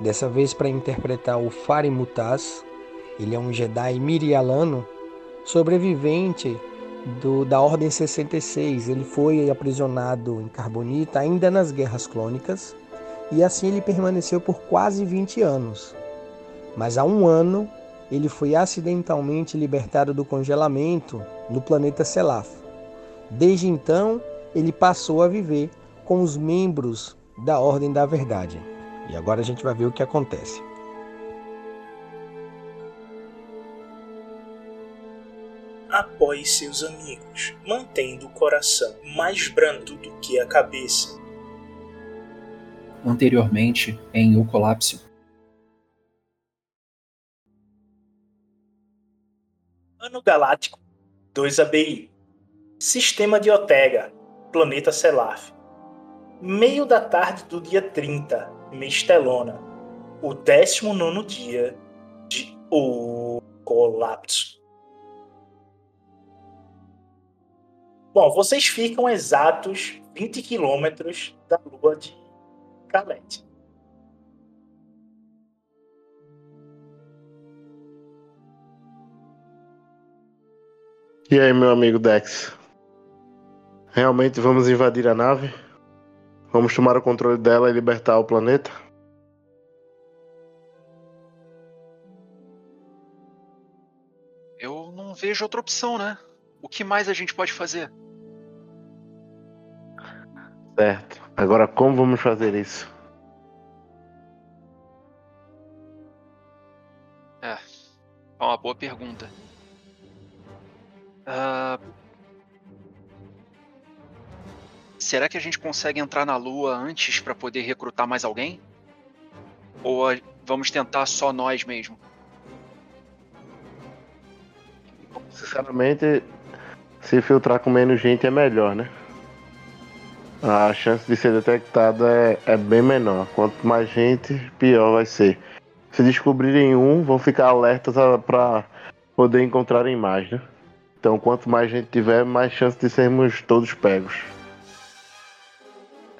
dessa vez para interpretar o Farim Mutaz. Ele é um Jedi mirialano, sobrevivente do, da Ordem 66. Ele foi aprisionado em Carbonita ainda nas Guerras Clônicas e assim ele permaneceu por quase 20 anos. Mas há um ano ele foi acidentalmente libertado do congelamento no planeta Selaf. Desde então, ele passou a viver com os membros da Ordem da Verdade. E agora a gente vai ver o que acontece. Apoie seus amigos, mantendo o coração mais brando do que a cabeça. Anteriormente, em O Colapso. Ano Galáctico 2 ABI Sistema de Otega Planeta Selaf Meio da tarde do dia 30, Mistelona, o 19 dia de O Colapso. Bom, vocês ficam exatos 20 quilômetros da lua de Calete. E aí, meu amigo Dex? Realmente vamos invadir a nave? Vamos tomar o controle dela e libertar o planeta? Eu não vejo outra opção, né? O que mais a gente pode fazer? Certo. Agora, como vamos fazer isso? É, é uma boa pergunta. Uh, será que a gente consegue entrar na Lua antes para poder recrutar mais alguém? Ou vamos tentar só nós mesmo? Sinceramente, se filtrar com menos gente é melhor, né? A chance de ser detectado é, é bem menor. Quanto mais gente, pior vai ser. Se descobrirem um, vão ficar alertas para poder encontrarem mais, né? Então, quanto mais gente tiver, mais chance de sermos todos pegos.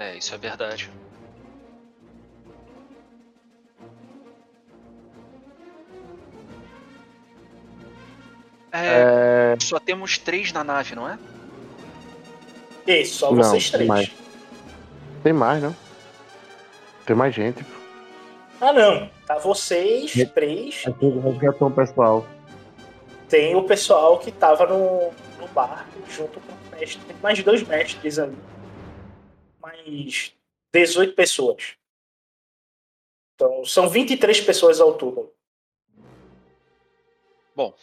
É, isso é verdade. É, é... Só temos três na nave, não é? Isso, só vocês não, três. Mais. Tem mais, não? Tem mais gente. Ah, não. Tá vocês, três. Aqui resgatou o pessoal. Tem o pessoal que tava no, no bar junto com o mestre. Tem mais dois mestres ali. Mais 18 pessoas. Então, são 23 pessoas ao turno. Bom,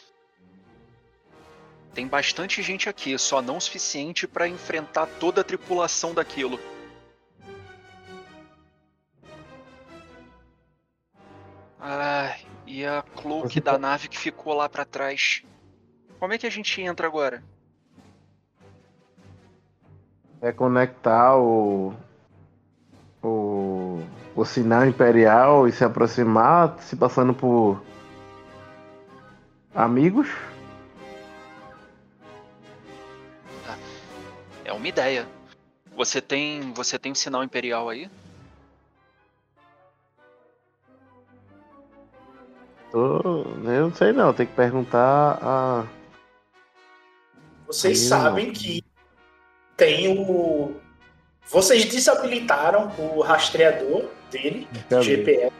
tem bastante gente aqui, só não o suficiente para enfrentar toda a tripulação daquilo. Ah, e a cloak da nave que ficou lá para trás. Como é que a gente entra agora? É conectar o, o, o sinal imperial e se aproximar, se passando por amigos? É uma ideia. Você tem, você tem um sinal imperial aí? Tô, eu não sei não, tem que perguntar a. Vocês aí, sabem não. que tem o. Vocês desabilitaram o rastreador dele, GPS.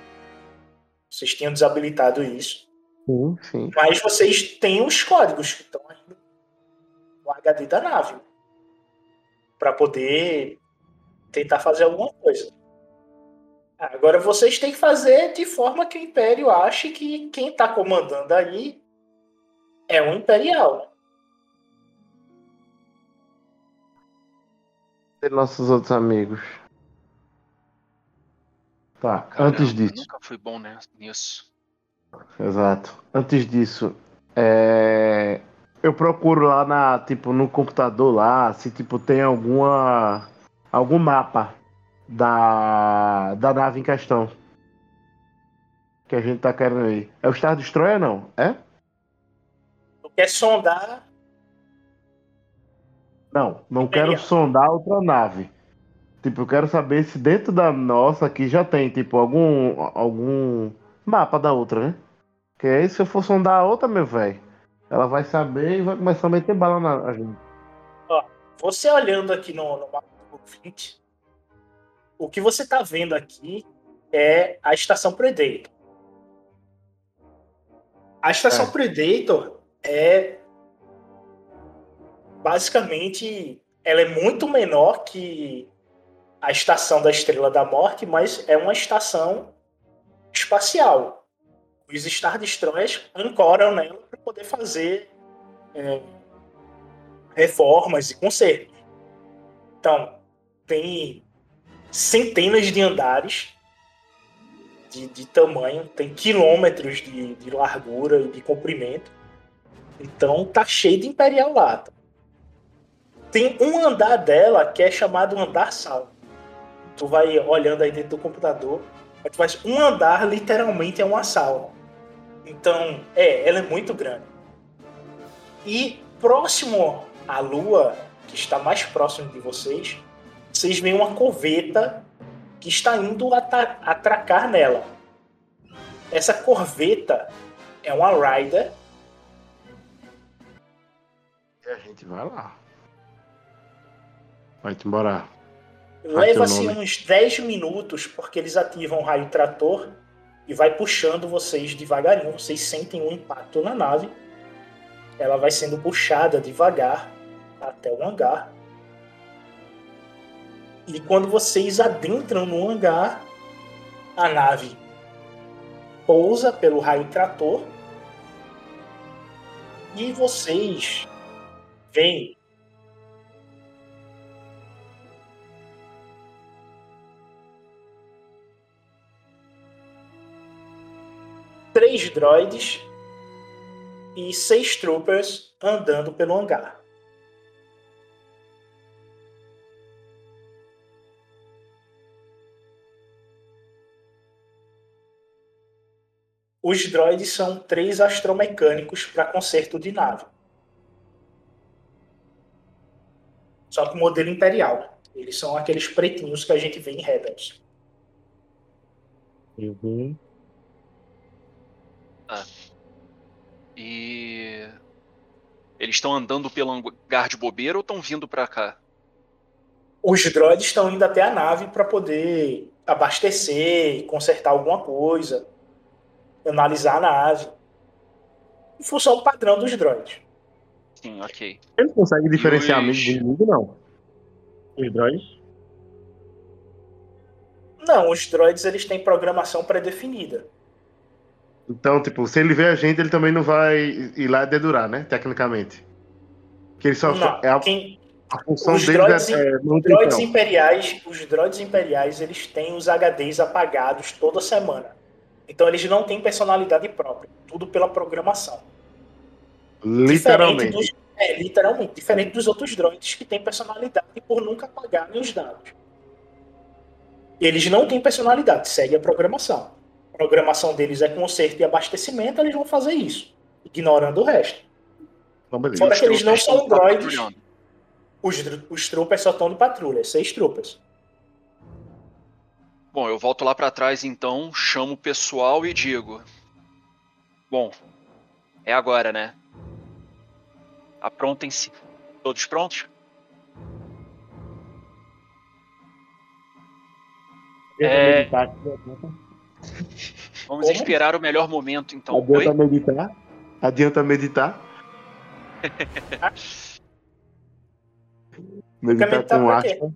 Vocês tinham desabilitado isso. Sim, sim. Mas vocês têm os códigos que estão aí no HD da nave para poder tentar fazer alguma coisa. Agora vocês têm que fazer de forma que o Império ache que quem está comandando aí é um Imperial. Né? E nossos outros amigos? Tá, Caramba, antes disso. Nunca fui bom né, nisso. Exato. Antes disso, é, eu procuro lá na, tipo, no computador lá, se tipo tem alguma algum mapa da da nave em questão que a gente tá querendo ir. É o Star Destroyer não? É? Tu quer sondar Não, não quero sondar outra nave. Tipo, eu quero saber se dentro da nossa aqui já tem, tipo, algum algum mapa da outra, né? Que aí se eu for sondar a outra, meu velho, ela vai saber e vai começar a meter bala na gente. Você olhando aqui no, no mapa do 20, o que você está vendo aqui é a estação Predator. A estação É. Predator é basicamente ela é muito menor que a estação da Estrela da Morte, mas é uma estação espacial. Os Star Destroyers ancoram nela para poder fazer é, reformas e consertos. Então, tem centenas de andares de, de tamanho, tem quilômetros de, de largura e de comprimento. Então, tá cheio de Imperial lá. tá? Tem um andar dela que é chamado andar sal. Tu vai olhando aí dentro do computador, faz um andar literalmente é uma sala. Então, é, ela é muito grande. E próximo à Lua, que está mais próximo de vocês, vocês veem uma corveta que está indo atracar nela. Essa corveta é uma Rider E a gente vai lá. Vai-te embora. Leva-se nome. uns 10 minutos porque eles ativam o raio trator e vai puxando vocês devagarinho. Vocês sentem um impacto na nave. Ela vai sendo puxada devagar até o hangar. E quando vocês adentram no hangar, a nave pousa pelo raio trator e vocês veem três droids e seis troopers andando pelo hangar. Os droids são três astromecânicos para conserto de nave. Só que modelo imperial. Eles são aqueles pretinhos que a gente vê em Rebels. Uhum. E. Eles estão andando pelo hangar de bobeira ou estão vindo pra cá? Os droids estão indo até a nave para poder abastecer, consertar alguma coisa, analisar a nave. Em função do padrão dos droids. Sim, ok. Ele consegue diferenciar os- amigo de inimigo, não? Os droids? Não, os droids eles têm programação pré-definida. Então, tipo, se ele vê a gente, ele também não vai ir lá dedurar, né? Tecnicamente. Que ele só. Não, é a, quem- a função os dele droids- é, é droids manutenção. imperiais, os droids imperiais, eles têm os HDs apagados toda semana. Então eles não têm personalidade própria, tudo pela programação. Diferente Literalmente. dos, é, literalmente, diferente dos outros droids que têm personalidade por nunca apagarem os dados. Eles não têm personalidade, segue a programação. Programação deles é conserto e abastecimento, eles vão fazer isso, ignorando o resto. Fora Os que eles não são patrulhando. Os, os troopers só estão de patrulha, seis troopers. Bom, eu volto lá pra trás então, chamo o pessoal e digo: Bom, é agora, né? Aprontem-se. Todos prontos? É. Vamos Como? esperar o melhor momento então. Adianta Oi? meditar. Adianta meditar. meditar meditar com aspa.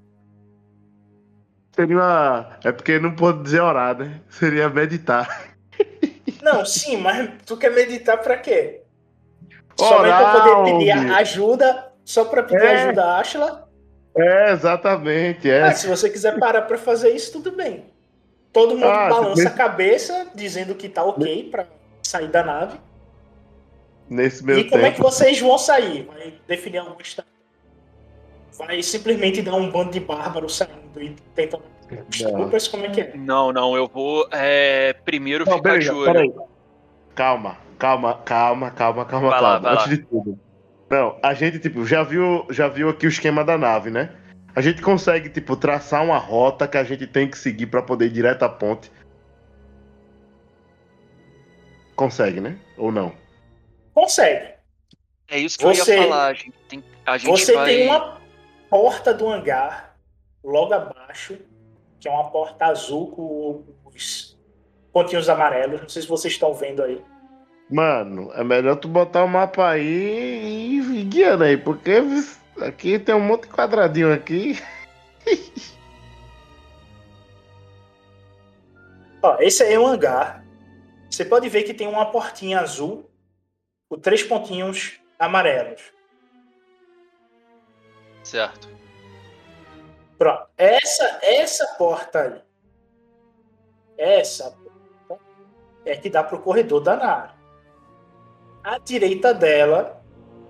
Seria uma. É porque não pode dizer orar, né? Seria meditar. Não, sim, mas tu quer meditar pra quê? Somente Orar, pra poder pedir homem. ajuda, só pra pedir É. ajuda a Ashla? É, exatamente. É. Ah, se você quiser parar pra fazer isso, tudo bem. Todo mundo Ah, balança nesse- a cabeça, dizendo que tá ok pra sair da nave. Nesse meu e como é que tempo. vocês vão sair? Vai definir alguma estratégia? Vai simplesmente dar um bando de bárbaros saindo e tentando. Troopers, como é que é? Não, não, eu vou é, primeiro Não, ficar de olho. Calma, calma, calma, calma, calma, Vai lá, calma. lá. Antes de tudo. Não, a gente, tipo, já viu, já viu aqui o esquema da nave, né? A gente consegue, tipo, traçar uma rota que a gente tem que seguir pra poder ir direto à ponte. Consegue, né? Ou não? Consegue. É isso que eu Você- ia falar. A gente tem, a gente Você vai... tem uma porta do hangar logo abaixo, que é uma porta azul com os pontinhos amarelos. Não sei se vocês estão vendo aí. Mano, é melhor tu botar o mapa aí e ir guiando aí, porque aqui tem um monte de quadradinho aqui. Ó, esse aí é um hangar. Você pode ver que tem uma portinha azul com três pontinhos amarelos. Certo. Pronto. Essa, essa porta aí. Essa porta é que dá para o corredor da nave. À direita dela,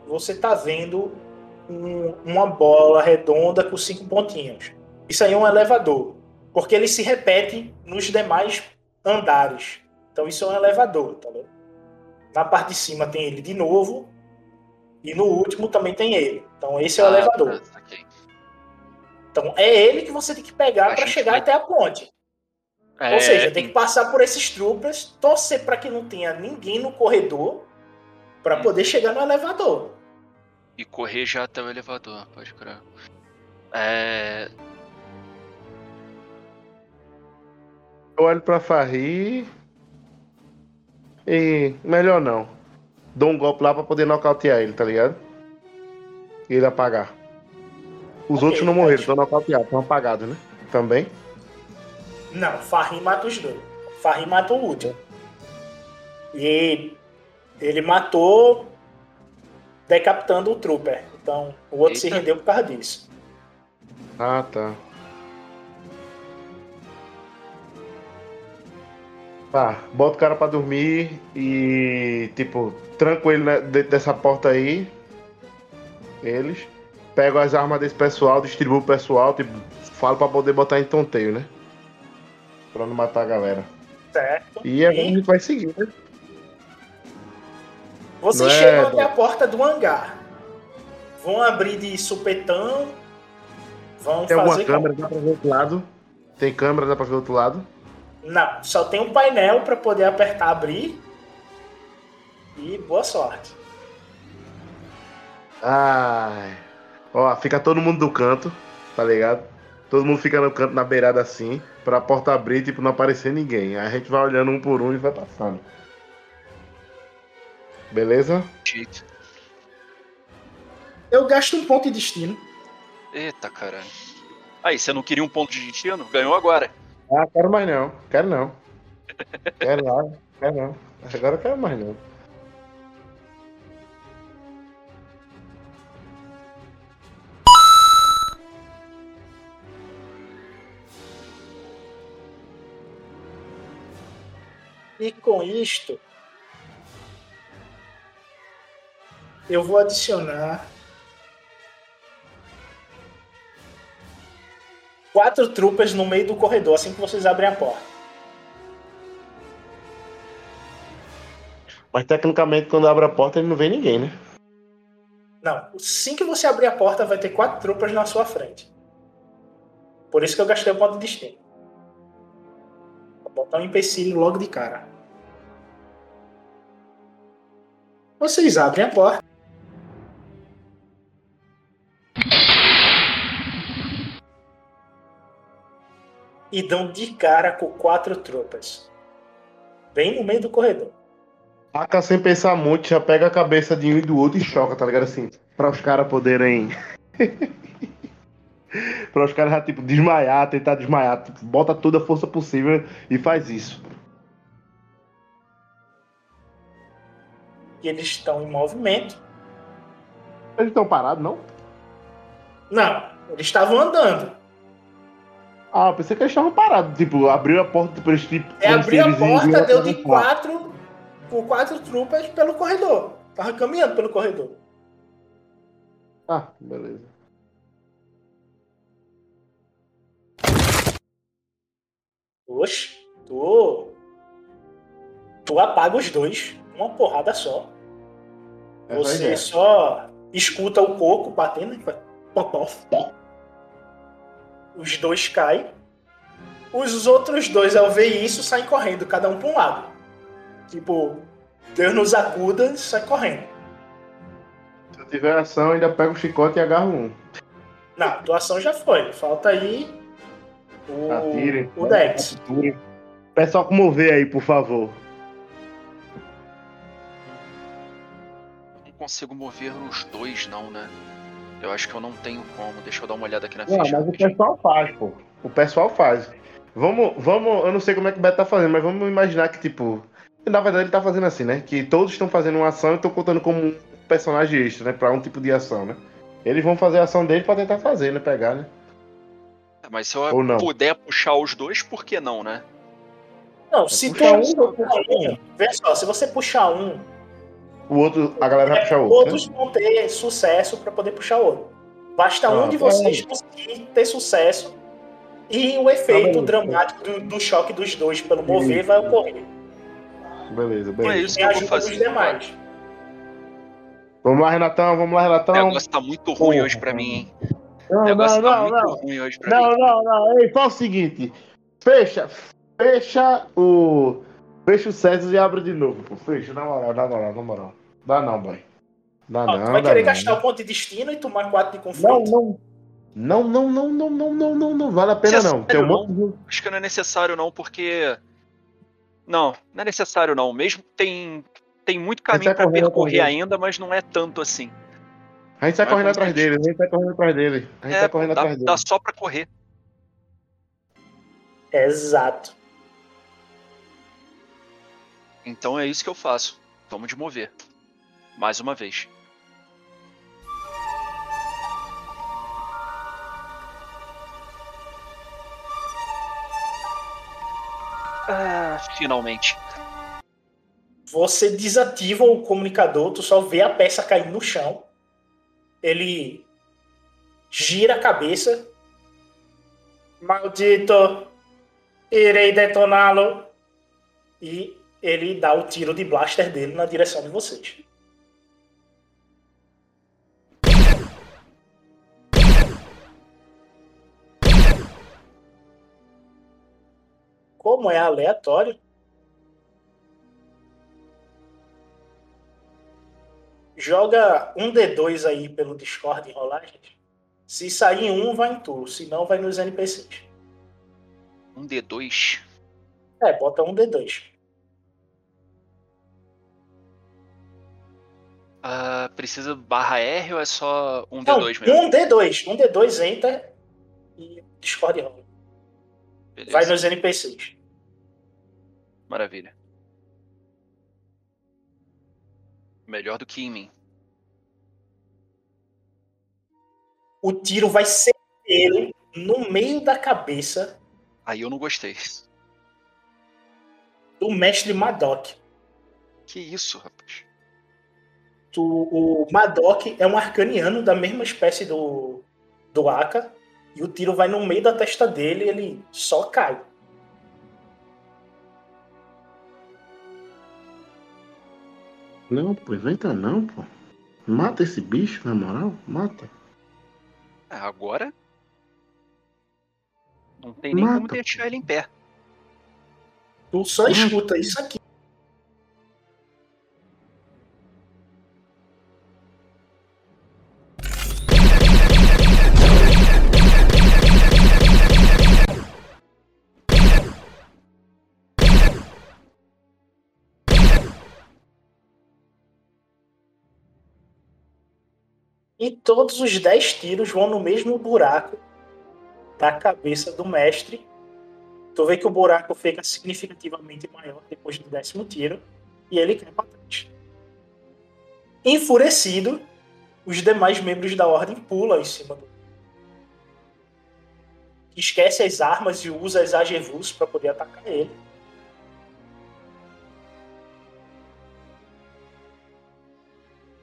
você tá vendo um- uma bola redonda com cinco pontinhos. Isso aí é um elevador. Porque ele se repete nos demais andares. Então isso é um elevador, tá vendo? Na parte de cima tem ele de novo. E no último também tem ele. Então esse é o Ah, elevador. tá, saquei. Então é ele que você tem que pegar para chegar vai- até a ponte. É, Ou seja, tem que passar por esses troopers, torcer para que não tenha ninguém no corredor para Hum. poder chegar no elevador. E correr já até o elevador, pode crer. É... Eu olho pra Farri e melhor não. Dou um golpe lá pra poder nocautear ele, tá ligado? E ele apagar. Os Ok, outros não morreram, estão nocauteados, estão apagados, né? Também. Não, Farrim mata os dois. Farrim mata o último. E ele matou decapitando o trooper. Então o outro se Eita. rendeu por causa disso. Ah, tá. Tá, bota o cara pra dormir e, tipo, tranco ele né, dentro dessa porta aí. Eles. Pego as armas desse pessoal, distribuo o pessoal, tipo, falo pra poder botar em tonteio, né? Pra não matar a galera. Certo? E agora a E gente vai seguir, né? Vocês é, chegam até a porta do hangar. Vão abrir de supetão. Vão Tem fazer câmera, dá pra ver do outro lado? Tem câmera, dá pra ver do outro lado? Não, só tem um painel para poder apertar abrir. E boa sorte. Ai. Ó, fica todo mundo do canto, tá ligado? Todo mundo fica no canto, na beirada assim, pra porta abrir, tipo, não aparecer ninguém. Aí a gente vai olhando um por um e vai passando. Beleza? Jeito. Eu gasto um ponto de destino. Eita, caralho. Aí, você não queria um ponto de destino? Ganhou agora. Ah, quero mais não. Quero não. Quero não. Quero não. Agora eu quero mais não. E com isto, eu vou adicionar quatro trupas no meio do corredor assim que vocês abrem a porta. Mas tecnicamente, quando abre a porta, ele não vê ninguém, né? Não, assim que você abrir a porta, vai ter quatro tropas na sua frente. Por isso que eu gastei o ponto de destino. Vou botar um empecilho logo de cara. Vocês abrem a porta. E dão de cara com quatro tropas. Bem no meio do corredor. Taca sem pensar muito, já pega a cabeça de um e do outro e choca, tá ligado? Assim, pra os caras poderem. pra os caras já, tipo, desmaiar, tentar desmaiar. Tipo, bota toda a força possível e faz isso. E eles estão em movimento. Eles estão parados, não? Não, eles estavam andando. Ah, eu pensei que eles estavam parados. Tipo, abriu a porta pra eles, tipo. É abrir a porta, deu de atravessar. quatro por quatro trupas pelo corredor. Tava caminhando pelo corredor. Ah, beleza. Oxe, tu. Tu apaga os dois, uma porrada só. É Você só escuta o coco batendo e pó. Os dois caem. Os outros dois, ao ver isso, saem correndo, cada um para um lado. Tipo, Deus nos acuda e sai correndo. Se eu tiver ação, ainda pego o chicote e agarro um. Não, a tua ação já foi. Falta aí o, Atire. o Dex. Pessoal, comover aí, por favor. Não consigo mover os dois, não, né? Eu acho que eu não tenho como. Deixa eu dar uma olhada aqui na Não, ficha. mas o pessoal faz, pô. O pessoal faz. Vamos, vamos, eu não sei como é que o Beto tá fazendo, mas vamos imaginar que, tipo. Na verdade, ele tá fazendo assim, né? Que todos estão fazendo uma ação e estão contando como um personagem extra, né? Pra um tipo de ação, né? Eles vão fazer a ação dele pra tentar fazer, né? Pegar, né? Mas se eu puder puxar os dois, por que não, né? Não, se tu puxar um, puxar um, vê só, se você puxar um, O outro, a galera vai puxar o outro. né? todos vão ter sucesso para poder puxar outro. Basta um Ah, de tá vocês conseguir ter sucesso e o efeito dramático do, do choque dos dois pelo mover vai ocorrer. Né? Beleza, Não é beleza. isso Sem que a eu vou ajuda dos fazer. demais. Vamos lá, Renatão, vamos lá, O Renatão. negócio tá muito ruim porra. hoje pra mim, hein? O Não, negócio não, tá não, muito não. ruim hoje pra mim. Não, não, não. Ei, faz o seguinte. Fecha. Fecha o. Fecha o César e abre de novo, pô. Fecha, na moral, na moral, na moral. Dá não, boy. Dá Ó, não. tu vai querer não. gastar o ponto de destino e tomar 4 de Não, conflito. não. Não, não, não, não, não, não, não, não. Vale a pena é não. Tem um monte de. Acho que não é necessário, não, porque. Não, não é necessário, não. Mesmo tem. Tem muito caminho correndo percorrer ainda, mas não é tanto assim. A gente sai Vai correndo atrás Deus. dele, a gente sai correndo atrás dele. A gente É, sai correndo dá, atrás dele. dá só pra correr. Exato. Então é isso que eu faço. Vamos de mover. Mais uma vez. Ah, finalmente. Você desativa o comunicador, tu só vê a peça cair no chão. Ele gira a cabeça. Maldito! Irei detoná-lo. E ele dá o tiro de blaster dele na direção de vocês. Como é aleatório, joga um D2 aí pelo Discord em rolagens. Se sair em um, vai em tu. Se não, vai nos NPCs. Um D2. É, bota um D2. Ah, precisa barra R ou é só um Não, D2 mesmo? um D2. Um D2 entra e Discord rola. Beleza. Vai nos NPCs. Maravilha. Melhor do que em mim. O tiro vai ser ele no meio da cabeça Aí eu não gostei. do mestre Madoc. Que isso, rapaz? Tu, o Madoc é um arcaniano da mesma espécie do, do Aka. E o tiro vai no meio da testa dele e ele só cai. Não, pô, inventa não, pô. Mata esse bicho, na moral. Mata. Ah, agora. Não tem nem como Mata, deixar ele em pé. Tu só escuta isso aqui. E todos os 10 tiros vão no mesmo buraco da cabeça do mestre. Tu vê que o buraco fica significativamente maior depois do décimo tiro e ele cai para trás. Enfurecido, os demais membros da ordem pulam em cima do. esquece as armas e usa as Agevus para poder atacar ele.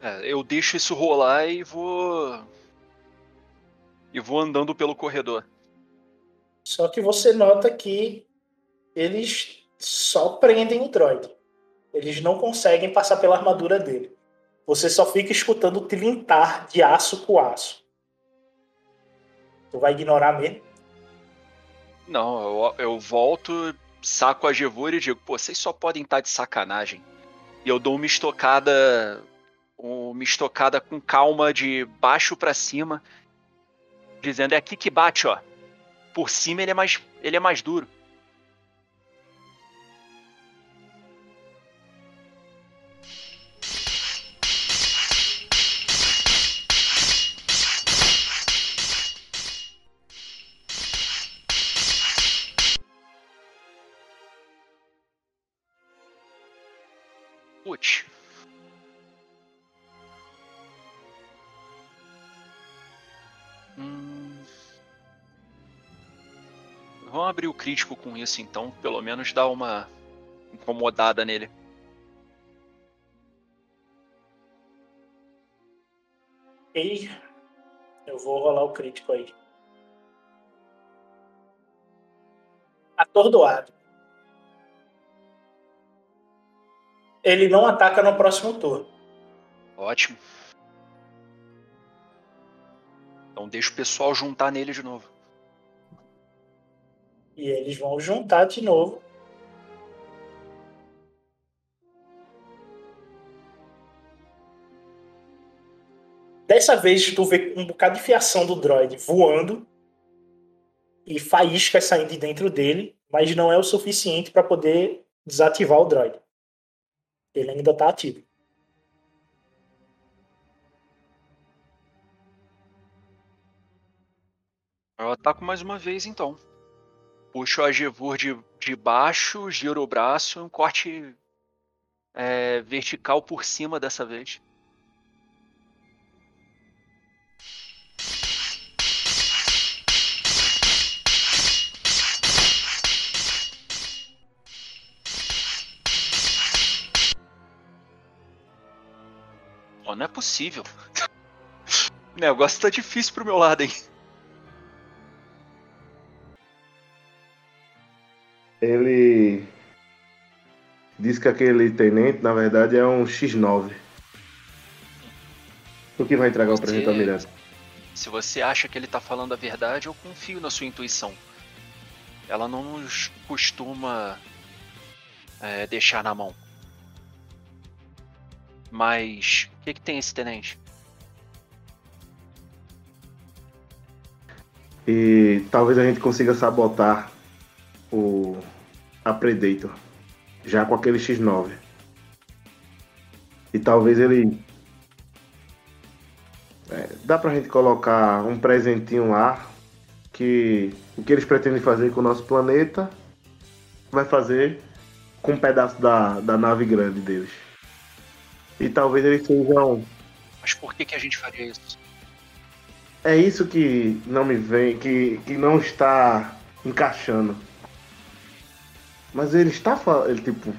É, eu deixo isso rolar e vou. E vou andando pelo corredor. Só que você nota que eles só prendem o droid. Eles não conseguem passar pela armadura dele. Você só fica escutando o tilintar de aço com aço. Tu vai ignorar mesmo? Não, eu, eu volto, saco a Gevura e digo, pô, vocês só podem estar de sacanagem. E eu dou uma estocada. Uma estocada com calma de baixo para cima. Dizendo, é aqui que bate, ó. Por cima ele é mais. ele é mais duro. Crítico com isso então, pelo menos dar uma incomodada nele. E eu vou rolar o crítico aí. Atordoado. Ele não ataca no próximo turno. Ótimo. Então deixa o pessoal juntar nele de novo. E eles vão juntar de novo. Dessa vez tu vê um bocado de fiação do droid voando e faíscas saindo de dentro dele, mas não é o suficiente para poder desativar o droid. Ele ainda tá ativo. Eu ataco mais uma vez então. Puxo a Gevur de, de baixo, giro o braço, um corte é, vertical por cima dessa vez. Pô, não é possível. O negócio tá difícil pro meu lado, hein? Ele diz que aquele tenente, na verdade, é um X9. O que vai entregar o presente Você- ao Almirante? Se você acha que ele tá falando a verdade, eu confio na sua intuição. Ela não nos costuma é, deixar na mão. Mas o que, que tem esse tenente? E talvez a gente consiga sabotar o a Predator já com aquele X9. E talvez ele é, dá pra gente colocar um presentinho lá que o que eles pretendem fazer com o nosso planeta vai fazer com um pedaço da, da nave grande deles. E talvez eles sejam Mas por que, que a gente faria isso? É isso que não me vem, que, que não está encaixando. Mas ele está falando, ele tipo,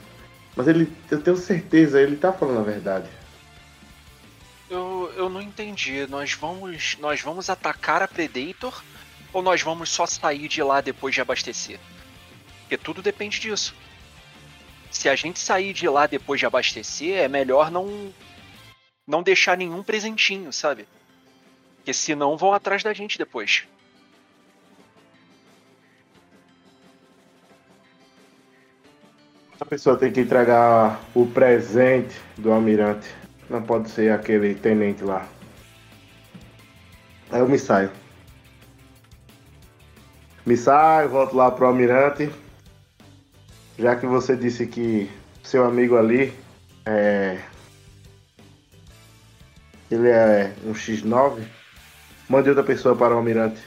mas ele, eu tenho certeza, ele está falando a verdade. Eu, eu não entendi. Nós vamos, nós vamos atacar a Predator ou nós vamos só sair de lá depois de abastecer? Porque tudo depende disso. Se a gente sair de lá depois de abastecer, é melhor não não deixar nenhum presentinho, sabe? Porque senão vão atrás da gente depois. A pessoa tem que entregar o presente do almirante. Não pode ser aquele tenente lá. Aí eu me saio. Me saio, volto lá pro almirante. Já que você disse que seu amigo ali é. Ele é um X9, mande outra pessoa para o almirante.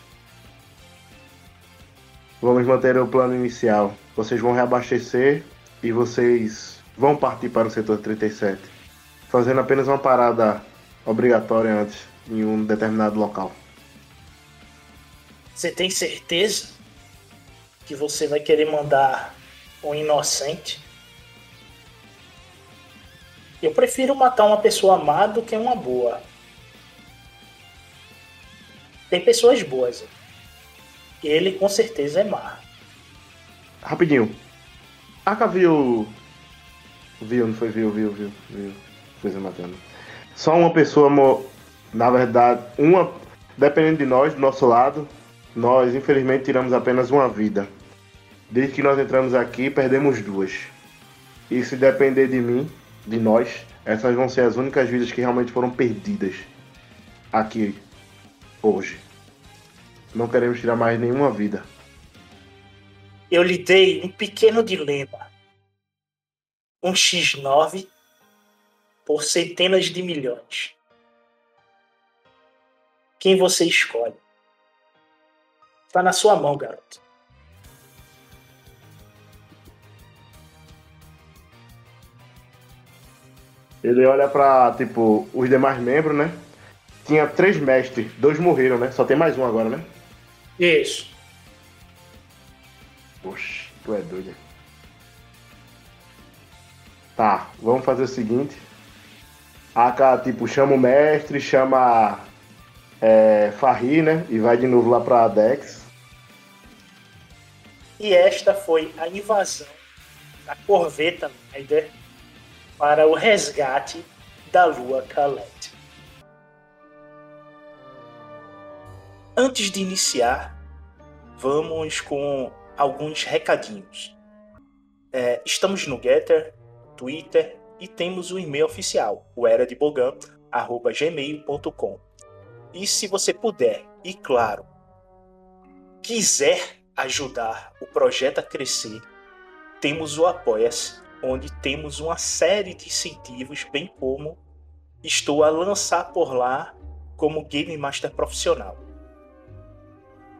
Vamos manter o plano inicial. Vocês vão reabastecer e vocês vão partir para o setor 37, fazendo apenas uma parada obrigatória antes em um determinado local. Você tem certeza que você vai querer mandar um inocente? Eu prefiro matar uma pessoa má do que uma boa. Tem pessoas boas. Ele com certeza é má. Rapidinho. Aka viu. Viu, não foi? Viu, viu, viu, viu. Coisa matando. Só uma pessoa, na verdade, uma. Dependendo de nós, do nosso lado, nós infelizmente tiramos apenas uma vida. Desde que nós entramos aqui, perdemos duas. E se depender de mim, de nós, essas vão ser as únicas vidas que realmente foram perdidas aqui, hoje. Não queremos tirar mais nenhuma vida. Eu lhe dei um pequeno dilema. Um X9 por centenas de milhões. Quem você escolhe? Tá na sua mão, garoto. Ele olha pra, tipo, os demais membros, né? Tinha três mestres, dois morreram, né? Só tem mais um agora, né? Isso. Poxa, tu é doido. Tá, vamos fazer o seguinte. Aka, tipo, chama o mestre, chama é, Farri, né? E vai de novo lá pra Dex. E esta foi a invasão da corveta Snyder para o resgate da Lua Calete. Antes de iniciar, vamos com alguns recadinhos. É, estamos no Getter, Twitter e temos o e-mail oficial, o era de gmail.com. E se você puder, e claro, quiser ajudar o projeto a crescer, temos o Apoia-se, onde temos uma série de incentivos, bem como estou a lançar por lá como Game Master profissional.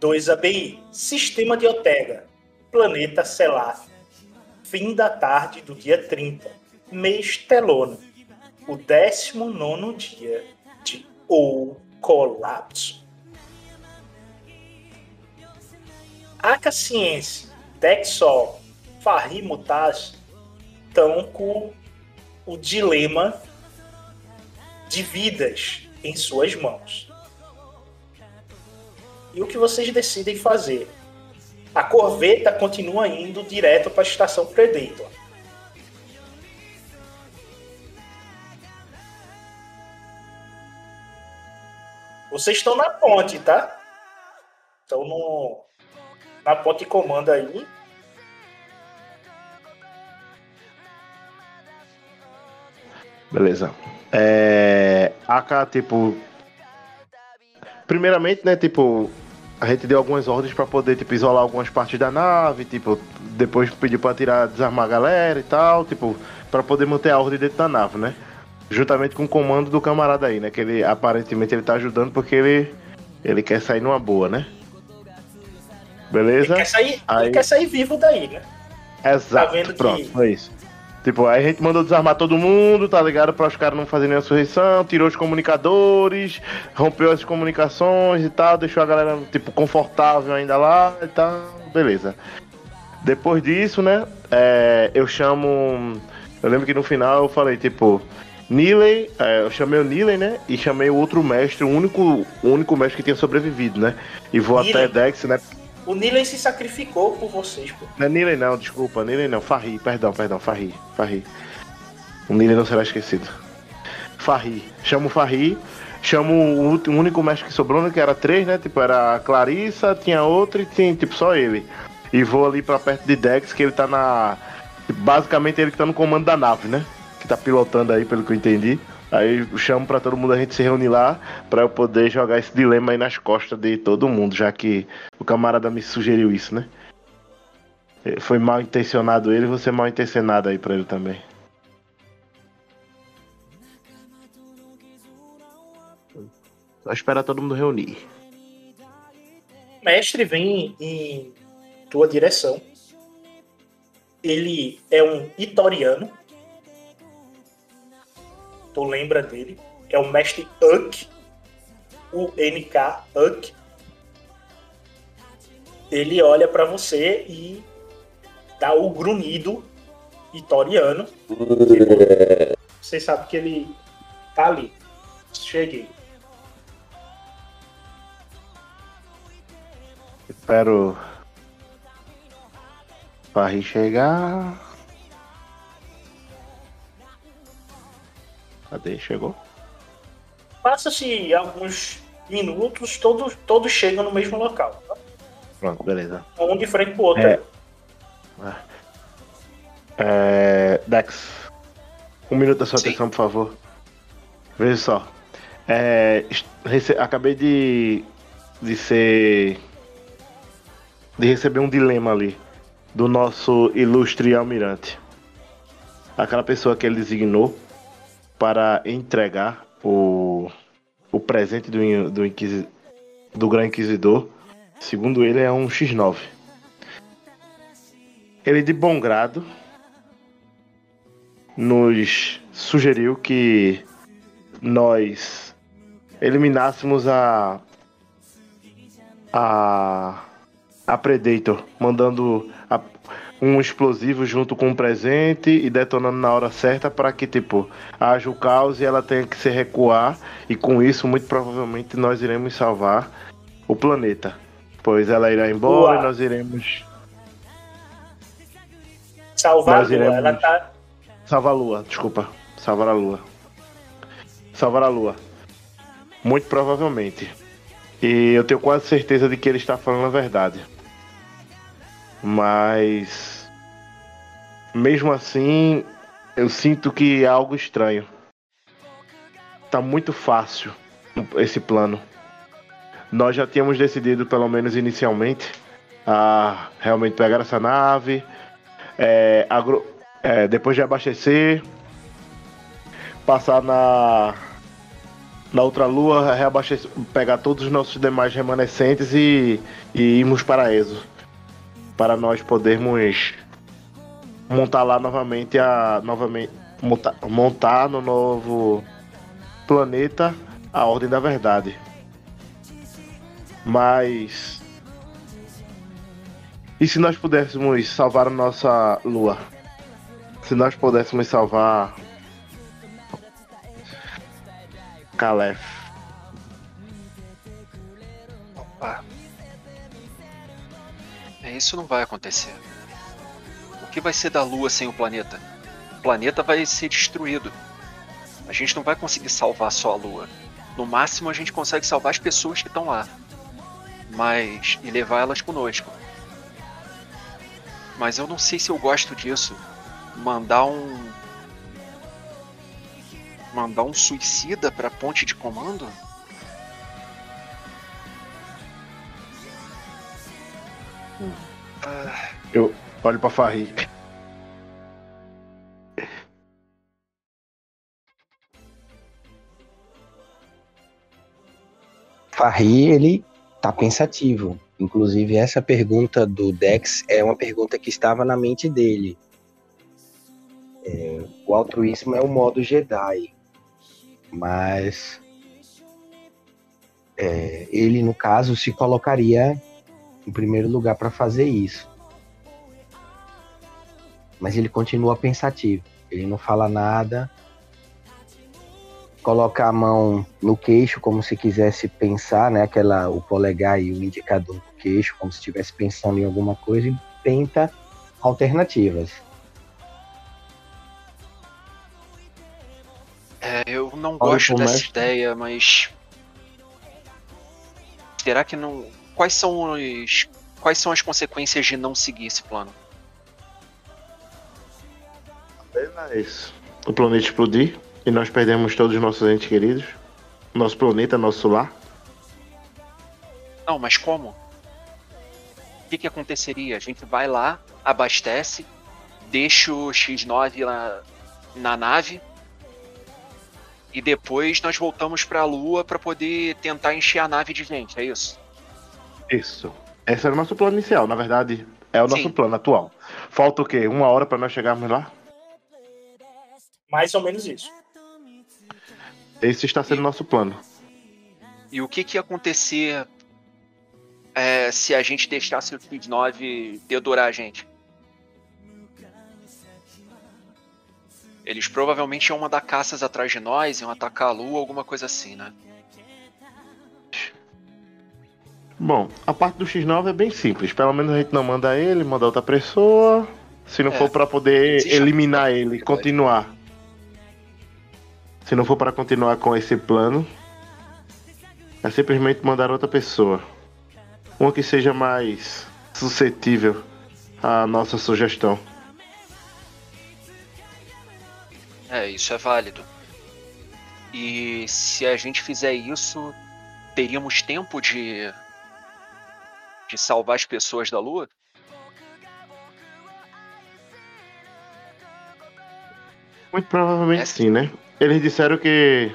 2ABI, Sistema de Otega, Planeta Selaf. Fim da tarde do dia 30, mês Telono o 19 dia de O Colapso. Aca Ciência, Dexol, Farri Mutaz estão com o dilema de vidas em suas mãos e o que vocês decidem fazer? A corveta continua indo direto para a estação Predator. Vocês estão na ponte, tá? Estão no, na ponte comando aí. Beleza. É. Aka, tipo. Primeiramente, né, tipo. A gente deu algumas ordens pra poder, tipo, isolar algumas partes da nave, tipo, depois pediu pra tirar, desarmar a galera e tal, tipo, pra poder manter a ordem dentro da nave, né? Juntamente com o comando do camarada aí, né? Que ele aparentemente ele tá ajudando porque ele. Ele quer sair numa boa, né? Beleza? Ele quer sair, Aí- ele quer sair vivo daí, né? Exato, Tá vendo que- pronto, foi isso. Tipo, aí a gente mandou desarmar todo mundo, tá ligado? Para os caras não fazerem a surreição, tirou os comunicadores, rompeu as comunicações e tal, deixou a galera, tipo, confortável ainda lá e tal, beleza. Depois disso, né? é, eu chamo. Eu lembro que no final eu falei, tipo, Niley, é, eu chamei o Niley, né? E chamei o outro mestre, o único, o único mestre que tinha sobrevivido, né? E vou Niley? até Dex, né? O Nilen se sacrificou por vocês, pô. Não é Niley não, desculpa, Niley não, Farri, perdão, perdão, Farri, Farri. O Niley não será esquecido. Farri, chamo o Farri, chamo o ulti- o único mestre que sobrou, né? Que era três, né? Tipo, era a Clarissa, tinha outro e tinha, tipo, só ele. E vou ali pra perto de Dex, que ele tá na. Basicamente ele que tá no comando da nave, né? Que tá pilotando aí, pelo que eu entendi. Aí eu chamo pra todo mundo a gente se reunir lá pra eu poder jogar esse dilema aí nas costas de todo mundo, já que o camarada me sugeriu isso, né? Eh, Foi mal intencionado ele, você mal intencionado aí pra ele também. Só esperar todo mundo reunir. O mestre vem em tua direção. Ele é um Itoriano. Tu lembra dele? É o mestre Uck. O NK Uck. Ele olha pra você e dá o grunhido Itoriano. Você sabe que ele tá ali. Cheguei. Espero. Farri chegar. Cadê? Chegou? Passa-se alguns minutos, todos, todos chegam no mesmo local. tá? Pronto, beleza. Um de frente pro outro. É. É, Dex, um minuto da sua Sim. atenção, por favor. Veja só. É, rece- acabei de, de ser. de receber um dilema ali do nosso ilustre almirante. Aquela pessoa que ele designou para entregar o, o presente do, do, inquisi- do Grande Inquisidor. Segundo ele, é um X9. Ele, de bom grado, nos sugeriu que nós eliminássemos a. a. a Predator, mandando um explosivo junto com um presente e detonando na hora certa para que, tipo, haja o caos e ela tenha que se recuar, e com isso, muito provavelmente, nós iremos salvar o planeta. Pois ela irá embora Uau. e nós iremos Salvar a Nós Lua, iremos- ela tá. Salvar a lua, desculpa. Salvar a lua. Salvar a lua. Muito provavelmente. E eu tenho quase certeza de que ele está falando a verdade. Mas. Mesmo assim, eu sinto que é algo estranho. Tá muito fácil esse plano. Nós já tínhamos decidido, pelo menos inicialmente, a realmente pegar essa nave. É, agro- é, depois de abastecer, passar na na outra lua, reabastecer, pegar todos os nossos demais remanescentes e, e irmos para Exo, para nós podermos montar lá novamente a novamente montar, montar no novo planeta a Ordem da Verdade. Mas e se nós pudéssemos salvar a nossa lua? Se nós pudéssemos salvar. Calef. Isso não vai acontecer. O que vai ser da Lua sem o planeta? O planeta vai ser destruído. A gente não vai conseguir salvar só a Lua. No máximo a gente consegue salvar as pessoas que estão lá. Mas. e levar elas conosco. Mas eu não sei se eu gosto disso. Mandar um. Mandar um suicida pra ponte de comando? Eu olho pra Farri. Farri, ele tá pensativo. Inclusive, essa pergunta do Dex é uma pergunta que estava na mente dele. É, o altruísmo é o modo Jedi. Mas é, ele, no caso, se colocaria em primeiro lugar para fazer isso. mas ele continua pensativo. Ele não fala nada, coloca a mão no queixo como se quisesse pensar, né? Aquela o polegar e o indicador no queixo, como se estivesse pensando em alguma coisa e tenta alternativas. É, eu não gosto dessa mestre. ideia, mas será que não? Quais são os quais são as consequências de não seguir esse plano? Apenas o planeta explodir e nós perdemos todos os nossos entes queridos, nosso planeta, nosso lar. Não, mas como? O que, que aconteceria? A gente vai lá, abastece, deixa o X9 lá na nave e depois nós voltamos para a Lua para poder tentar encher a nave de gente, é isso? Isso. Esse era o nosso plano inicial, na verdade, é o nosso Sim. plano atual. Falta o quê? Uma hora para nós chegarmos lá? Mais ou menos isso. Esse está sendo o nosso plano. E o que, que ia acontecer é, se a gente deixasse o Speed 9 dedurar a gente? Eles provavelmente iam mandar caças atrás de nós, iam atacar a lua, alguma coisa assim, né? Bom, a parte do X9 é bem simples. Pelo menos a gente não manda ele, manda outra pessoa. Se não é, for para poder eliminar ele, continuar. Se não for para continuar com esse plano, é simplesmente mandar outra pessoa. Uma que seja mais suscetível à nossa sugestão. É, isso é válido. E se a gente fizer isso, teríamos tempo de de salvar as pessoas da Lua? Muito provavelmente é. sim, né? Eles disseram que.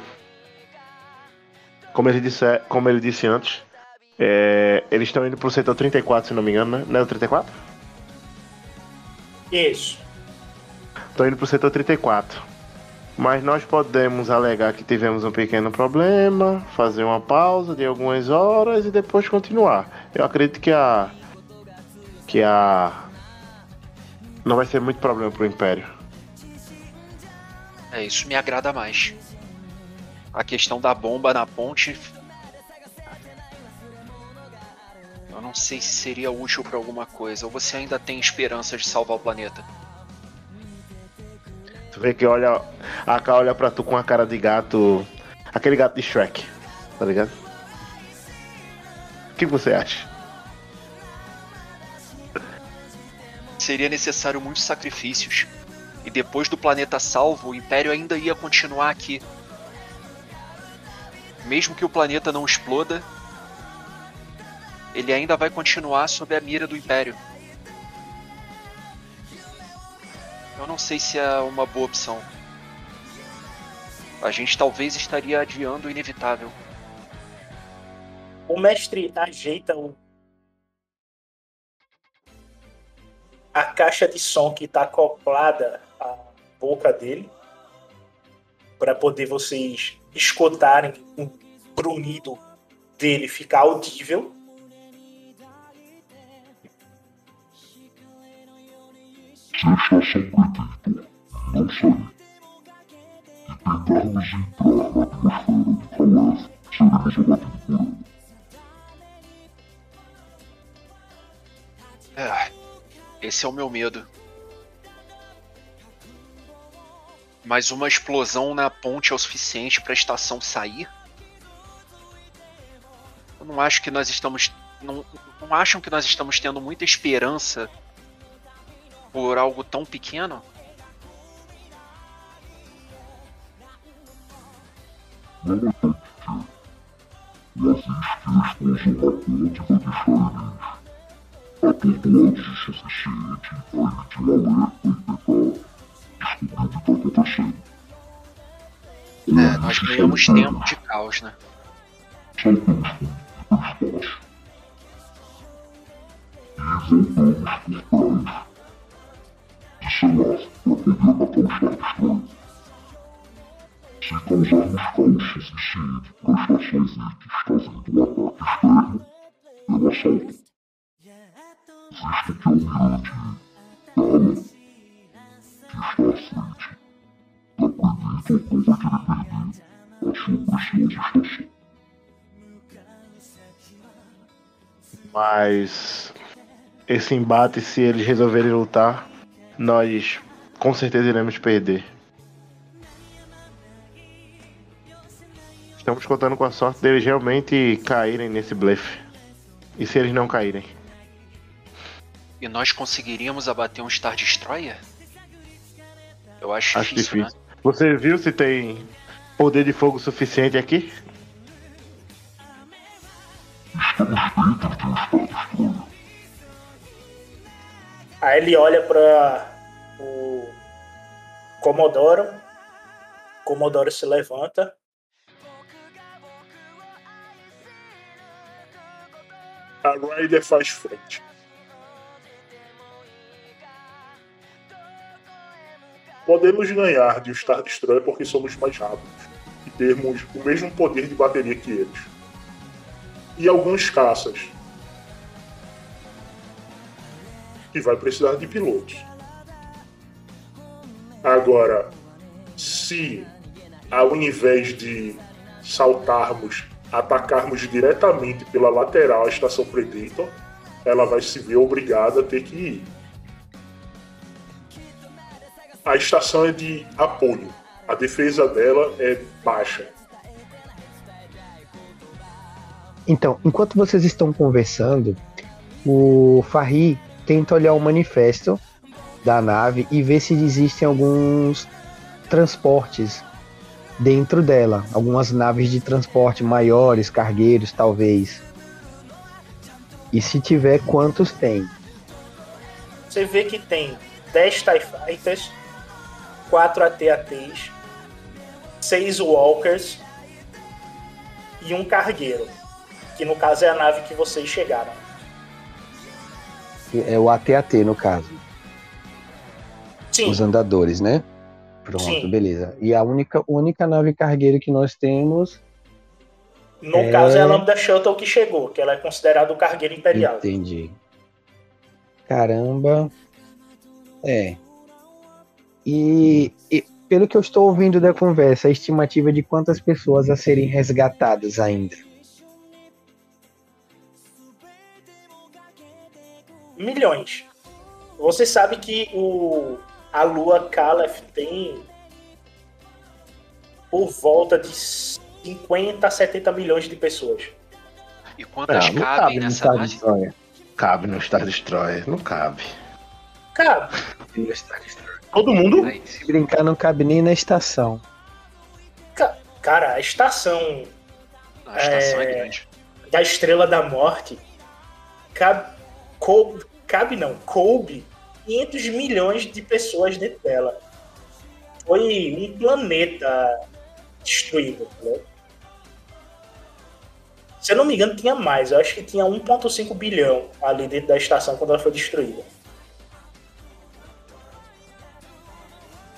Como ele disse, como ele disse antes, é, eles estão indo pro setor 34, se não me engano, né? Não é o 34? Isso. Estão indo pro setor 34. Mas nós podemos alegar que tivemos um pequeno problema, fazer uma pausa de algumas horas e depois continuar. Eu acredito que a. que a. não vai ser muito problema pro Império. É, isso me agrada mais. A questão da bomba na ponte. Eu não sei se seria útil para alguma coisa. Ou você ainda tem esperança de salvar o planeta? Tu vê que olha. A K olha pra tu com a cara de gato. Aquele gato de Shrek, tá ligado? O que você acha? Seria necessário muitos sacrifícios e depois do planeta salvo, o Império ainda ia continuar aqui. Mesmo que o planeta não exploda, ele ainda vai continuar sob a mira do Império. Eu não sei se é uma boa opção. A gente talvez estaria adiando o inevitável. O mestre ajeita o a caixa de som que está acoplada à boca dele para poder vocês escutarem o grunhido dele ficar audível. Se a estação pretende não sair e tentarmos entrar na atmosfera de Calef, seremos abatidos por ele. É. Esse é o meu medo. Mas uma explosão na ponte é o suficiente para a estação sair? Eu não acho que nós estamos. Não, não acham que nós estamos tendo muita esperança por algo tão pequeno? Não. Mas que a explosão na ponte vai deixar eles atordoados o suficiente a emitir um alerta e tentar descobrir o que está acontecendo. É, nós ganhamos tempo de caos, né? Saltamos pelo espaço. E voltamos por trás. E sei lá, para poder matar o Estado estranho. Se causarmos caos suficiente para a ver que está vindo um ataque externo, ela salta existe que é o Mirante Tala está à frente da Predator não vai querer perder a sua preciosa estação. Mas esse embate, se eles resolverem lutar, nós com certeza iremos perder. Estamos contando com a sorte deles realmente caírem nesse blefe. E se eles não caírem? E nós conseguiríamos abater um Star Destroyer? Eu acho, Acho difícil, difícil. Você viu se tem poder de fogo suficiente aqui? Aí ele olha para o Comodoro. Comodoro se levanta. A Ryder faz frente. Podemos ganhar de Star Destroyer porque somos mais rápidos e temos o mesmo poder de bateria que eles. E alguns caças. E vai precisar de pilotos. Agora, se ao invés de saltarmos, atacarmos diretamente pela lateral a estação Predator, ela vai se ver obrigada a ter que ir. A estação é de apoio. A defesa dela é baixa. Então, enquanto vocês estão conversando, o Farri tenta olhar o manifesto da nave e ver se existem alguns transportes dentro dela, algumas naves de transporte maiores, cargueiros, talvez. E se tiver, quantos tem? Você vê que tem 10 TIE Fighters, 4 AT-ATs, 6 Walkers e um cargueiro. Que no caso é a nave que vocês chegaram. É o AT-AT, no caso. Sim, Os andadores, né? Pronto, Sim. beleza. E a única, única nave cargueiro que nós temos. no é- caso é a Lambda Shuttle que chegou, que ela é considerada o cargueiro imperial. Entendi. Caramba. É. E, e pelo que eu estou ouvindo da conversa, a estimativa de quantas pessoas a serem resgatadas ainda. Milhões. Você sabe que o, a lua Calef tem por volta de 50 a 70 milhões de pessoas. E quantas não cabem cabe no nessa Star? Destroyer. Cabe no Star Destroyer, não cabe. Cara, Todo mundo? Se brincar, não cabe nem na estação. ca- cara, a estação a estação é, É. grande. da Estrela da Morte cabe, coube, cabe não, coube 500 milhões de pessoas dentro dela. Foi um planeta destruído, entendeu? Se eu não me engano, tinha mais. Eu acho que tinha 1,5 bilhão ali dentro da estação quando ela foi destruída.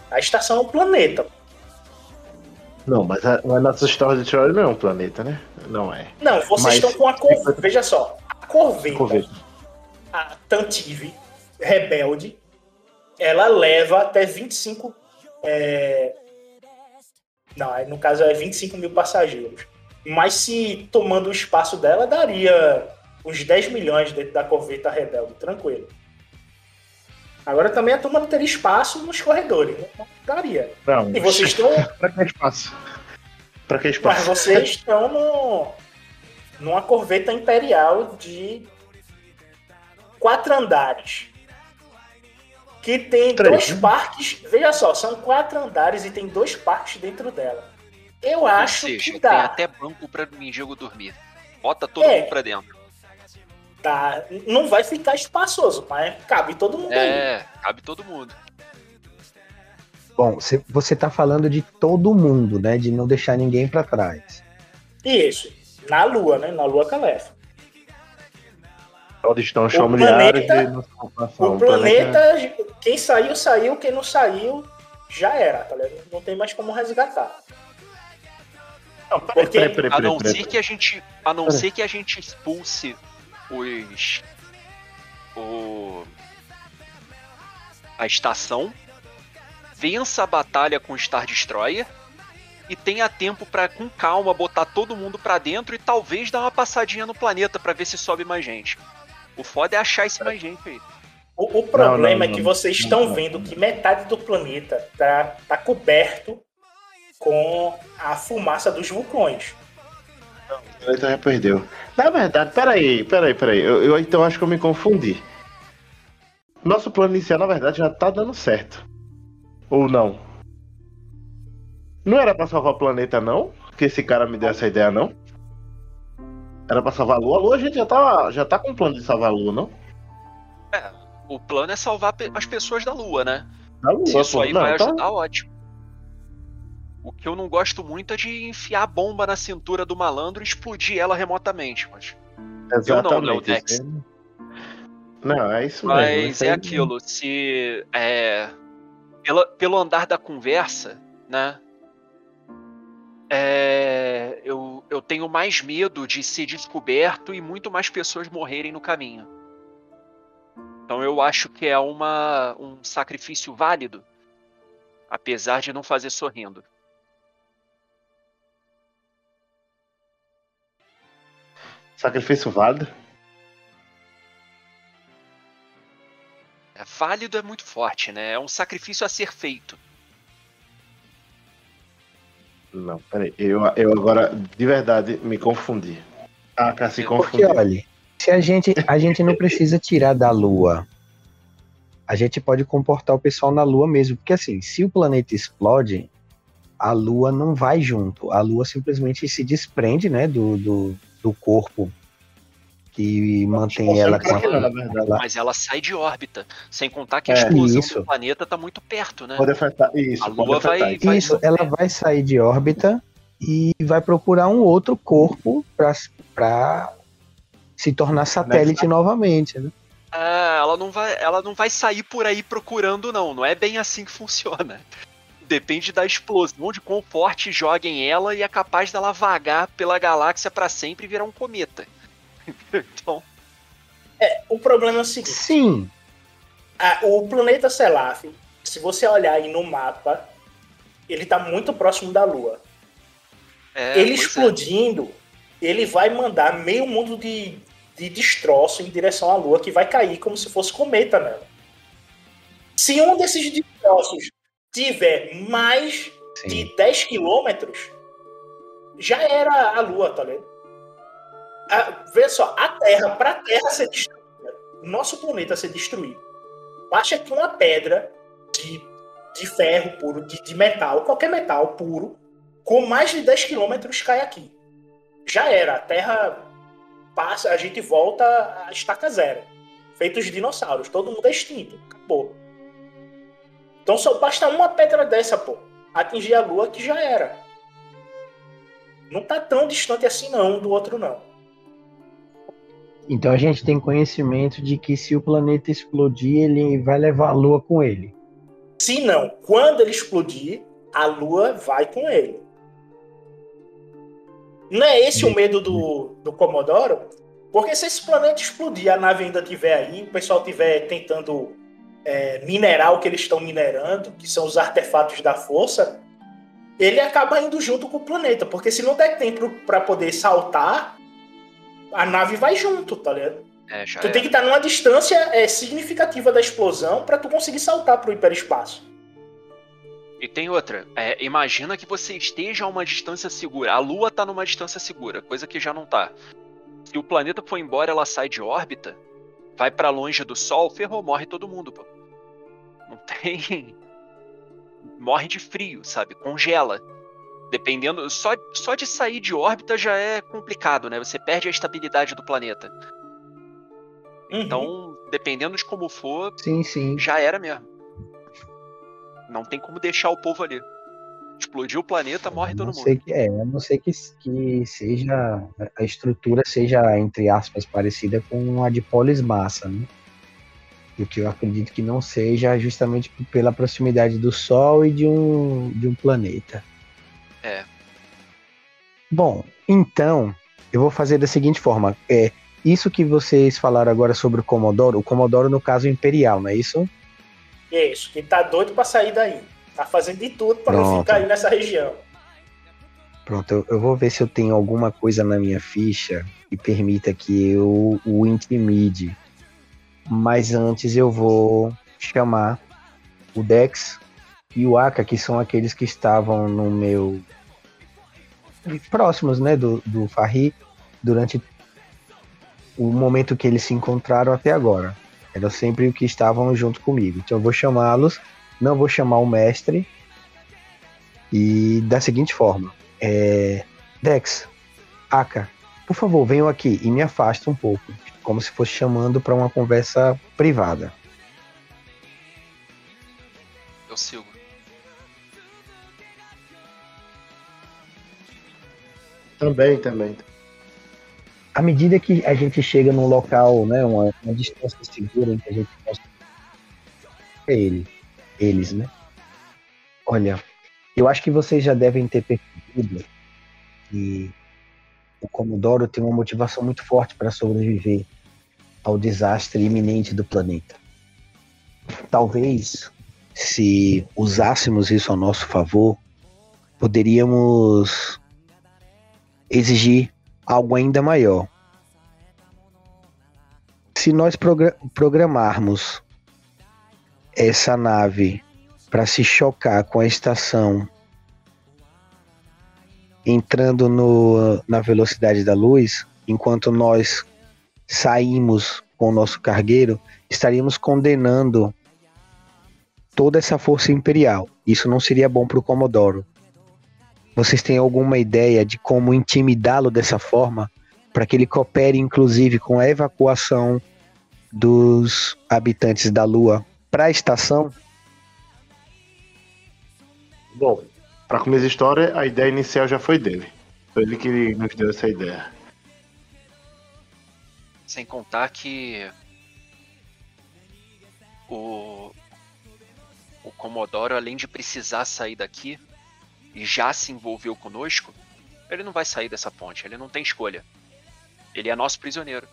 A estação é um planeta. Não, mas a, a nossa Star Destroyer não é um planeta, né? Não é. Não, vocês Mas- estão com a Corvette. Veja só. A Corvette, Corvette. A Tantive, rebelde, ela leva até 25. É... Não, aí no caso é 25 mil passageiros. Mas se tomando o espaço dela, daria uns 10 milhões dentro da Corvette rebelde, tranquilo. Agora também a turma não teria espaço nos corredores, né? Não daria. Não, E vocês estão. pra que espaço? Pra que Mas espaço? vocês estão no, numa corveta imperial de quatro andares. Que tem Três, dois né? parques. Veja só, são quatro andares e tem dois parques dentro dela. Eu Ou acho seja, que tem dá. até banco pra mendigo dormir. Bota todo É. mundo pra dentro. Tá. Não vai ficar espaçoso, mas cabe todo mundo aí. É, cabe todo mundo. Bom, você- você tá falando de todo mundo, né? De não deixar ninguém pra trás. Isso. Na Lua, né? Na Lua Calef. Onde estão os O familiares planeta- de. O planeta, quem saiu, saiu. Quem não saiu, já era, tá ligado? Não tem mais como resgatar. Não, peraí, Porque- peraí, peraí, A não ser que a gente. A não ser que a gente expulse os. O. A estação vença a batalha com o Star Destroyer e tenha tempo pra, com calma, botar todo mundo pra dentro e talvez dar uma passadinha no planeta pra ver se sobe mais gente. O foda é achar esse mais gente aí. O, o problema não, é que não. vocês Não, estão não. vendo que metade do planeta tá, tá coberto com a fumaça dos vulcões. O planeta já perdeu. Na verdade, peraí, peraí, peraí. Eu, eu então acho que eu me confundi. Nosso plano inicial, na verdade, já tá dando certo. Ou não? Não era pra salvar o planeta, não? Que esse cara me deu essa ideia, não? Era pra salvar a Lua? A Lua a gente já tá, já tá com plano de salvar a Lua, não? O plano é salvar as pessoas da Lua, né? A Lua, Se isso aí Não, vai então- ajudar, ótimo. O que eu não gosto muito é de enfiar a bomba na cintura do malandro e explodir ela remotamente, mas. Eu não, Léo Exatamente. Dex. isso aí- Não, é isso mesmo. Mas é aquilo, se. É, pela, pelo andar da conversa, né? É, eu, eu tenho mais medo de ser descoberto e muito mais pessoas morrerem no caminho. Então eu acho que é uma, um sacrifício válido, apesar de não fazer sorrindo. Sacrifício válido? É, válido é muito forte, né? É um sacrifício a ser feito. Não, peraí. Eu, eu agora, de verdade, me confundi. Ah, cara, se Porque, confundiu. olha, se a gente, a gente não precisa tirar da Lua, a gente pode comportar o pessoal na Lua mesmo. Porque, assim, se o planeta explode, a Lua não vai junto. A Lua simplesmente se desprende, né, do, do, do corpo que mantém ela com a. na verdade. Lá. Mas ela sai de órbita. Sem contar que a É, explosão isso. do planeta tá muito perto, né? Pode afetar. Isso, A Lua afetar vai- isso. vai- Isso, ela vai sair de órbita e vai procurar um outro corpo para se tornar satélite novamente. Né? Ah, ela não vai, ela não vai sair por aí procurando não. Não é bem assim que funciona. Depende da explosão, de quão forte joguem ela e é capaz dela vagar pela galáxia pra sempre e virar um cometa. Então, O problema é o seguinte: Sim, a- o planeta Selaf, se você olhar aí no mapa, ele tá muito próximo da Lua. é, ele é. explodindo, ele vai mandar meio mundo de, de destroço em direção à Lua, que vai cair como se fosse cometa nela. Se um desses destroços tiver mais sim. de 10 quilômetros, já era a Lua, tá ligado? Ah, vê só, a Terra, para a Terra ser destruída, nosso planeta ser destruído, basta que uma pedra de, de ferro puro, de, de metal, qualquer metal puro, com mais de 10 quilômetros cai aqui. Já era, a Terra passa, a gente volta a estaca zero. Feito os dinossauros, todo mundo é extinto, acabou. Então só basta uma pedra dessa, pô, atingir a Lua que já era. Não tá tão distante assim não, do outro não. Então a gente tem conhecimento de que se o planeta explodir, ele vai levar a Lua com ele. Se não, quando ele explodir, a Lua vai com ele. Não é esse o medo do, do Comodoro? Porque se esse planeta explodir, a nave ainda estiver aí, o pessoal estiver tentando é, minerar o que eles estão minerando, que são os artefatos da força, ele acaba indo junto com o planeta. Porque se não der tempo para poder saltar, a nave vai junto, tá ligado? É, já Tu é. tem que estar numa distância é, significativa da explosão para tu conseguir saltar pro hiperespaço. E tem outra. é, imagina que você esteja a uma distância segura. A Lua tá numa distância segura, coisa que já não tá. Se o planeta for embora, ela sai de órbita, vai pra longe do Sol, ferrou, morre todo mundo, pô. Não tem. Morre de frio, sabe? Congela. Dependendo. Só, só de sair de órbita já é complicado, né? Você perde a estabilidade do planeta. Uhum. Então, dependendo de como for, Sim, sim. já era mesmo. Não tem como deixar o povo ali. Explodiu o planeta, morre todo não mundo. que, é, a não ser que, que seja a estrutura seja, entre aspas, parecida com a de Polis Massa, né? O que eu acredito que não seja justamente pela proximidade do Sol e de um, de um planeta. É. Bom, então, eu vou fazer da seguinte forma. É, isso que vocês falaram agora sobre o Comodoro, o Comodoro no caso Imperial, não é isso? Isso, que tá doido pra sair daí. Tá fazendo de tudo pra não ficar aí nessa região. Pronto, eu, eu vou ver se eu tenho alguma coisa na minha ficha que permita que eu o intimide. Mas antes eu vou chamar o Dex e o Aka, que são aqueles que estavam no meu. próximos, né, do, do Farri, durante o momento que eles se encontraram até agora. Eram sempre o que estavam junto comigo. Então eu vou chamá-los, não vou chamar o mestre. E da seguinte forma: é, Dex, Aka, por favor, venham aqui e me afasta um pouco, como se fosse chamando para uma conversa privada. Eu sigo. Também, também. À medida que a gente chega num local, né, uma, uma distância segura em que a gente possa é ele, eles, né? Olha, eu acho que vocês já devem ter percebido que o Comodoro tem uma motivação muito forte para sobreviver ao desastre iminente do planeta. Talvez, se usássemos isso ao nosso favor, poderíamos exigir algo ainda maior. Se nós progra- programarmos essa nave para se chocar com a estação entrando no, na velocidade da luz, enquanto nós saímos com o nosso cargueiro, estaríamos condenando toda essa força imperial. Isso não seria bom para o Comodoro. Vocês têm alguma ideia de como intimidá-lo dessa forma para que ele coopere, inclusive, com a evacuação dos habitantes da Lua para a estação? Bom, pra começar a história, a ideia inicial já foi dele. Foi ele que nos deu essa ideia. Sem contar que o o Comodoro, além de precisar sair daqui e já se envolveu conosco, ele não vai sair dessa ponte, ele não tem escolha. Ele é nosso prisioneiro.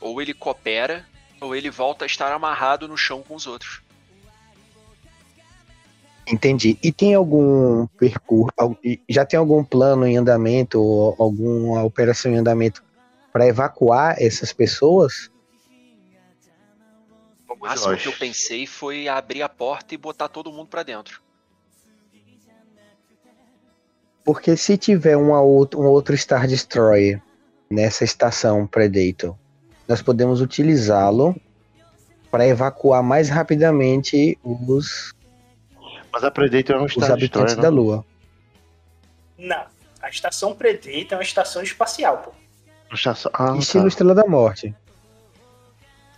Ou ele coopera, ou ele volta a estar amarrado no chão com os outros. Entendi. E tem algum percurso, já tem algum plano em andamento ou alguma operação em andamento para evacuar essas pessoas? O máximo que eu pensei foi abrir a porta e botar todo mundo pra dentro. Porque se tiver uma outra, um outro Star Destroyer nessa estação Predator, nós podemos utilizá-lo para evacuar mais rapidamente os, Mas a Predator é um os Star habitantes Destroyer, da não? Lua. Não. A estação Predator é uma estação espacial, pô. Estação- Ah, Estilo tá. Estrela da Morte.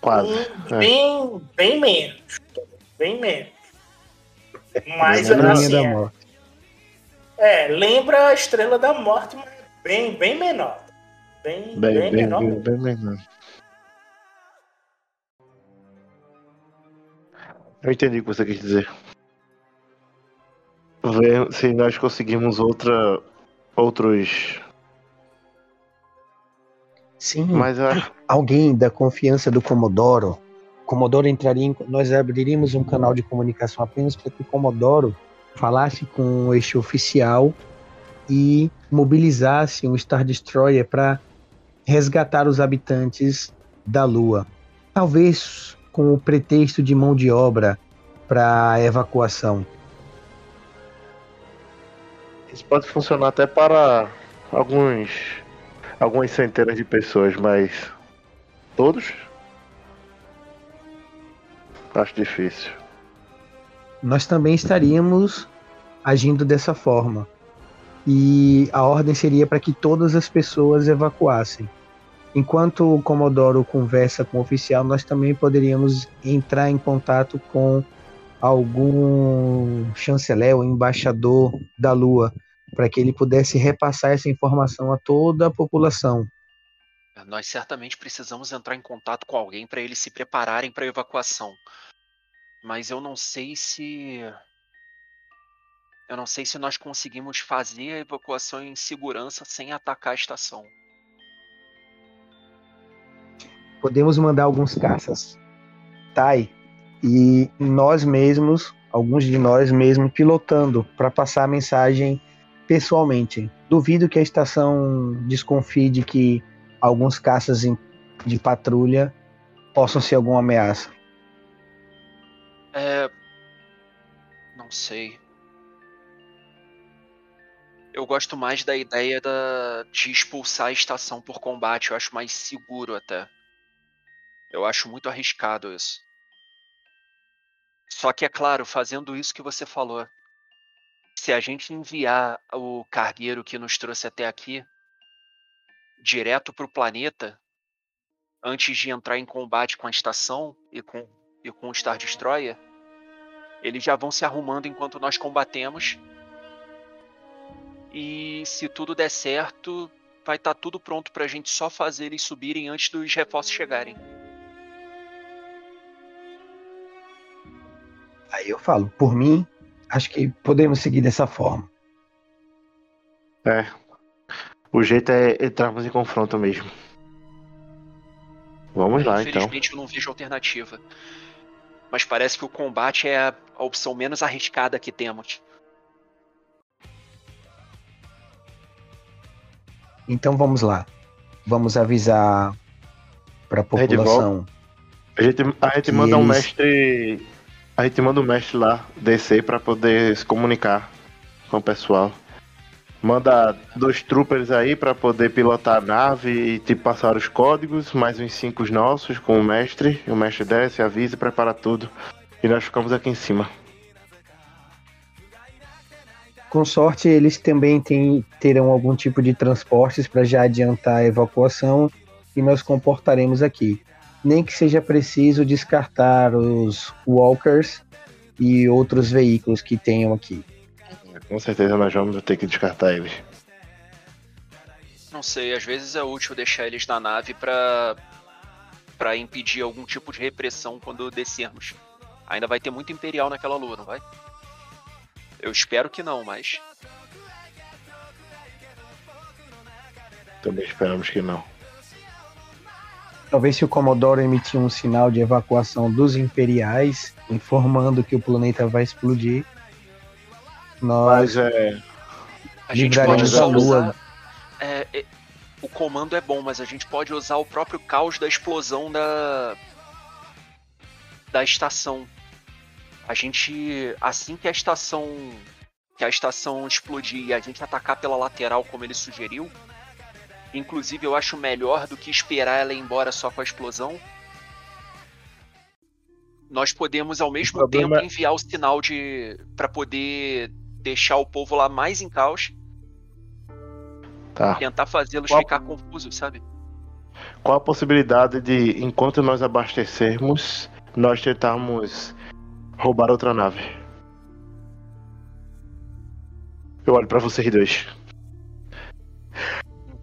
Quase. Hum, É. Bem, bem menos. Bem menos. Mas Estrelinha assim, da é, Morte. é, lembra a Estrela da Morte, mas bem, bem menor. Bem, bem, Bem, bem, menor. bem, bem, bem. Eu entendi o que você quis dizer. Ver se nós conseguimos outra, outros. Sim, Mas eu acho alguém da confiança do Comodoro. Comodoro entraria em, nós abriríamos um canal de comunicação apenas para que o Comodoro falasse com este oficial e mobilizasse um Star Destroyer para resgatar os habitantes da Lua. Talvez com o pretexto de mão de obra para evacuação. Isso pode funcionar até para alguns. Algumas centenas de pessoas, mas. Todos? Acho difícil. nós também estaríamos agindo dessa forma. E a ordem seria para que todas as pessoas evacuassem. Enquanto o Comodoro conversa com o oficial, nós também poderíamos entrar em contato com algum chanceler ou embaixador da Lua, para que ele pudesse repassar essa informação a toda a população. Nós certamente precisamos entrar em contato com alguém para eles se prepararem para a evacuação. Mas eu não sei se. Eu não sei se nós conseguimos fazer a evacuação em segurança sem atacar a estação. Podemos mandar alguns caças. Tai e nós mesmos, alguns de nós mesmos, pilotando para passar a mensagem pessoalmente. Duvido que a estação desconfie de que alguns caças de patrulha possam ser alguma ameaça. É. Não sei. Eu gosto mais da ideia da... de expulsar a estação por combate. Eu acho mais seguro até. Eu acho muito arriscado isso. Só que é claro, fazendo isso que você falou. Se a gente enviar o cargueiro que nos trouxe até aqui direto para o planeta, antes de entrar em combate com a estação e com, e com o Star Destroyer, eles já vão se arrumando enquanto nós combatemos. E se tudo der certo, vai estar tudo pronto pra gente só fazer eles subirem antes dos reforços chegarem. Aí eu falo, por mim, acho que podemos seguir dessa forma. É. O jeito é entrarmos em confronto mesmo. Vamos lá então. Infelizmente eu não vejo alternativa. Mas parece que o combate é a, a opção menos arriscada que temos. Então vamos lá. Vamos avisar para a população. A gente, a gente manda um eles- mestre. A gente manda um mestre lá descer pra poder se comunicar com o pessoal. Manda dois troopers aí pra poder pilotar a nave e te passar os códigos, mais uns cinco nossos com o mestre. O mestre desce, avisa e prepara tudo. E nós ficamos aqui em cima. Com sorte, eles também têm- terão algum tipo de transportes para já adiantar a evacuação e nós comportaremos aqui. Nem que seja preciso descartar os walkers e outros veículos que tenham aqui. Com certeza nós vamos ter que descartar eles. Não sei, às vezes é útil deixar eles na nave pra, pra impedir algum tipo de repressão quando descermos. Ainda vai ter muito Imperial naquela lua, não vai? Eu espero que não, mas. Também esperamos que não. Talvez se o Commodoro emitir um sinal de evacuação dos imperiais, informando que o planeta vai explodir, nós Mas é. A gente pode a só Lua. usar. é, é, o comando é bom, mas a gente pode usar o próprio caos da explosão da. da estação. A gente. Assim que a estação. que a estação explodir e a gente atacar pela lateral como ele sugeriu. Inclusive eu acho melhor do que esperar ela ir embora só com a explosão. Nós podemos ao mesmo problema tempo enviar o sinal de. para poder deixar o povo lá mais em caos Tá. tentar fazê-los Qual- ficar confusos, sabe? Qual a possibilidade de, enquanto nós abastecermos, nós tentarmos roubar outra nave? Eu olho pra vocês dois.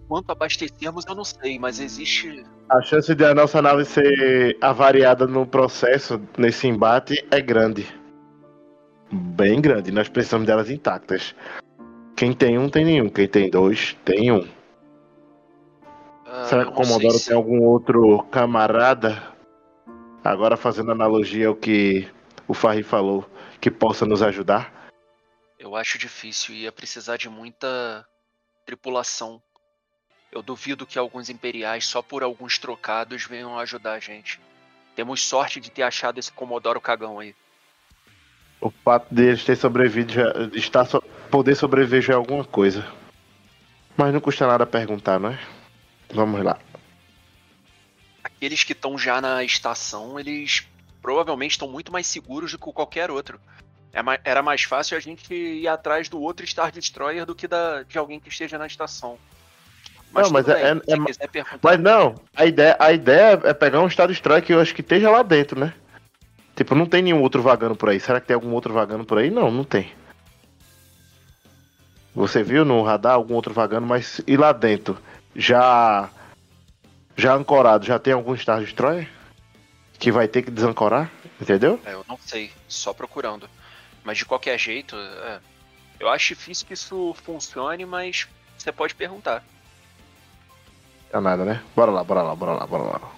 Enquanto abastecermos, eu não sei, mas existe. A chance de a nossa nave ser avariada no processo, nesse embate, é grande. Bem grande. Nós precisamos delas intactas. Quem tem um, tem nenhum. Quem tem dois, tem um. ah, Será que o Comodoro se- tem algum outro camarada? Agora fazendo analogia ao que o Farri falou, que possa nos ajudar? Eu acho difícil, ia precisar de muita tripulação. Eu duvido que alguns imperiais, só por alguns trocados, venham ajudar a gente. Temos sorte de ter achado esse Comodoro cagão aí. O fato deles ter sobrevivido já, estar so- poder sobreviver já é alguma coisa. Mas não custa nada perguntar, não é? Vamos lá. Aqueles que estão já na estação, eles provavelmente estão muito mais seguros do que qualquer outro. É Era mais fácil a gente ir atrás do outro Star Destroyer do que da, de alguém que esteja na estação. Não, mas é- bem, é- é Mas não, a ideia, a ideia é pegar um estado strike que eu acho que esteja lá dentro, né? Tipo, não tem nenhum outro vagando por aí. Será que tem algum outro vagando por aí? Não, não tem. Você viu no radar algum outro vagando, mas e lá dentro? Já. Já ancorado, já tem algum Star Destroyer? Que vai ter que desancorar? Entendeu? É, eu não sei, só procurando. Mas de qualquer jeito, é, eu acho difícil que isso funcione, mas você pode perguntar. É nada, né? Bora lá, bora lá, bora lá, bora lá.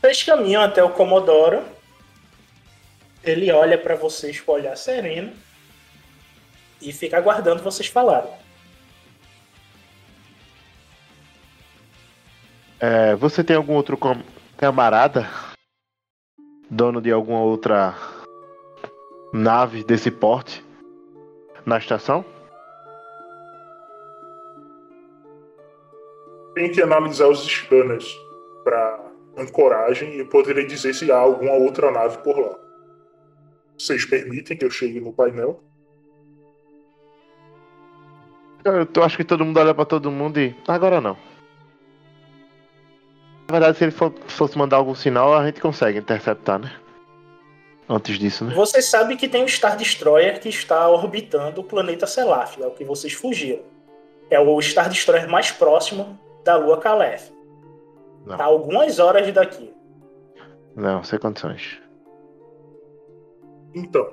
Vocês caminham até o Comodoro. Ele olha para vocês com olhar sereno e fica aguardando vocês falarem. É, você tem algum outro com- camarada? Dono de alguma outra nave desse porte? Na estação? Tem que analisar os scanners para ancoragem e poderei dizer se há alguma outra nave por lá. Vocês permitem que eu chegue no painel? Eu, eu acho que todo mundo olha pra todo mundo e. Agora não. Na verdade, se ele for- fosse mandar algum sinal, a gente consegue interceptar, né? Antes disso, né? Você sabe que tem um Star Destroyer que está orbitando o planeta Selaf, é o que vocês fugiram. É o Star Destroyer mais próximo da Lua Calef. Não. Tá algumas horas daqui. Não, sem condições. Então.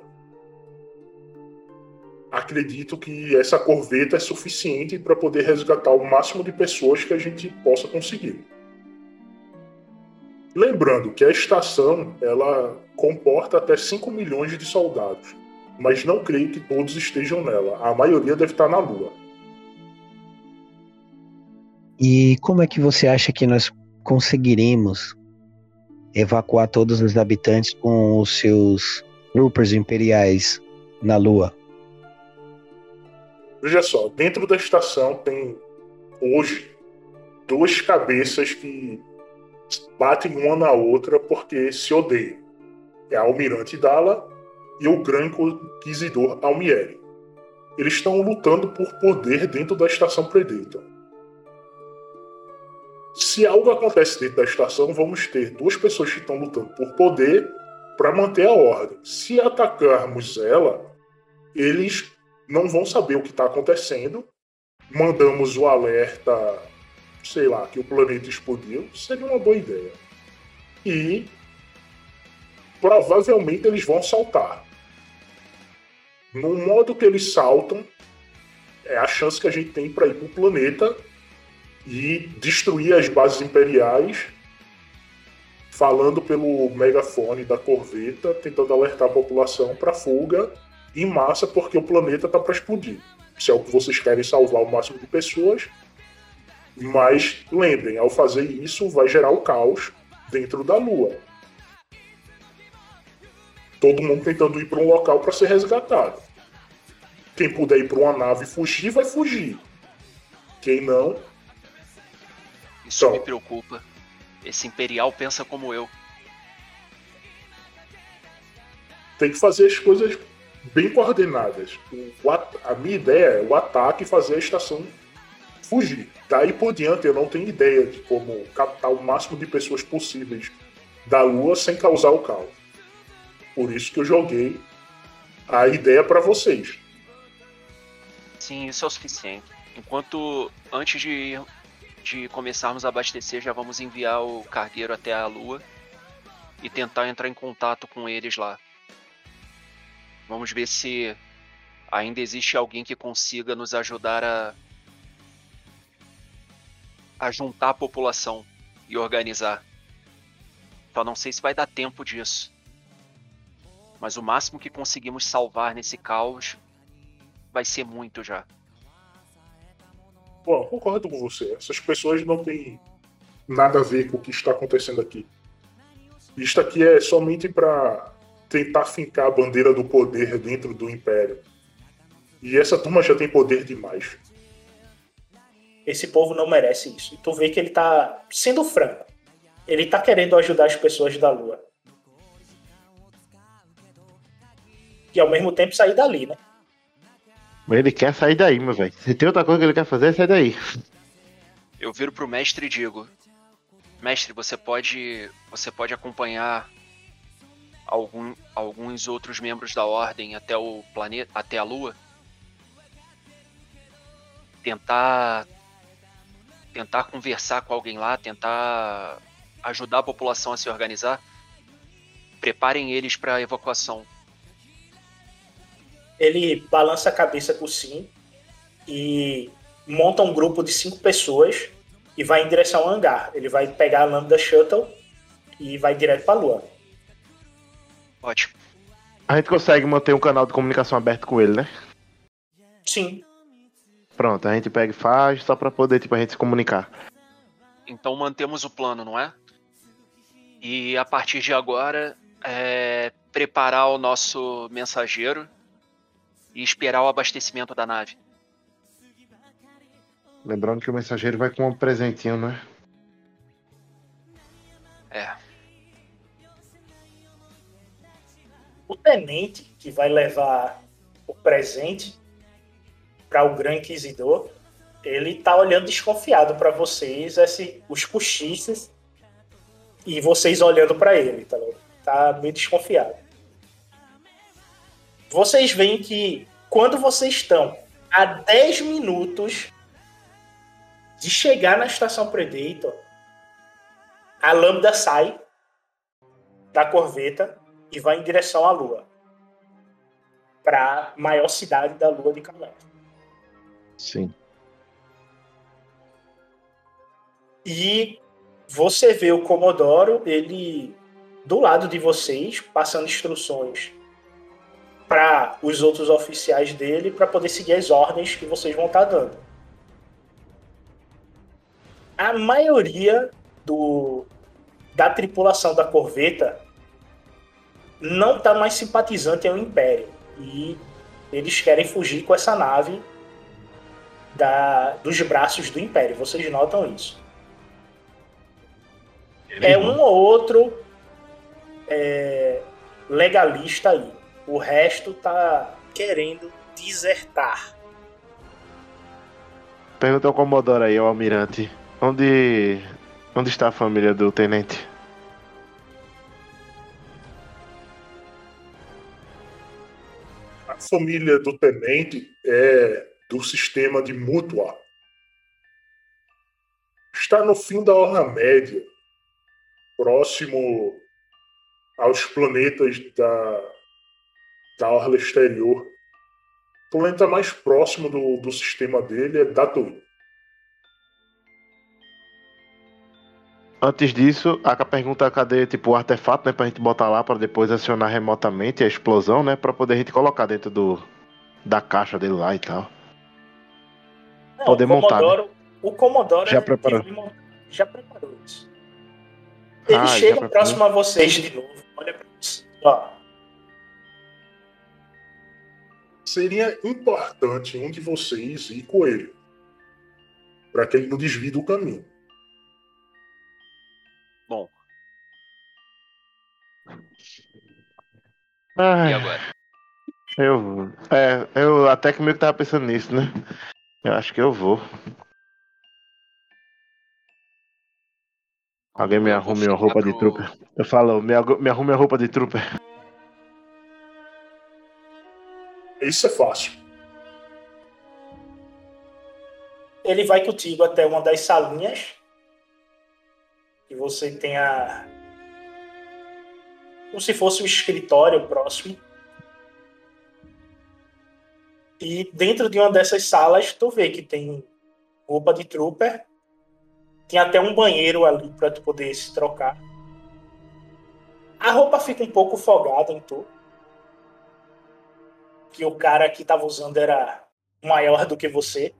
Acredito que essa corveta é suficiente para poder resgatar o máximo de pessoas que a gente possa conseguir. Lembrando que a estação ela comporta até 5 milhões de soldados, mas não creio que todos estejam nela. A maioria deve estar na Lua. E como é que você acha que nós conseguiremos evacuar todos os habitantes com os seus troopers imperiais na Lua? Veja só, dentro da estação tem hoje duas cabeças que batem uma na outra porque se odeiam. É a Almirante Dala e o Grande Inquisidor Almieri. Eles estão lutando por poder dentro da estação Predator. Se algo acontece dentro da estação, vamos ter duas pessoas que estão lutando por poder para manter a ordem. Se atacarmos ela, eles não vão saber o que está acontecendo. Mandamos o alerta, sei lá, que o planeta explodiu. Seria uma boa ideia. E provavelmente eles vão saltar. No modo que eles saltam, é a chance que a gente tem para ir para o planeta e destruir as bases imperiais, falando pelo megafone da corveta, tentando alertar a população para fuga em massa, porque o planeta está para explodir. Se é o que vocês querem salvar o máximo de pessoas. Mas lembrem, ao fazer isso, vai gerar o caos dentro da Lua. Todo mundo tentando ir para um local para ser resgatado. Quem puder ir para uma nave e fugir, vai fugir. Quem não, Isso me preocupa. Esse Imperial pensa como eu. tem que fazer as coisas bem coordenadas. O a minha ideia é o ataque e fazer a estação fugir. Daí por diante, eu não tenho ideia de como captar o máximo de pessoas possíveis da Lua sem causar o caos. Por isso que eu joguei a ideia para vocês. Sim, isso é o suficiente. Enquanto antes de, de começarmos a abastecer, já vamos enviar o cargueiro até a Lua e tentar entrar em contato com eles lá. Vamos ver se ainda existe alguém que consiga nos ajudar a a juntar a população e organizar. Só não sei se vai dar tempo disso. Mas o máximo que conseguimos salvar nesse caos vai ser muito já. Bom, concordo com você. Essas pessoas não têm nada a ver com o que está acontecendo aqui. Isto aqui é somente para tentar fincar a bandeira do poder dentro do Império. E essa turma já tem poder demais. Esse povo não merece isso. E tu vê que ele tá sendo franco. Ele tá querendo ajudar as pessoas da Lua. E ao mesmo tempo sair dali, né? Mas ele quer sair daí, meu velho. Se tem outra coisa que ele quer fazer, sair daí. Eu viro pro mestre e digo: Mestre, você pode. Você pode acompanhar algum, alguns outros membros da ordem até o planeta. até a Lua? Tentar. Tentar conversar com alguém lá, tentar ajudar a população a se organizar. Preparem eles para a evacuação. Ele balança a cabeça por sim e monta um grupo de cinco pessoas e vai em direção ao hangar. Ele vai pegar a lambda shuttle e vai direto pra lua. Ótimo. A gente consegue manter um canal de comunicação aberto com ele, né? Sim. Pronto, a gente pega e faz só pra poder, tipo, a gente se comunicar. Então mantemos o plano, não é? E a partir de agora, é, preparar o nosso mensageiro e esperar o abastecimento da nave. Lembrando que o mensageiro vai com um presentinho, né? É. O tenente que vai levar o presente para o Gran Inquisidor, ele tá olhando desconfiado para vocês, esse, os cochices, e vocês olhando para ele, tá, tá meio desconfiado. Vocês veem que quando vocês estão a 10 minutos de chegar na estação Predator, a lambda sai da corveta e vai em direção à Lua. Para a maior cidade da Lua de Calais. Sim. E você vê o Comodoro, ele do lado de vocês, passando instruções para os outros oficiais dele para poder seguir as ordens que vocês vão estar dando. A maioria do, da tripulação da corveta não está mais simpatizante ao Império e eles querem fugir com essa nave da, dos braços do Império. Vocês notam isso? É um ou outro é, legalista aí. O resto tá querendo desertar. Pergunta ao Commodore aí, ao almirante. Onde. Onde está a família do tenente? A família do tenente é do sistema de Mutua. Está no fim da Orla Média, próximo aos planetas da, da Orla Exterior. O planeta mais próximo do, do sistema dele é Tatooine. Antes disso, a pergunta cadê tipo o artefato, né, pra gente botar lá para depois acionar remotamente a explosão, né, para poder a gente colocar dentro do da caixa dele lá e tal. Não, Poder o montar, né? O Commodoro Já é preparou. mon- já preparou isso. Ele Ah, chega próximo a vocês de novo. Olha pra isso. Ó, Seria importante um de vocês ir com ele. Para que ele não desvie do caminho. Bom, Ai, e agora? eu, é, eu até que meio que tava pensando nisso, né? Eu acho que eu vou. Alguém me arrume uma roupa de pro- trooper. Eu falo, me, me arrume a roupa de trooper. Isso é fácil. ele vai contigo até uma das salinhas. E você tem a. Como se fosse um escritório próximo. E dentro de uma dessas salas, tu vê que tem roupa de trooper. Tem até um banheiro ali para tu poder se trocar. A roupa fica um pouco folgada em tu. Que o cara que tava usando era maior do que você.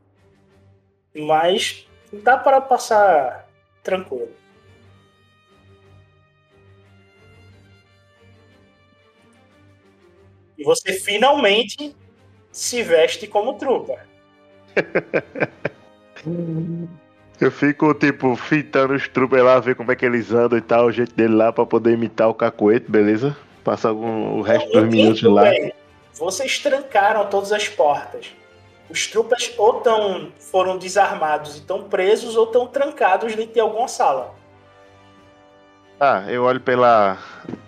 Mas dá para passar tranquilo. E você finalmente se veste como trooper. Eu fico, tipo, fitando os troopers lá, ver como é que eles andam e tal, o jeito dele lá, pra poder imitar o cacoete, beleza? Passar algum, o resto dos minutos lá. Vocês trancaram todas as portas. Os troopers ou tão, foram desarmados e estão presos ou estão trancados dentro de alguma sala. Ah, eu olho pela,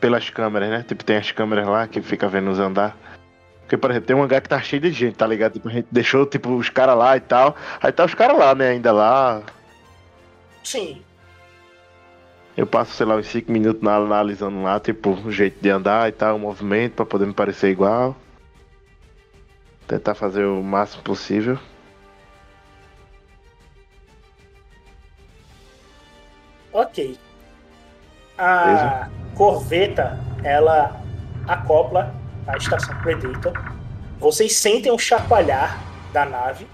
pelas câmeras, né? Tipo, tem as câmeras lá que fica vendo os andar. Porque, por exemplo, tem um hangar que tá cheio de gente, tá ligado? Tipo, a gente deixou, tipo, os caras lá e tal. Aí tá os caras lá, né? Ainda lá. Sim, Eu passo, sei lá, uns 5 minutos na- analisando lá, tipo, o jeito de andar e tal, o movimento, pra poder me parecer igual. Tentar fazer o máximo possível. ok. A corveta, ela acopla a estação Predator. Vocês sentem um chacoalhar da nave.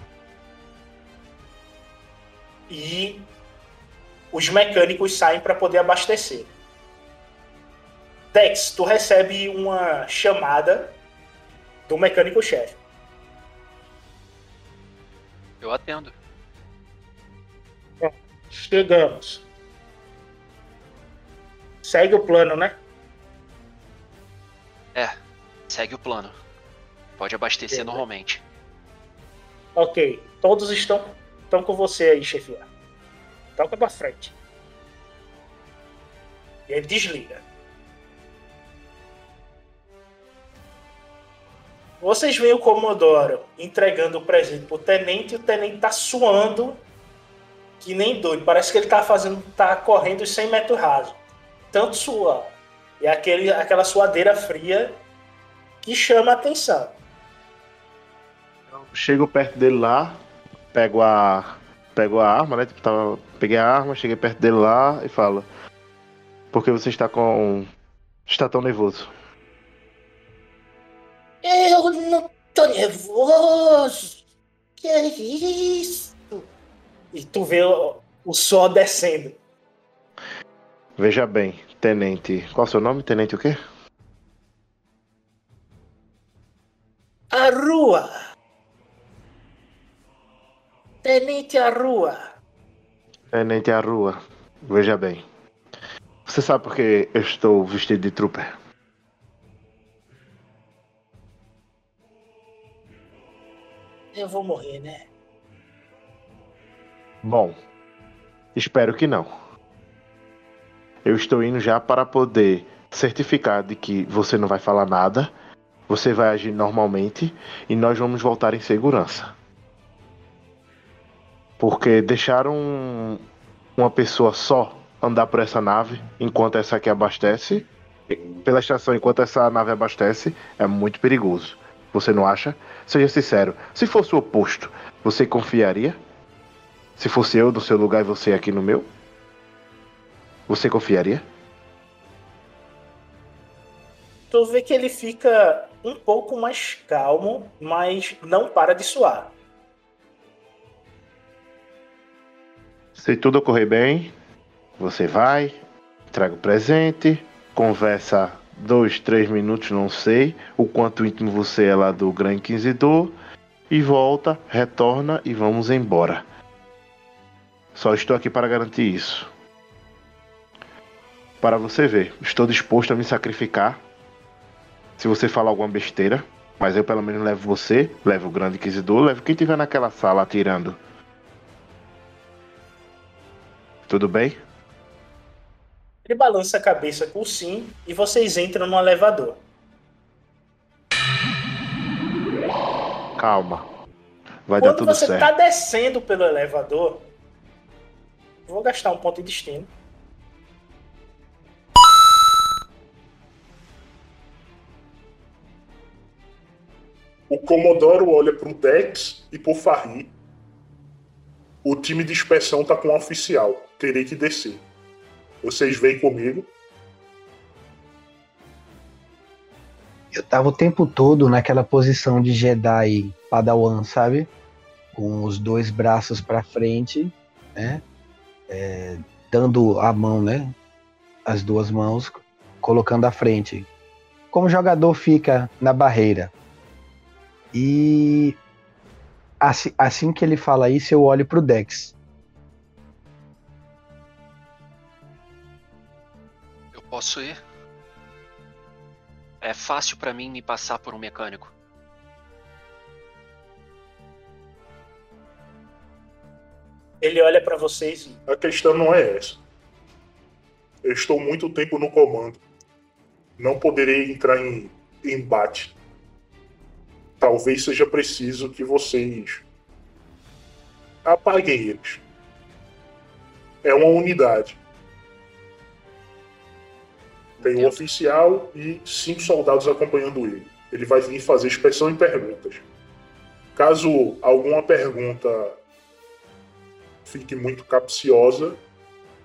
E os mecânicos saem para poder abastecer. Dex, tu recebe uma chamada do mecânico-chefe. Eu atendo. Chegamos. Segue o plano, né? É, segue o plano. Pode abastecer Beleza. normalmente. Ok. Todos estão, estão com você aí, chefia. Toca pra frente. E ele desliga. Vocês veem o Comodoro entregando o presente pro tenente e o tenente tá suando que nem doido. Parece que ele tá fazendo, tá correndo os 100 metros rasos. Tanto suar. E aquele, aquela suadeira fria que chama a atenção. Chego perto dele lá, pego a. Pego a arma, né? Tipo, tava, peguei a arma, cheguei perto dele lá e falo. Por que você está com. está tão nervoso? Eu não tô nervoso. Que é isso? E tu vê o, o sol descendo. Veja bem, tenente. Qual é o seu nome? Tenente o quê? A rua. Tenente a rua. Tenente a rua. Veja bem. Você sabe por que eu estou vestido de trooper? Eu vou morrer, né? Bom, espero que não. Eu estou indo já para poder certificar de que você não vai falar nada, você vai agir normalmente e nós vamos voltar em segurança. Porque deixaram uma pessoa só andar por essa nave enquanto essa aqui abastece, pela estação enquanto essa nave abastece, é muito perigoso. Você não acha? Seja sincero, se fosse o oposto, você confiaria? Se fosse eu no seu lugar e você aqui no meu? Você confiaria? Tu vê que ele fica um pouco mais calmo, mas não para de suar. Se tudo ocorrer bem, você vai, traga o presente, conversa dois, três minutos, não sei, o quanto íntimo você é lá do Grande Inquisidor, e volta, retorna e vamos embora. Só estou aqui para garantir isso. Para você ver, estou disposto a me sacrificar se você falar alguma besteira, mas eu pelo menos levo você, levo o Grande Inquisidor, levo quem tiver naquela sala atirando. Tudo bem? Ele balança a cabeça com sim e vocês entram no elevador. Calma. Vai dar Quando tudo você certo. tá descendo pelo elevador, vou gastar um ponto de destino. O Comodoro olha pro Dex e pro Farri. O time de inspeção tá com um oficial. Terei que descer. Vocês vêm comigo. Eu tava o tempo todo naquela posição de Jedi Padawan, sabe? Com os dois braços pra frente, né? É, dando a mão, né? As duas mãos, colocando à frente. Como o jogador fica na barreira. E assim, assim que ele fala isso, eu olho pro Dex. Posso ir? É fácil pra mim me passar por um mecânico. Ele olha pra vocês e A questão não é essa. Eu estou muito tempo no comando. Não poderei entrar em embate. Talvez seja preciso que vocês apaguem eles. É uma unidade. Tem um oficial e cinco soldados acompanhando ele. Ele vai vir fazer inspeção e perguntas. Caso alguma pergunta fique muito capciosa,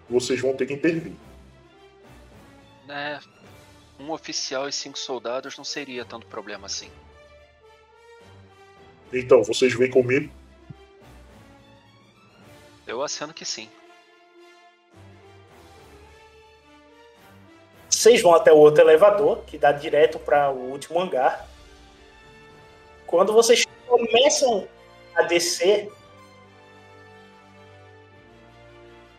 vocês vão ter que intervir. né? Um oficial e cinco soldados não seria tanto problema assim. Então, vocês vêm comigo? Eu aceno que sim. Vocês vão até o outro elevador, que dá direto para o último hangar. Quando vocês começam a descer,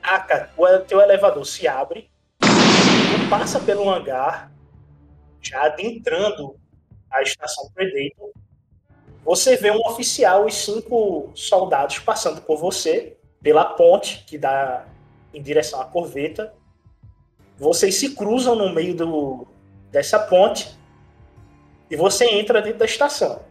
Aka, o teu elevador se abre, tu passa pelo hangar, já adentrando a estação Predator. Você vê um oficial e cinco soldados passando por você, pela ponte que dá em direção à corveta. Vocês se cruzam no meio do, dessa ponte e você entra dentro da estação.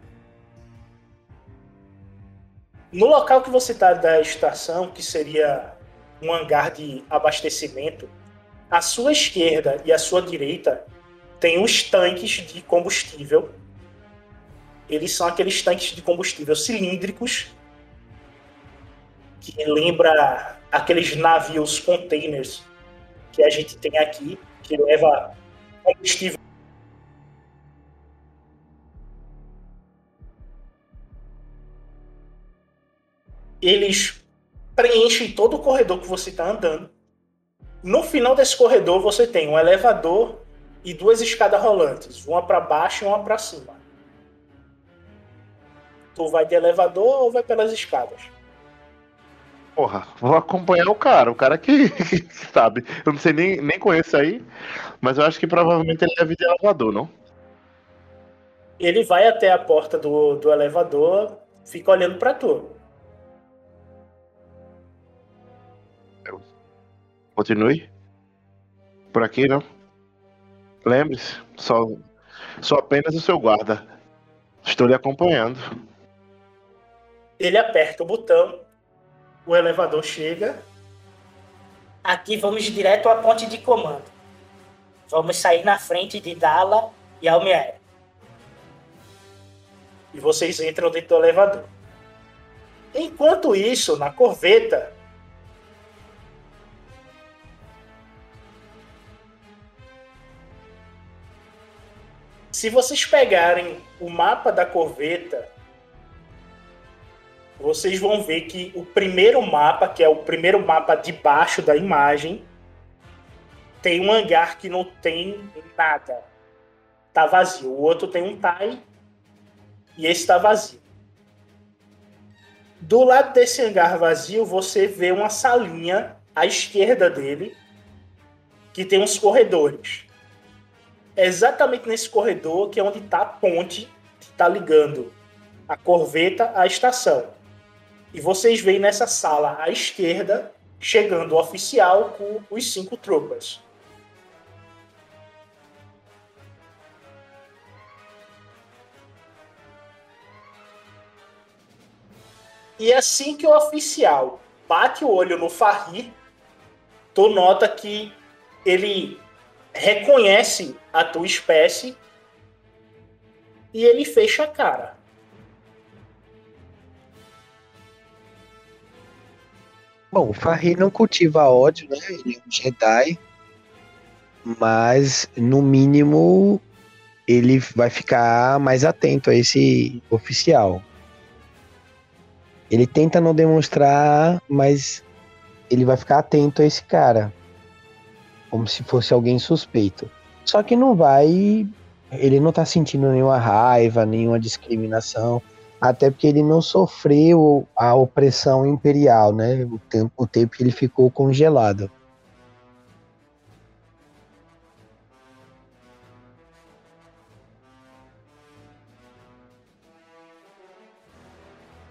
No local que você está da estação, que seria um hangar de abastecimento, à sua esquerda e à sua direita tem os tanques de combustível. Eles são aqueles tanques de combustível cilíndricos que lembra aqueles navios containers que a gente tem aqui, que leva combustível. Eles preenchem todo o corredor que você está andando. No final desse corredor, você tem um elevador e duas escadas rolantes, uma para baixo e uma para cima. Tu vai de elevador ou vai pelas escadas? Porra, vou acompanhar o cara, o cara que, que sabe. Eu não sei nem, nem conheço aí, mas eu acho que provavelmente ele deve de elevador, não? Ele vai até a porta do, do elevador, fica olhando para tu. Continue. Por aqui, não? Lembre-se, só, só apenas o seu guarda. Estou lhe acompanhando. Ele aperta o botão, o elevador chega. Aqui vamos direto à ponte de comando. Vamos sair na frente de Dala e Almier. E vocês entram dentro do elevador. Enquanto isso, na corveta, Se vocês pegarem o mapa da corveta, vocês vão ver que o primeiro mapa, que é o primeiro mapa de baixo da imagem, tem um hangar que não tem nada. Tá vazio. O outro tem um TIE e esse está vazio. Do lado desse hangar vazio, você vê uma salinha à esquerda dele que tem uns corredores. É exatamente nesse corredor que é onde está a ponte que está ligando a corveta à estação. E vocês veem nessa sala à esquerda chegando o oficial com os cinco tropas. E assim que o oficial bate o olho no Farri, tu nota que ele reconhece a tua espécie e ele fecha a cara. Bom, o Farri não cultiva ódio, né? Ele é um Jedi. Mas, no mínimo, ele vai ficar mais atento a esse oficial. Ele tenta não demonstrar, mas ele vai ficar atento a esse cara como se fosse alguém suspeito. Só que não vai. Ele não tá sentindo nenhuma raiva, nenhuma discriminação, até porque ele não sofreu a opressão imperial, né? O tempo, o tempo que ele ficou congelado.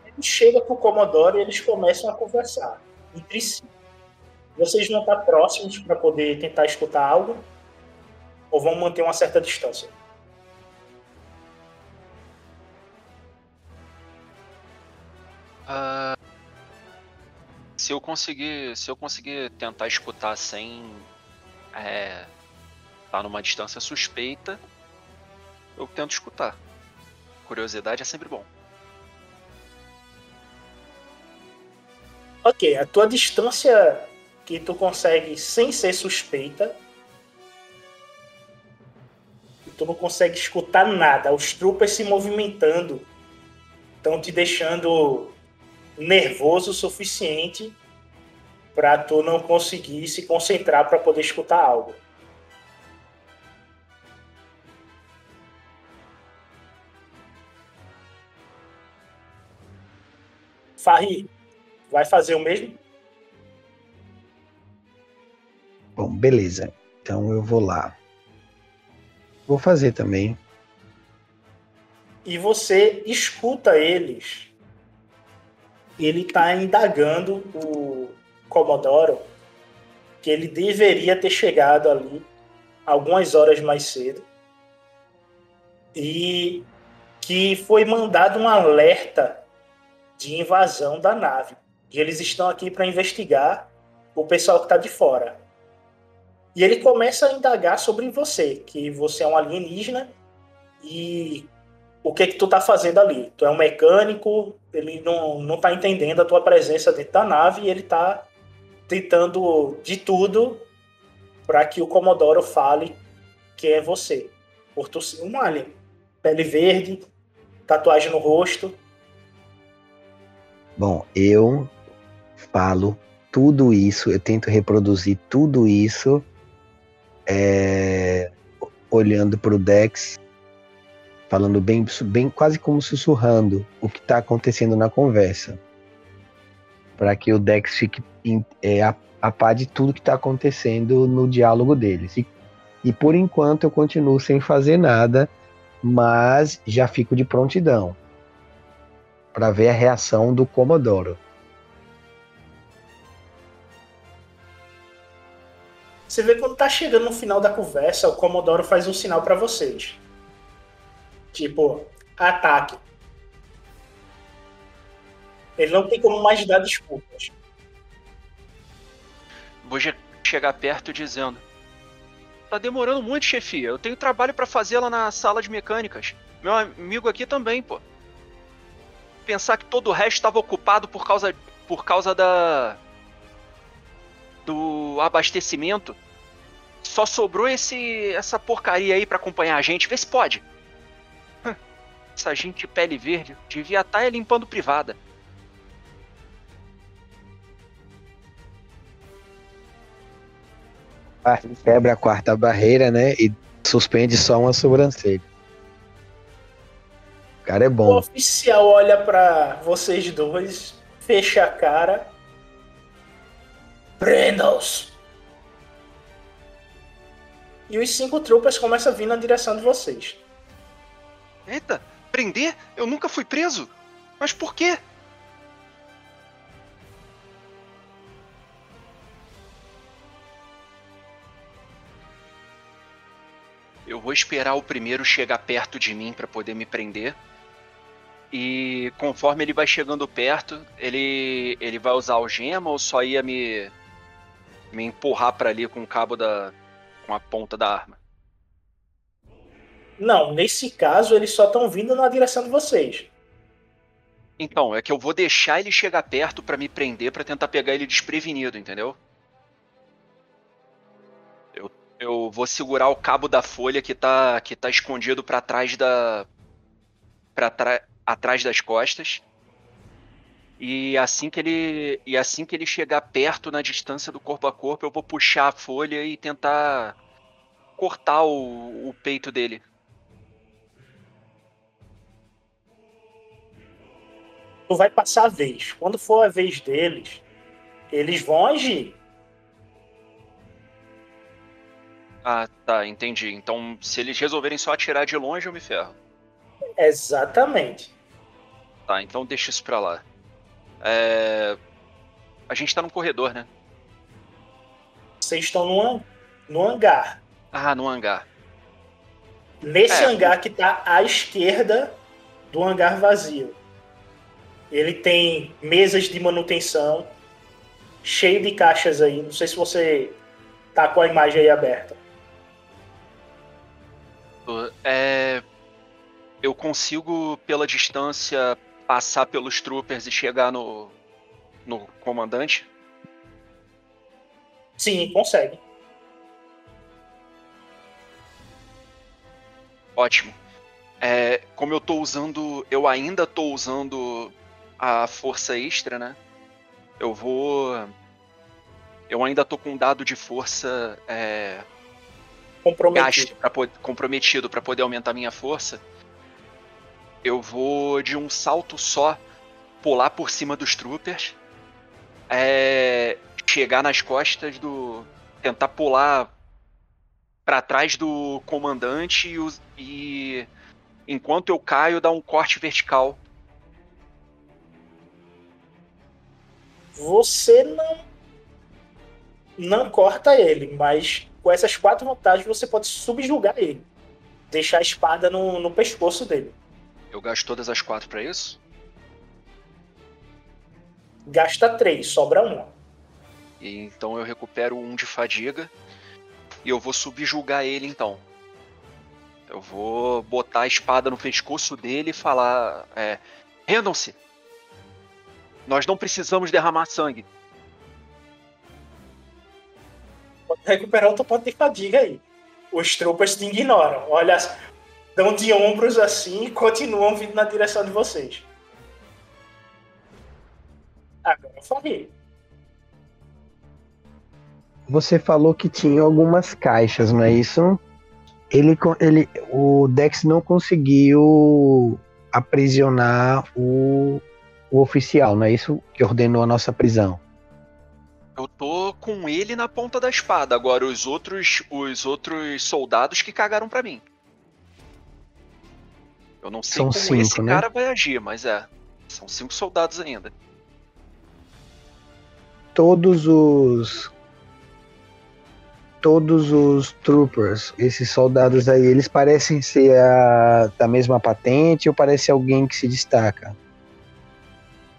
Ele chega pro Commodore e eles começam a conversar entre si. Vocês vão estar próximos para poder tentar escutar algo? Ou vão manter uma certa distância? Uh, se eu conseguir, se eu conseguir tentar escutar sem é, estar numa distância suspeita, eu tento escutar. Curiosidade é sempre bom. Ok, a tua distância que tu consegue sem ser suspeita tu não consegue escutar nada. Os troopers se movimentando estão te deixando nervoso o suficiente para tu não conseguir se concentrar para poder escutar algo. Farri, vai fazer o mesmo? Bom, beleza. Então eu vou lá. Vou fazer também. E você escuta eles. Ele está indagando o Comodoro que ele deveria ter chegado ali algumas horas mais cedo e que foi mandado um alerta de invasão da nave. E eles estão aqui para investigar o pessoal que está de fora. E ele começa a indagar sobre você, que você é um alienígena e o que que tu tá fazendo ali. Tu é um mecânico, ele não, não tá entendendo a tua presença dentro da nave e ele tá tentando de tudo para que o Comodoro fale que é você. Por tu ser um alien. Pele verde, tatuagem no rosto. Bom, eu falo tudo isso, eu tento reproduzir tudo isso é, olhando para o Dex, falando bem, bem, quase como sussurrando o que está acontecendo na conversa, para que o Dex fique é, a, a par de tudo que está acontecendo no diálogo deles. E, e por enquanto eu continuo sem fazer nada, mas já fico de prontidão para ver a reação do Comodoro. Você vê quando tá chegando no final da conversa, o Comodoro faz um sinal para vocês. Tipo, ataque. Ele não tem como mais dar desculpas. Vou chegar perto dizendo: Tá demorando muito, chefia. Eu tenho trabalho para fazer lá na sala de mecânicas. Meu amigo aqui também, pô. Pensar que todo o resto estava ocupado por causa por causa da do abastecimento. Só sobrou esse essa porcaria aí para acompanhar a gente. Vê se pode. Essa gente de pele verde devia estar tá limpando privada. Quebra a quarta barreira, né? E suspende só uma sobrancelha. O cara é bom. O oficial olha para vocês dois, fecha a cara Prenda-os! E os cinco tropas começam a vir na direção de vocês. Eita, prender? Eu nunca fui preso? Mas por quê? Eu vou esperar o primeiro chegar perto de mim para poder me prender. E conforme ele vai chegando perto, ele ele vai usar o gema ou só ia me me empurrar para ali com o cabo da. com a ponta da arma. Não, nesse caso eles só estão vindo na direção de vocês. Então, é que eu vou deixar ele chegar perto para me prender para tentar pegar ele desprevenido, entendeu? Eu, eu vou segurar o cabo da folha que tá que tá escondido para trás da para atrás das costas e assim que ele e assim que ele chegar perto na distância do corpo a corpo, eu vou puxar a folha e tentar cortar o, o peito dele. Tu vai passar a vez. Quando for a vez deles, eles vão agir. Ah, tá, entendi. Então, se eles resolverem só atirar de longe, eu me ferro. Exatamente. Tá, então deixa isso pra lá. É... A gente tá num corredor, né? Vocês estão no, no hangar. Ah, no hangar. Nesse é. hangar que tá à esquerda do hangar vazio. Ele tem mesas de manutenção, cheio de caixas aí. Não sei se você tá com a imagem aí aberta. É... Eu consigo, pela distância, passar pelos troopers e chegar no, no comandante? Sim, consegue. Ótimo. É, como eu tô usando. Eu ainda tô usando a força extra, né? Eu vou. Eu ainda tô com um dado de força é, Comprometido. pra, po- comprometido para poder aumentar minha força. Eu vou de um salto só pular por cima dos troopers, é, chegar nas costas do, tentar pular pra trás do comandante e, e enquanto eu caio dar um corte vertical. Você não. Não corta ele, mas com essas quatro vantagens você pode subjugar ele. Deixar a espada no, no pescoço dele. Eu gasto todas as quatro pra isso. Gasta três, sobra uma. E então eu recupero um de fadiga e eu vou subjugar ele então. Eu vou botar a espada no pescoço dele e falar: é, rendam-se. Nós não precisamos derramar sangue. Pode recuperar outro ponto de fadiga aí. Os tropas te ignoram. Olha, dão de ombros assim e continuam vindo na direção de vocês. Agora eu falei. Você falou que tinha algumas caixas, não é isso? Ele, ele, o Dex não conseguiu aprisionar o, o oficial, não é isso que ordenou a nossa prisão? Eu tô com ele na ponta da espada. Agora os outros, os outros soldados que cagaram pra mim. Eu não sei São como cinco, esse né? cara vai agir, mas é. São cinco soldados ainda. Todos os todos os troopers, esses soldados aí, eles parecem ser a, da mesma patente ou parece alguém que se destaca?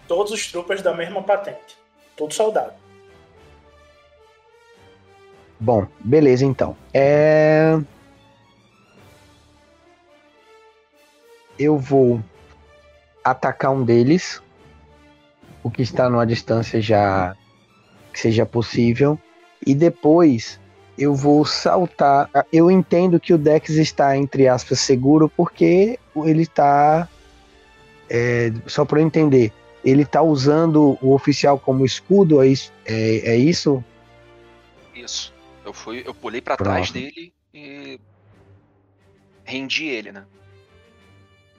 Todos os tropas da mesma patente. Todo soldado. Bom, beleza então. É... Eu vou atacar um deles, o que está numa distância já que seja possível, e depois eu vou saltar. Eu entendo que o Dex está, entre aspas, seguro, porque ele está. é, só para eu entender, ele está usando o oficial como escudo, é isso? É, é isso? Isso. Eu fui, eu pulei pra trás dele e rendi ele, né?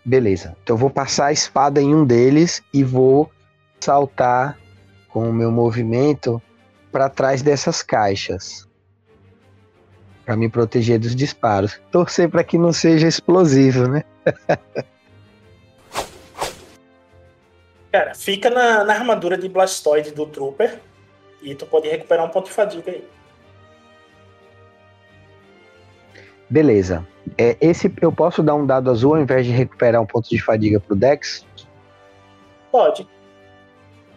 Beleza. Então eu vou passar a espada em um deles e vou saltar com o meu movimento para trás dessas caixas. Para me proteger dos disparos. Torcer para que não seja explosivo, né? Cara, fica na, na armadura de Blastoise do Trooper. E tu pode recuperar um ponto de fadiga aí. Beleza. É, esse eu posso dar um dado azul ao invés de recuperar um ponto de fadiga pro Dex? Pode.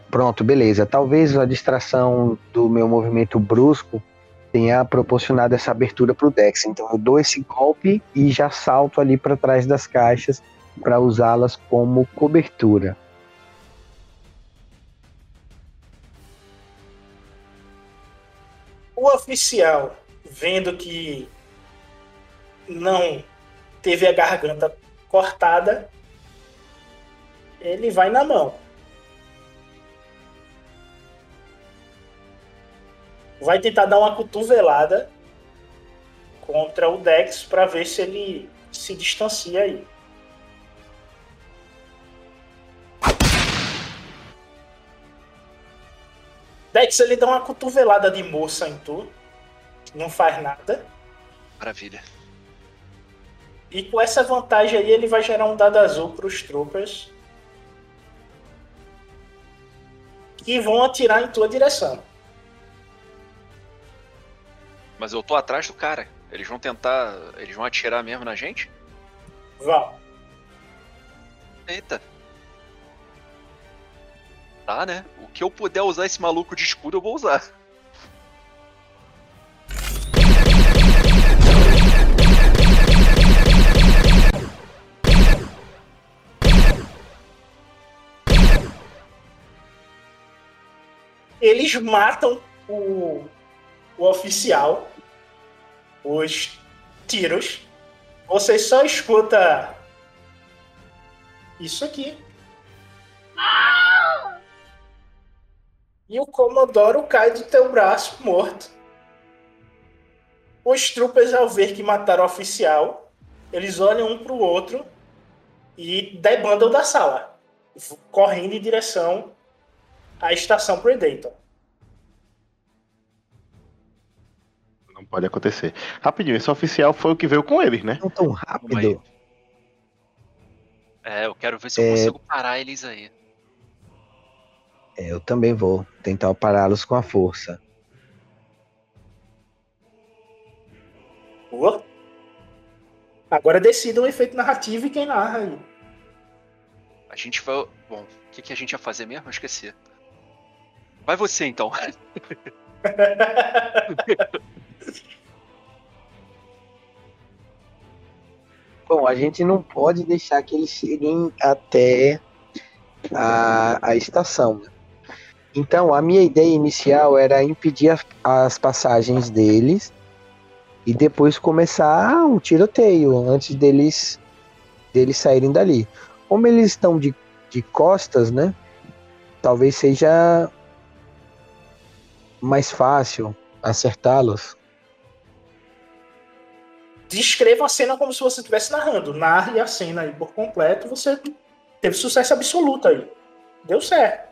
Pronto, beleza. Talvez a distração do meu movimento brusco tenha proporcionado essa abertura pro Dex. Então eu dou esse golpe e já salto ali para trás das caixas para usá-las como cobertura. O oficial, vendo que não teve a garganta cortada, ele vai na mão. Vai tentar dar uma cotovelada contra o Dex para ver se ele se distancia aí. Dex ele dá uma cotovelada de moça em tu, não faz nada. Maravilha. E com essa vantagem aí, ele vai gerar um dado azul para os troopers. Que vão atirar em tua direção. Mas eu tô atrás do cara. Eles vão tentar. Eles vão atirar mesmo na gente? Vão. Eita. Tá, né? O que eu puder usar esse maluco de escudo, eu vou usar. Eles matam o, o oficial. Os tiros. Você só escuta isso aqui. E o Comodoro cai do teu braço morto. Os troopers, ao ver que mataram o oficial, eles olham um pro outro e debandam da sala, correndo em direção à estação Predator. Não pode acontecer. Rapidinho, esse oficial foi o que veio com eles, né? Não tão rápido. É, eu quero ver se eu É. consigo parar eles aí. É, eu também vou tentar pará-los com a força. Boa. Agora decida o efeito narrativo e quem narra aí. A gente vai. Bom, o que, que a gente ia fazer mesmo? Eu esqueci. Vai você então. Bom, a gente não pode deixar que eles cheguem até a, a estação. Então, a minha ideia inicial era impedir as, as passagens deles e depois começar um tiroteio antes deles, deles saírem dali. Como eles estão de, de costas, né? Talvez seja mais fácil acertá-los. Descreva a cena como se você estivesse narrando. Narre a cena aí por completo. Você teve sucesso absoluto aí. Deu certo.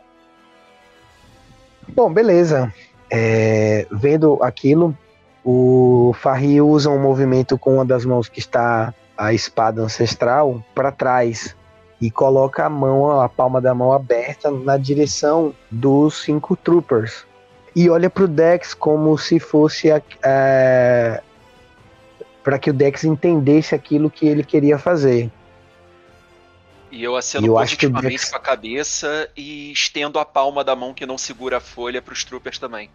Bom, beleza. É, vendo aquilo, o Farri usa um movimento com uma das mãos que está a espada ancestral para trás e coloca a mão, a palma da mão aberta na direção dos cinco troopers e olha para o Dex como se fosse para que o Dex entendesse aquilo que ele queria fazer. E eu aceno Eu que o positivamente Dex- com a cabeça e estendo a palma da mão que não segura a folha pros troopers também.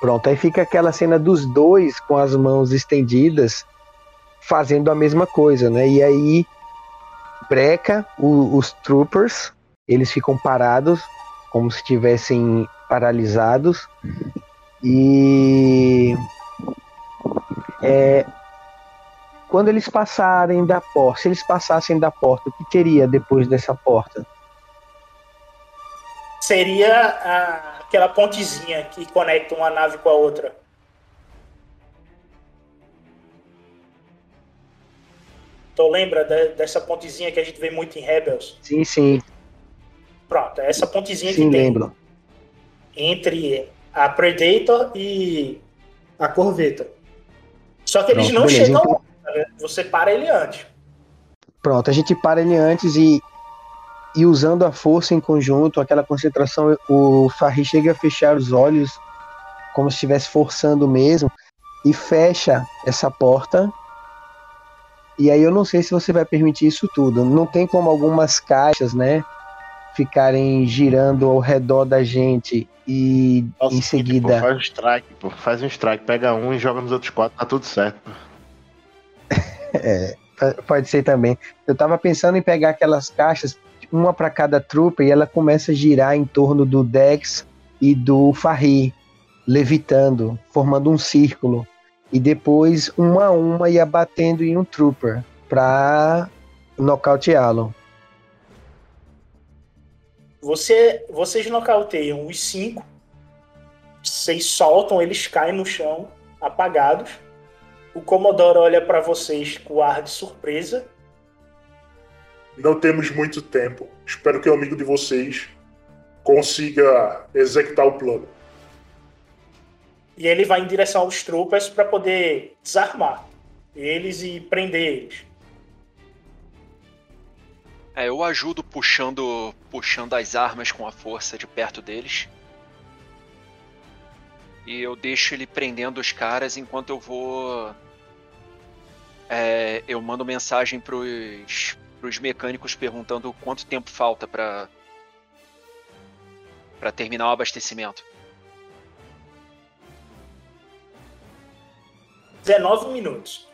Pronto, aí fica aquela cena dos dois com as mãos estendidas, fazendo a mesma coisa, né? E aí breca o- os troopers, eles ficam parados, como se estivessem paralisados. E é, quando eles passarem da porta, se eles passassem da porta, o que teria depois dessa porta? Seria a- aquela pontezinha que conecta uma nave com a outra. Tu lembra de- dessa pontezinha que a gente vê muito em Rebels? Sim, sim, Pronto, é essa pontezinha sim, que tem lembro. entre a Predator e a Corveta. Só que eles Pronto, não beleza, chegam então-? Você para ele antes. Pronto, a gente para ele antes e, e usando a força em conjunto, aquela concentração, o Farri chega a fechar os olhos, como se estivesse forçando mesmo, e fecha essa porta. E aí eu não sei se você vai permitir isso tudo. Não tem como algumas caixas, né, ficarem girando ao redor da gente e Nossa, em Pô, seguida. faz um strike, pô. Faz um strike, pega um e joga nos outros quatro, tá tudo certo. pô. É, pode ser também. Eu tava pensando em pegar aquelas caixas, uma para cada trooper, e ela começa a girar em torno do Dex e do Farri, levitando, formando um círculo. E depois, uma a uma, ia batendo em um trooper pra nocauteá-lo. Você, vocês nocauteiam os cinco. Vocês soltam, eles caem no chão, apagados. O Comodoro olha para vocês com ar de surpresa. Não temos muito tempo. Espero que o amigo de vocês consiga executar o plano. E ele vai em direção aos troopers para poder desarmar eles e prender eles. É, eu ajudo puxando, puxando as armas com a força de perto deles. E eu deixo ele prendendo os caras enquanto eu vou. É, eu mando mensagem pros, pros mecânicos perguntando quanto tempo falta pra. pra terminar o abastecimento. 19 minutos.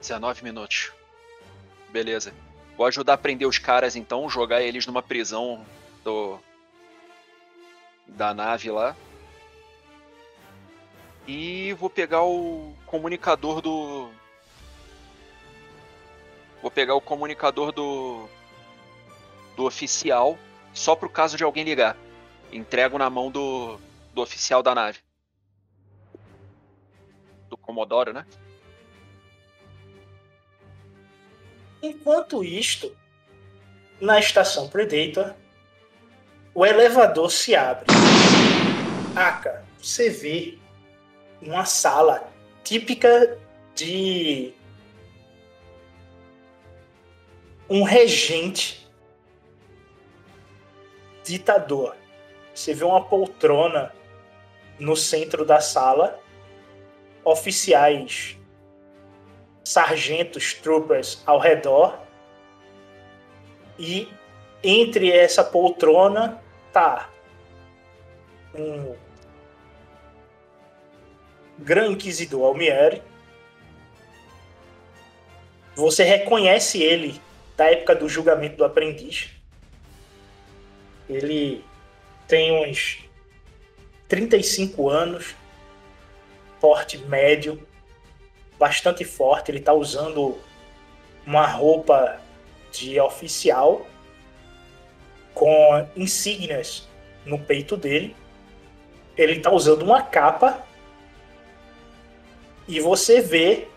19 minutos. Beleza. Vou ajudar a prender os caras então, jogar eles numa prisão do. da nave lá. E vou pegar o comunicador do. Vou pegar o comunicador do. Do oficial, só pro caso de alguém ligar. Entrego na mão do. Do oficial da nave. Do Comodoro, né? Enquanto isto, na estação Predator, o elevador se abre. Aka, você vê uma sala típica de um regente ditador. Você vê uma poltrona no centro da sala, oficiais, sargentos, troopers ao redor, e entre essa poltrona tá um Gran Inquisidor Almieri. Você reconhece ele da época do julgamento do aprendiz. Ele tem uns 35 anos, porte médio, bastante forte. Ele está usando uma roupa de oficial com insígnias no peito dele. Ele está usando uma capa e você vê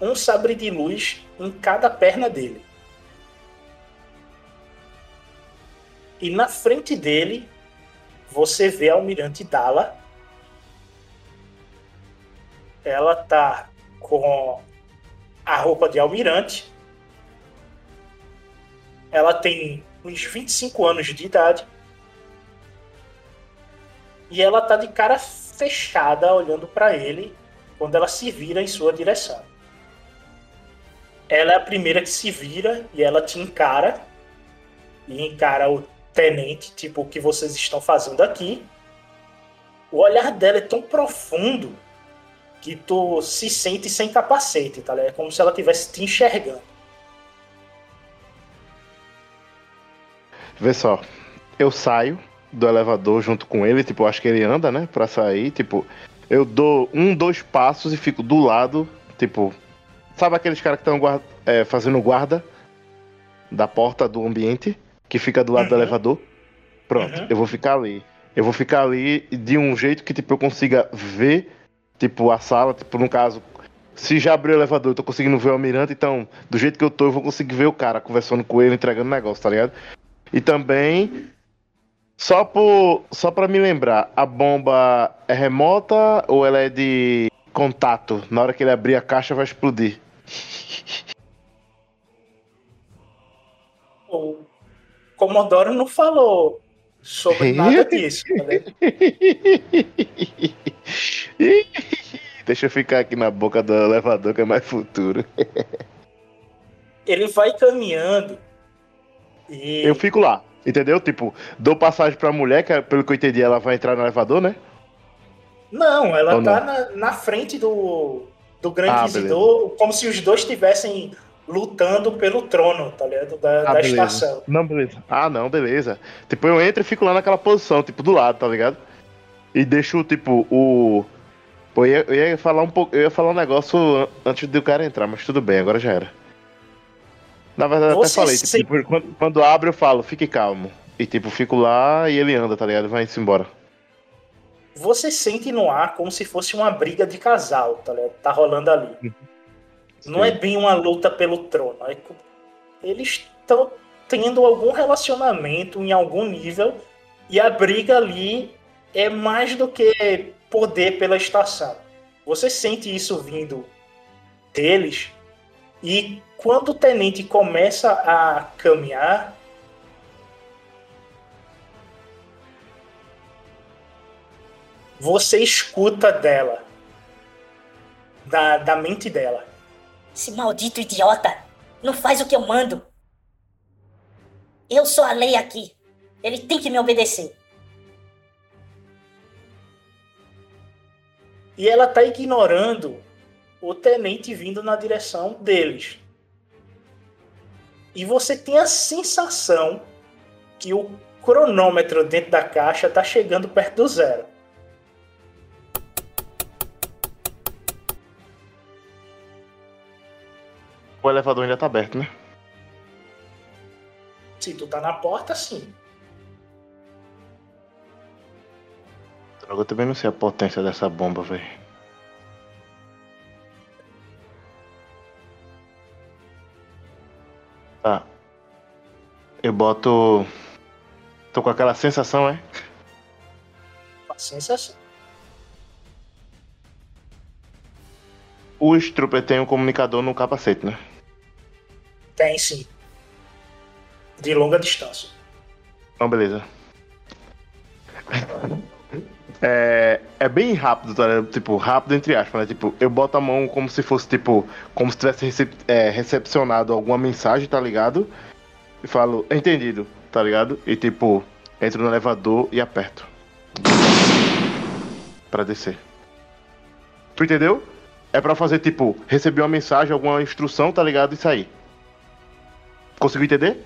um sabre de luz em cada perna dele. E na frente dele você vê a almirante Dala. Ela tá com a roupa de almirante. Ela tem uns 25 anos de idade. E ela tá de cara fechada olhando para ele quando ela se vira em sua direção. Ela é a primeira que se vira e ela te encara e encara o tenente, tipo, o que vocês estão fazendo aqui. O olhar dela é tão profundo que tu se sente sem capacete, tá? É como se ela estivesse te enxergando. Vê só, eu saio do elevador junto com ele, tipo, acho que ele anda, né, pra sair, tipo, eu dou um, dois passos e fico do lado, tipo, sabe aqueles caras que estão é, fazendo guarda da porta do ambiente, que fica do lado Uhum. do elevador? Pronto, Uhum. eu vou ficar ali. Eu vou ficar ali de um jeito que, tipo, eu consiga ver, tipo, a sala, tipo, no caso, se já abriu o elevador, eu tô conseguindo ver o almirante, então, do jeito que eu tô, eu vou conseguir ver o cara conversando com ele, entregando negócio, tá ligado? E também, só, por, só pra me lembrar, a bomba é remota ou ela é de contato? Na hora que ele abrir a caixa vai explodir. O Comodoro não falou sobre nada disso. ligado? Deixa eu ficar aqui na boca do elevador que é mais futuro. Ele vai caminhando e Eu fico lá, entendeu? Tipo, dou passagem pra mulher, que pelo que eu entendi ela vai entrar no elevador, né? Não, ela Ou tá não? Na, na frente do, do Grande Ah, Inquisidor, como se os dois estivessem lutando pelo trono, tá ligado? Da, Ah, da beleza. estação. Não, beleza. Ah, não, beleza. Tipo, eu entro e fico lá naquela posição, tipo, do lado, tá ligado? E deixo, tipo, o. Pô, eu ia, eu ia falar um pouco. Eu ia falar um negócio an- antes do cara entrar, mas tudo bem, agora já era. Na verdade, eu até falei, tipo, se- tipo, quando, quando abre, eu falo, fique calmo. E tipo, fico lá e ele anda, tá ligado? Vai-se embora. Você sente no ar como se fosse uma briga de casal, tá ligado? Tá rolando ali. Não é bem uma luta pelo trono. é eles estão tendo algum relacionamento em algum nível e a briga ali é mais do que poder pela estação. Você sente isso vindo deles e quando o tenente começa a caminhar, você escuta dela, da, da mente dela. Esse maldito idiota não faz o que eu mando. Eu sou a lei aqui. Ele tem que me obedecer. E ela tá ignorando o tenente vindo na direção deles. E você tem a sensação que o cronômetro dentro da caixa está chegando perto do zero. O elevador ainda tá aberto, né? Se tu tá na porta, sim. Eu também não sei a potência dessa bomba, velho. Tá. Eu boto. Tô com aquela sensação, é? Uma sensação. O Strooper tem um comunicador no capacete, né? Tem sim. De longa distância. Então, beleza. É, é bem rápido, tá ligado? Tipo, rápido entre aspas, né? Tipo, eu boto a mão como se fosse, tipo, como se tivesse recep- é, recepcionado alguma mensagem, tá ligado? E falo, entendido, tá ligado? E tipo, entro no elevador e aperto. Pra descer. Tu entendeu? É pra fazer, tipo, receber uma mensagem, alguma instrução, tá ligado? E sair. Conseguiu entender?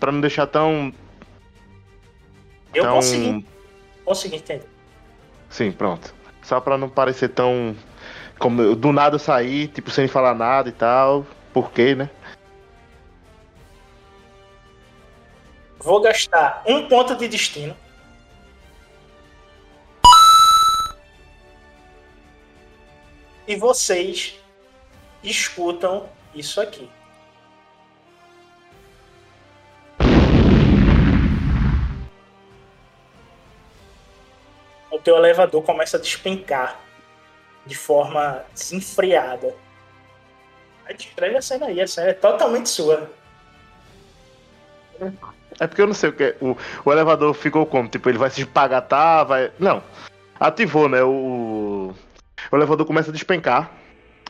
Pra não deixar tão. Eu tão... consegui. Consegui entender. Sim, pronto. Só pra não parecer tão. Como eu- do nada eu sair, tipo, sem falar nada e tal. Por quê, né? Vou gastar um ponto de destino. E vocês escutam isso aqui. Teu elevador começa a despencar de forma desenfreada. Aí descreve a cena aí, a cena é totalmente sua. É porque eu não sei o que. O, o elevador ficou como? Tipo, ele vai se espagatar, vai. Não. Ativou, né? O, o elevador começa a despencar.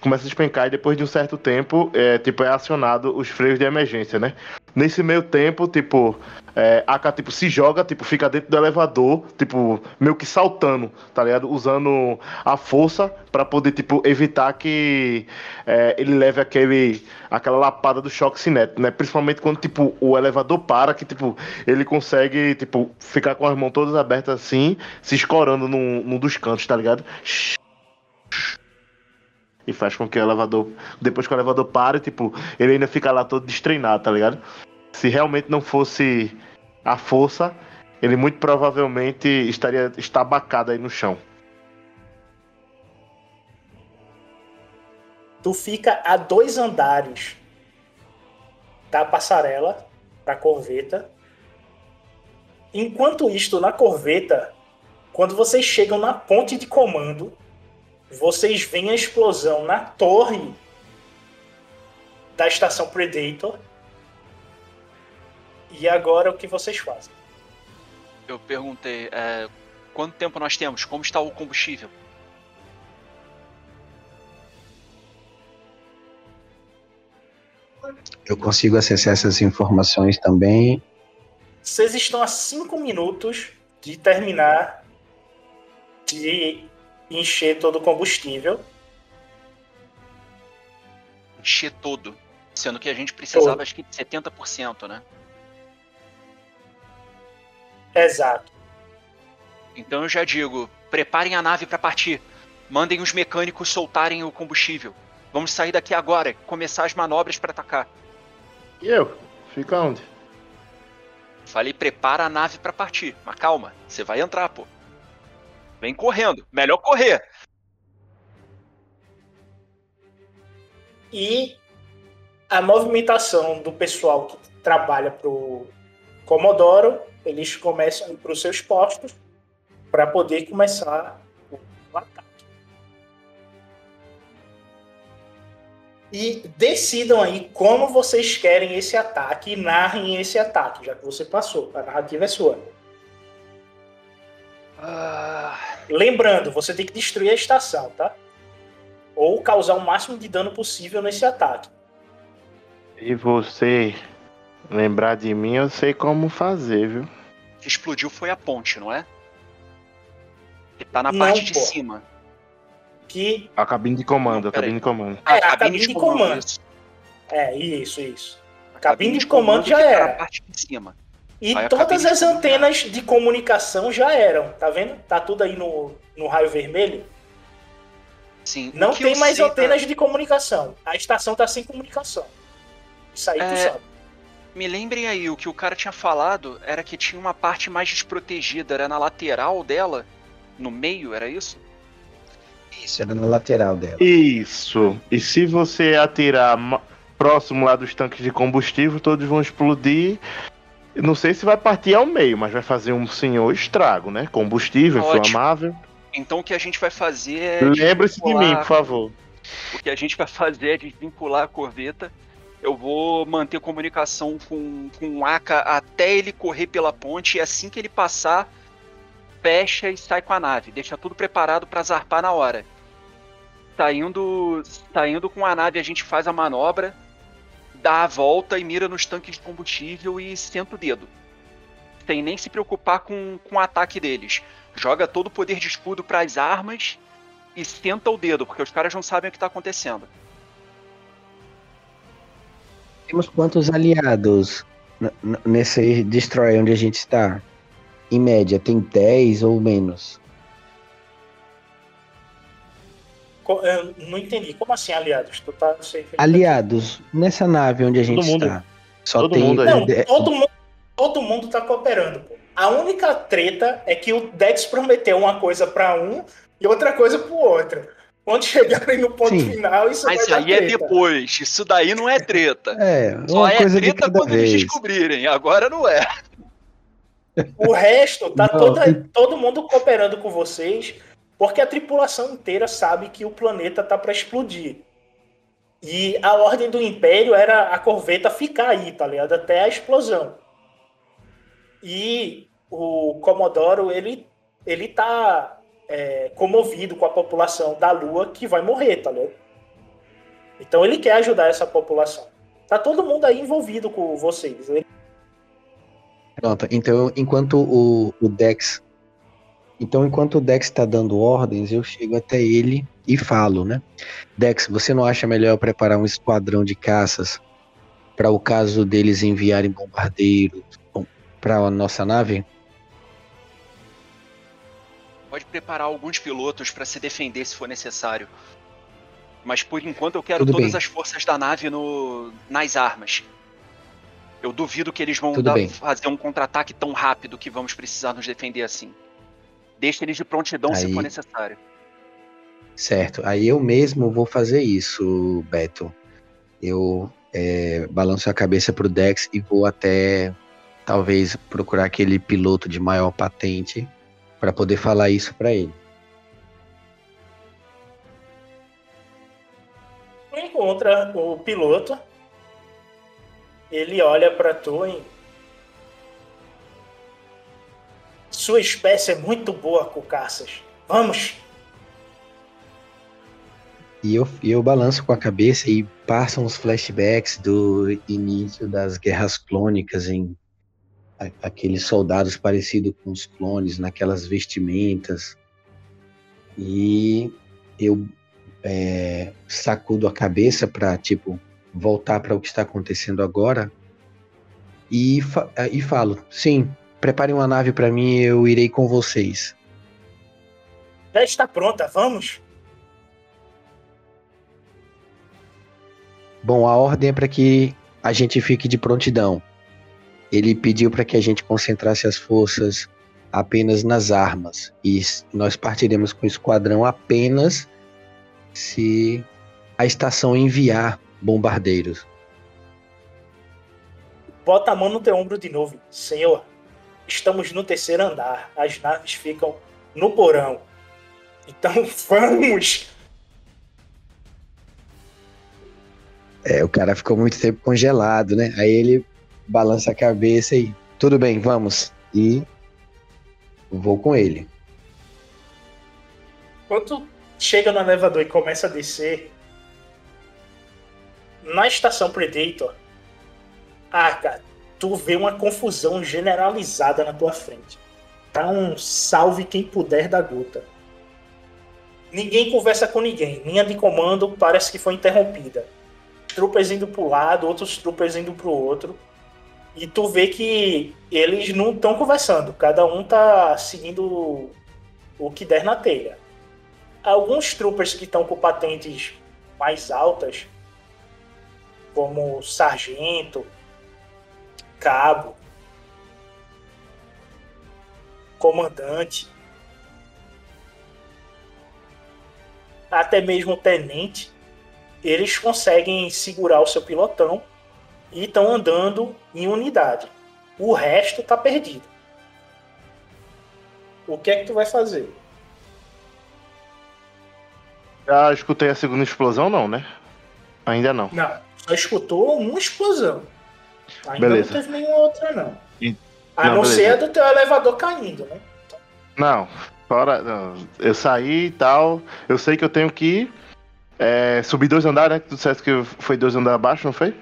Começa a despencar e depois de um certo tempo, é, tipo, é acionado os freios de emergência, né? Nesse meio tempo, tipo, é, tipo, se joga, tipo, fica dentro do elevador, tipo, meio que saltando, tá ligado? Usando a força pra poder, tipo, evitar que é, ele leve aquele, aquela lapada do choque cinético, né? Principalmente quando, tipo, o elevador para, que, tipo, ele consegue, tipo, ficar com as mãos todas abertas assim, se escorando num, num dos cantos, tá ligado? E faz com que o elevador, depois que o elevador para, tipo, ele ainda fica lá todo destreinado, tá ligado? Se realmente não fosse a força, ele muito provavelmente estaria estabacado aí no chão. tu fica a dois andares da passarela da corveta. Enquanto isto, na corveta, quando vocês chegam na ponte de comando, vocês veem a explosão na torre da estação Predator. E agora o que vocês fazem? Eu perguntei, é, quanto tempo nós temos? Como está o combustível? Eu consigo acessar essas informações também. Vocês estão a cinco minutos de terminar de encher todo o combustível. Encher todo. Sendo que a gente precisava, Todo. acho que de 70%, né? Exato. Então eu já digo, preparem a nave para partir. Mandem os mecânicos soltarem o combustível. Vamos sair daqui agora, começar as manobras para atacar. E eu? Fica onde? Falei, prepara a nave para partir. Mas calma, você vai entrar, pô. Vem correndo. Melhor correr. E a movimentação do pessoal que trabalha pro Comodoro, eles começam a ir para os seus postos para poder começar o ataque. E decidam aí como vocês querem esse ataque e narrem esse ataque, já que você passou. A narrativa é sua. Ah, Lembrando, você tem que destruir a estação, tá? Ou causar o máximo de dano possível nesse ataque. E você lembrar de mim, eu sei como fazer, viu? o que explodiu foi a ponte, não é? Que tá na Não, parte de pô. cima. Que A cabine de comando, a Pera cabine de comando. É, a cabine de comando. isso. É, isso, isso. A cabine de comando já fica na era. parte de cima. E todas as antenas de comunicação já eram, tá vendo? Tá tudo aí no, no raio vermelho. Sim. Não tem mais sei da- antenas de comunicação. A estação tá sem comunicação. Isso aí tu É. sabe. Me lembrem aí, o que o cara tinha falado era que tinha uma parte mais desprotegida, era na lateral dela, no meio, era isso? Isso, era na lateral dela. Isso. E se você atirar próximo lá dos tanques de combustível, todos vão explodir. Não sei se vai partir ao meio, mas vai fazer um senhor estrago, né? Combustível, Ótimo. inflamável. Então o que a gente vai fazer é. Lembre-se de mim, por favor. O que a gente vai fazer é desvincular a corveta. Eu vou manter comunicação com, com o Aka até ele correr pela ponte e assim que ele passar, fecha e sai com a nave. Deixa tudo preparado para zarpar na hora. Saindo, saindo com a nave, a gente faz a manobra, dá a volta e mira nos tanques de combustível e senta o dedo. Sem nem se preocupar com, com o ataque deles. Joga todo o poder de escudo para as armas e senta o dedo, porque os caras não sabem o que tá acontecendo. Temos quantos aliados nesse destroyer onde a gente está? Em média, tem 10 ou menos? Eu não entendi. Como assim, aliados? Tu tá sem Aliados, nessa nave onde a gente mundo. está. Só Todo tem. mundo. Não, todo mundo, todo mundo tá cooperando. Pô. A única treta é que o Dex prometeu uma coisa pra um e outra coisa pro outro. Quando chegarem no ponto Sim. final, isso Mas vai dar aí é treta. depois, isso daí não é treta. É, Só é treta quando eles vez. descobrirem, agora não é. O resto, tá toda- todo mundo cooperando com vocês, porque a tripulação inteira sabe que o planeta tá para explodir. E a ordem do Império era a corveta ficar aí, tá ligado? Até a explosão. E o Comodoro, ele, ele tá é, comovido com a população da Lua que vai morrer, tá ligado? Então ele quer ajudar essa população. Tá todo mundo aí envolvido com vocês. Ele Pronto, então enquanto o, o Dex. Então, enquanto o Dex está dando ordens, eu chego até ele e falo, né? Dex, você não acha melhor preparar um esquadrão de caças para o caso deles enviarem bombardeiros para a nossa nave? Pode preparar alguns pilotos pra se defender se for necessário. Mas por enquanto eu quero Tudo todas bem. as forças da nave no, nas armas. Eu duvido que eles vão dar- fazer um contra-ataque tão rápido que vamos precisar nos defender assim. Deixa eles de prontidão se Aí- for necessário. Certo, aí eu mesmo vou fazer isso, Beto. Eu é, balanço a cabeça pro Dex e vou até talvez procurar aquele piloto de maior patente para poder falar isso para ele. Tu encontra o piloto. Ele olha pra tu e. Sua espécie é muito boa, Cucaças. Vamos! E eu, eu balanço com a cabeça e passam os flashbacks do início das guerras clônicas em aqueles soldados parecidos com os clones, naquelas vestimentas. E eu é, sacudo a cabeça para tipo voltar para o que está acontecendo agora e, fa- e falo: sim, preparem uma nave para mim, eu irei com vocês. Já está pronta, vamos! Bom, a ordem é para que a gente fique de prontidão. Ele pediu para que a gente concentrasse as forças apenas nas armas e nós partiremos com o esquadrão apenas se a estação enviar bombardeiros. Bota a mão no teu ombro de novo. Senhor, estamos no terceiro andar. As naves ficam no porão. Então vamos! É, o cara ficou muito tempo congelado, né? Aí ele balança a cabeça e tudo bem, vamos. E vou com ele. Quando chega no elevador e começa a descer, na estação Predator, ah, cara, tu vê uma confusão generalizada na tua frente. Tá um salve quem puder da gota. Ninguém conversa com ninguém. Linha de comando parece que foi interrompida. Troopers indo pro lado, outros troopers indo pro outro. E tu vê que eles não estão conversando. Cada um tá seguindo o que der na telha. alguns troopers que estão com patentes mais altas, como sargento, cabo, comandante, até mesmo tenente, eles conseguem segurar o seu pilotão e estão andando em unidade. O resto está perdido. O que é que tu vai fazer? Já escutei a segunda explosão, não, né? Ainda não. Não, só escutou uma explosão. Ainda Beleza. não teve nenhuma outra, não. E- A não, não, ser a do teu elevador caindo, né? Não, fora. não. Eu saí e tal. Eu sei que eu tenho que é, subir dois andares, né? Que tu disseste que foi dois andares abaixo, não foi?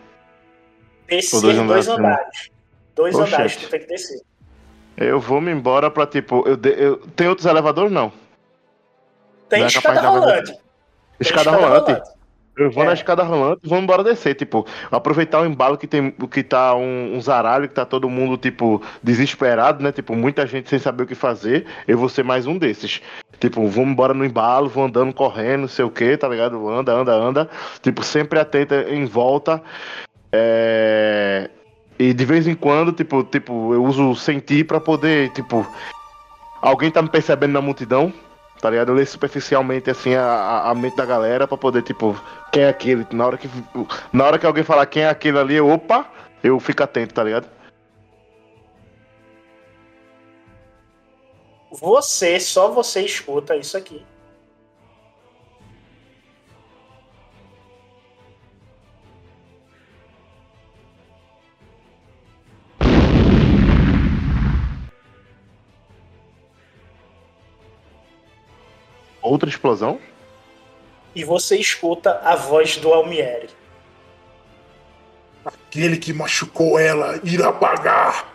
Descer dois dois, andares, né? andares. Dois andares tu tem que descer. Eu vou me embora pra tipo. Eu, de- eu- tem outros elevadores? Não. Tem Não é escada rolante. Tem Escada rolante? Eu vou É. na escada rolante e vou embora descer, tipo, aproveitar o embalo que tem, que tá um, um zaralho, que tá todo mundo, tipo, desesperado, né? Tipo, muita gente sem saber o que fazer. Eu vou ser mais um desses. Tipo, vou embora no embalo, vou andando, correndo, não sei o que, tá ligado? Anda, anda, anda. Tipo, sempre atento em volta. É... E de vez em quando, tipo, tipo, eu uso sentir pra poder, tipo, alguém tá me percebendo na multidão, tá ligado? Eu superficialmente assim a, a- a mente da galera pra poder, tipo, quem é aquele? Na hora que, na hora que alguém falar quem é aquele ali, eu, opa, eu fico atento, tá ligado? Você, só você escuta isso aqui. Outra explosão? E você escuta a voz do Almieri. Aquele que machucou ela irá pagar.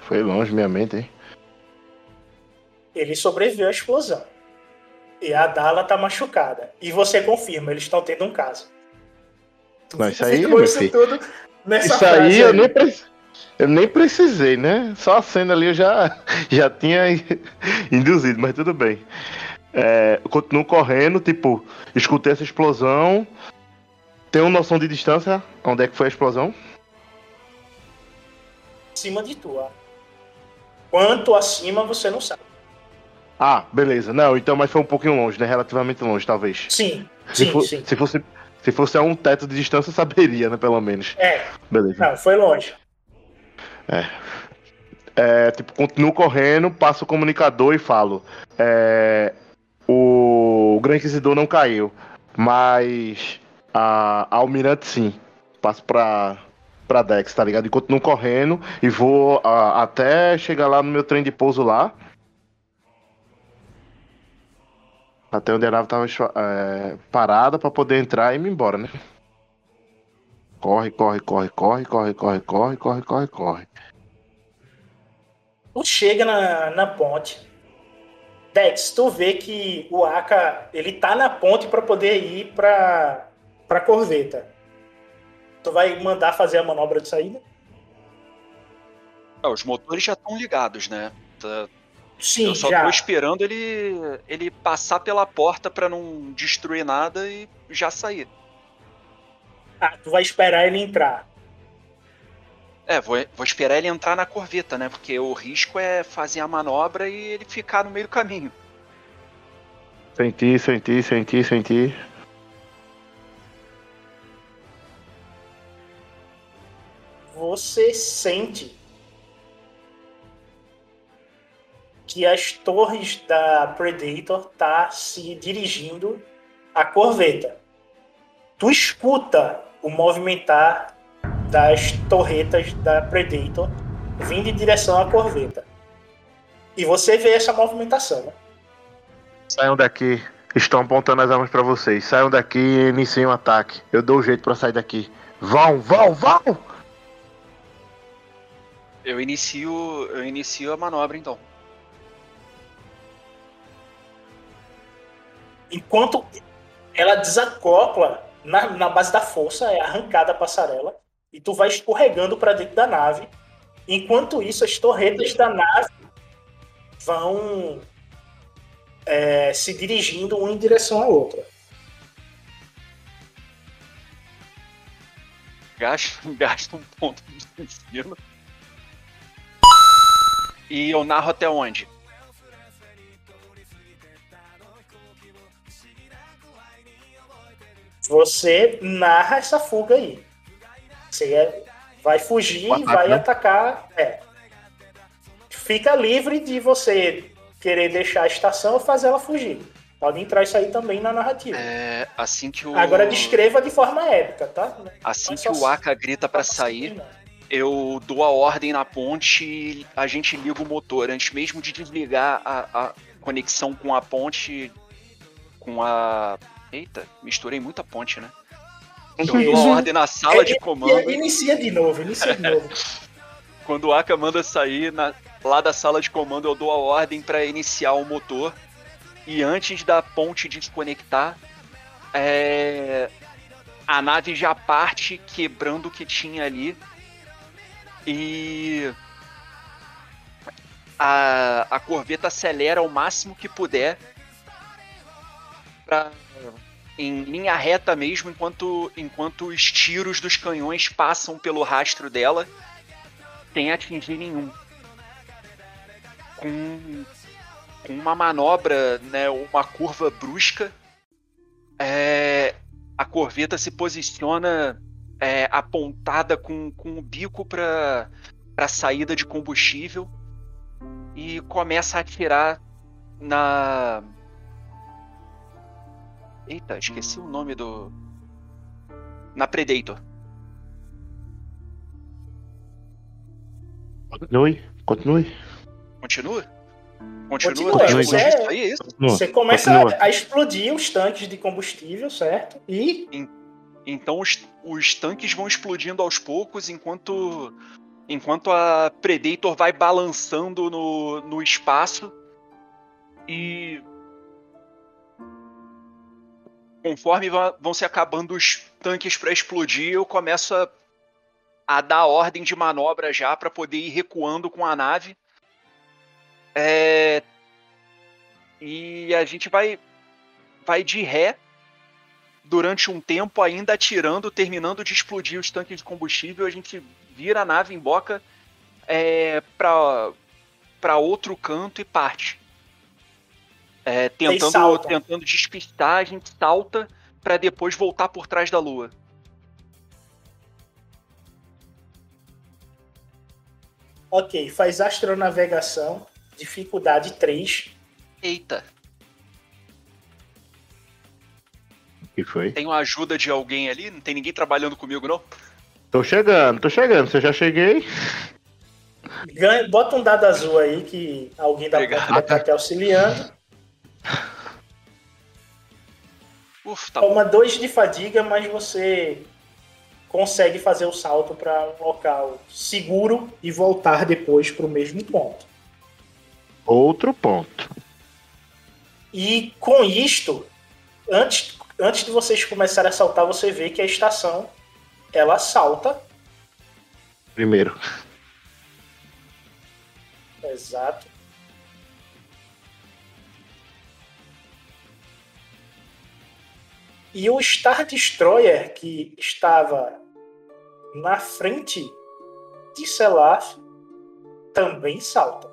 Foi longe minha mente, hein? Ele sobreviveu à explosão. E a Dala tá machucada. E você confirma, eles estão tendo um caso. Não, isso aí, meu isso filho. tudo nessa Isso frase aí eu nem, pre- eu nem precisei, né? Só a cena ali eu já, já tinha induzido, mas tudo bem. É, continuo correndo, tipo, escutei essa explosão. Tenho noção de distância? Onde é que foi a explosão? Acima de tu, ó. Quanto acima você não sabe. Ah, beleza. Não, então, mas foi um pouquinho longe, né? Relativamente longe, talvez. Sim, Se, sim, fo- sim. se fosse se fosse a um teto de distância, saberia, né? Pelo menos. É, Beleza. não, foi longe. É, tipo, continuo correndo, passo o comunicador e falo. É, o Gran Inquisidor não caiu, mas a, a Almirante sim. Passo pra, pra Dex, tá ligado? E continuo correndo e vou a- até chegar lá no meu trem de pouso lá. Até onde a nave tava é, parada pra poder entrar e ir embora, né? Corre, corre, corre, corre, corre, corre, corre, corre, corre, corre. Tu chega na, na ponte. Dex, tu vê que o Aka, ele tá na ponte para poder ir pra, pra corveta. Tu vai mandar fazer a manobra de saída? Ah, os motores já estão ligados, né? Tá- Sim, Eu só já. tô esperando ele, ele passar pela porta pra não destruir nada e já sair. Ah, tu vai esperar ele entrar. É, vou, vou esperar ele entrar na corveta, né? Porque o risco é fazer a manobra e ele ficar no meio do caminho. Senti, senti, senti, senti. Você sente que as torres da Predator tá se dirigindo à corveta. Tu escuta o movimentar das torretas da Predator vindo em direção à corveta. E você vê essa movimentação, né? Saiam daqui. Estão apontando as armas pra vocês. Saiam daqui e iniciem o ataque. Eu dou o jeito pra sair daqui. Vão, vão, vão! Eu inicio, eu inicio a manobra então. Enquanto ela desacopla na, na base da força, é arrancada a passarela, e tu vai escorregando para dentro da nave. Enquanto isso, as torretas da nave vão é, se dirigindo um em direção à outra. Gasta, um ponto de destino. E eu narro até onde? Você narra essa fuga aí. Você é- vai fugir e ataque, vai né? atacar. É. Fica livre de você querer deixar a estação ou fazer ela fugir. Pode entrar isso aí também na narrativa. É, assim que o. Agora descreva de forma épica, tá? Assim que o Aka grita pra sair, eu dou a ordem na ponte e a gente liga o motor. Antes mesmo de desligar a, a conexão com a ponte. Com a. Eita, misturei muita ponte, né? Eu dou a Isso. ordem na sala É, de e- comando. Inicia de novo, inicia de novo. Quando o Aka manda sair na- lá da sala de comando, eu dou a ordem para iniciar o motor. E antes da ponte desconectar, é, a nave já parte quebrando o que tinha ali. E a, a corveta acelera o máximo que puder pra, em linha reta mesmo, enquanto, enquanto os tiros dos canhões passam pelo rastro dela sem atingir nenhum. Com, com uma manobra, né, uma curva brusca, é, a corveta se posiciona é, apontada com, com o bico para a saída de combustível e começa a atirar na. Eita, esqueci o nome do. Na Predator. Continue, continue. Continua? Continua, Continua, tá você- aí, é isso? Você começa Continua. a, a explodir os tanques de combustível, certo? E Então os, os tanques vão explodindo aos poucos enquanto enquanto a Predator vai balançando no, no espaço e conforme vão se acabando os tanques para explodir, eu começo a, a dar ordem de manobra já para poder ir recuando com a nave. É, e a gente vai vai de ré durante um tempo ainda atirando, terminando de explodir os tanques de combustível, a gente vira a nave em boca é, para outro canto e parte. É, tentando, tentando despistar, a gente salta para depois voltar por trás da lua. Ok, faz astronavegação, dificuldade 3. Eita, O que foi? tem uma ajuda de alguém ali? Não tem ninguém trabalhando comigo, não? Tô chegando, tô chegando. Eu já cheguei, Ganha, bota um dado azul aí que alguém da Obrigado. ponte vai estar te auxiliando. Uf, tá bom. Toma dois de fadiga, mas você consegue fazer o salto para um local seguro e voltar depois para o mesmo ponto. outro ponto. E com isto, antes, antes de vocês começarem a saltar, você vê que a estação ela salta. Primeiro. Exato. E o Star Destroyer que estava na frente de Selaf também salta.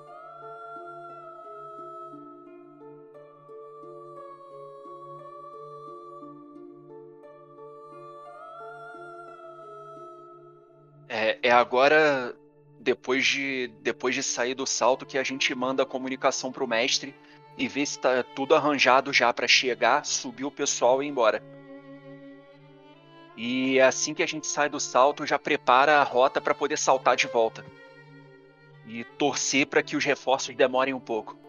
É, é agora, depois de, depois de sair do salto, que a gente manda a comunicação pro mestre e vê se tá tudo arranjado já pra chegar, subir o pessoal e ir embora. E assim que a gente sai do salto, já prepara a rota pra poder saltar de volta. E torcer pra que os reforços demorem um pouco.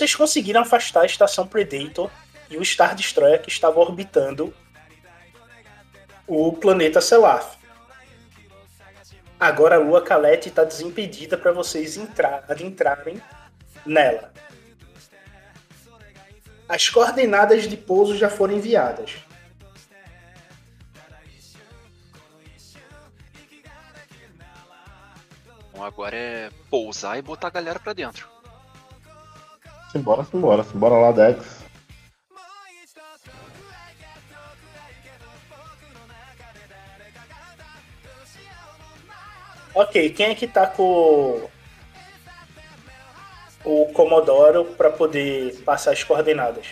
Vocês conseguiram afastar a estação Predator e o Star Destroyer que estava orbitando o planeta Selaf. Agora a Lua Calete está desimpedida para vocês entrar, adentrarem nela. As coordenadas de pouso já foram enviadas. Então agora é pousar e botar a galera pra dentro. Simbora, simbora, simbora lá, Dex. Ok, quem é que tá com o Comodoro para poder passar as coordenadas?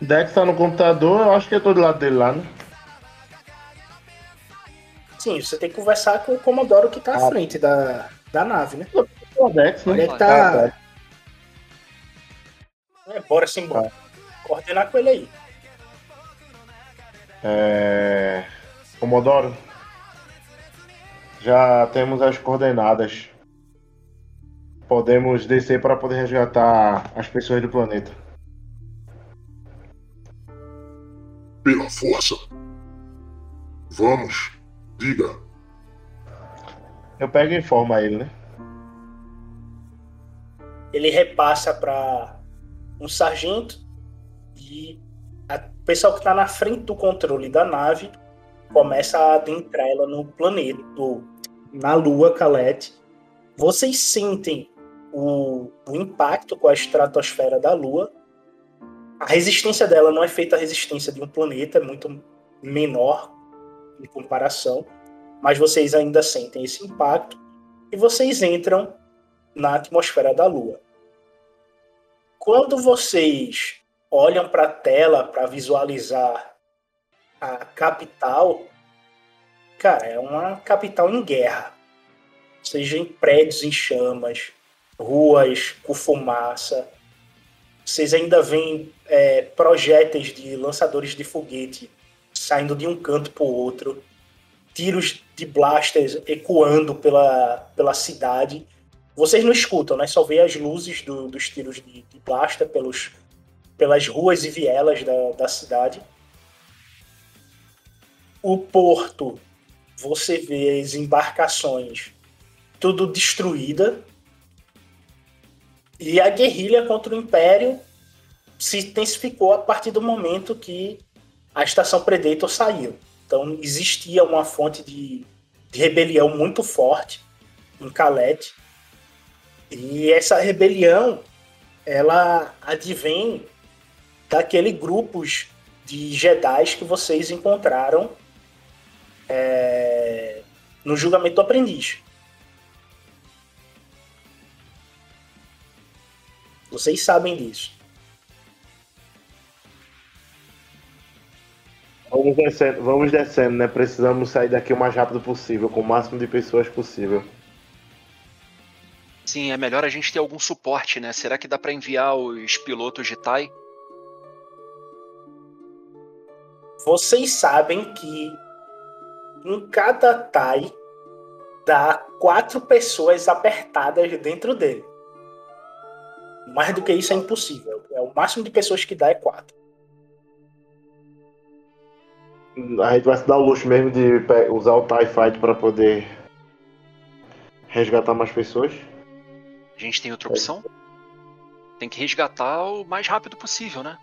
Dex tá no computador, eu acho que eu tô do lado dele lá, né? Sim, você tem que conversar com o Comodoro que tá à Ah. frente da, da nave, né? O Dex, né? Ele tá. É, bora sim, bora. Coordenar com ele aí. É... Comodoro. Já temos as coordenadas. Podemos descer para poder resgatar as pessoas do planeta. Pela força. Vamos. Diga. Eu pego e informo a ele, né? Ele repassa para um sargento e o pessoal que tá na frente do controle da nave começa a adentrar ela no planeta, na Lua Calete. Vocês sentem o, o impacto com a estratosfera da Lua. A resistência dela não é feita a resistência de um planeta, é muito menor em comparação, mas vocês ainda sentem esse impacto e vocês entram na atmosfera da Lua. Quando vocês olham para a tela para visualizar a capital, cara, é uma capital em guerra. Seja em prédios em chamas, ruas com fumaça. Vocês ainda veem é, projéteis de lançadores de foguete saindo de um canto para o outro, tiros de blasters ecoando pela, pela cidade. Vocês não escutam, né? Só vê as luzes do- dos tiros de, de blaster pelos, pelas ruas e vielas da, da cidade. O porto, você vê as embarcações tudo destruída. E a guerrilha contra o Império se intensificou a partir do momento que a estação Predator saiu. Então existia uma fonte de, de rebelião muito forte em Calete. E essa rebelião, ela advém daquele grupos de Jedi que vocês encontraram é, no julgamento do aprendiz. Vocês sabem disso. Vamos descendo, vamos descendo, né? Precisamos sair daqui o mais rápido possível, com o máximo de pessoas possível. Sim, é melhor a gente ter algum suporte, né? Será que dá pra enviar os pilotos de TIE? Vocês sabem que em cada TIE dá quatro pessoas apertadas dentro dele. Mais do que isso é impossível. É o máximo de pessoas que dá é quatro. A gente vai se dar o luxo mesmo de usar o TIE Fight para poder resgatar mais pessoas. A gente tem outra opção? Tem que resgatar o mais rápido possível, né?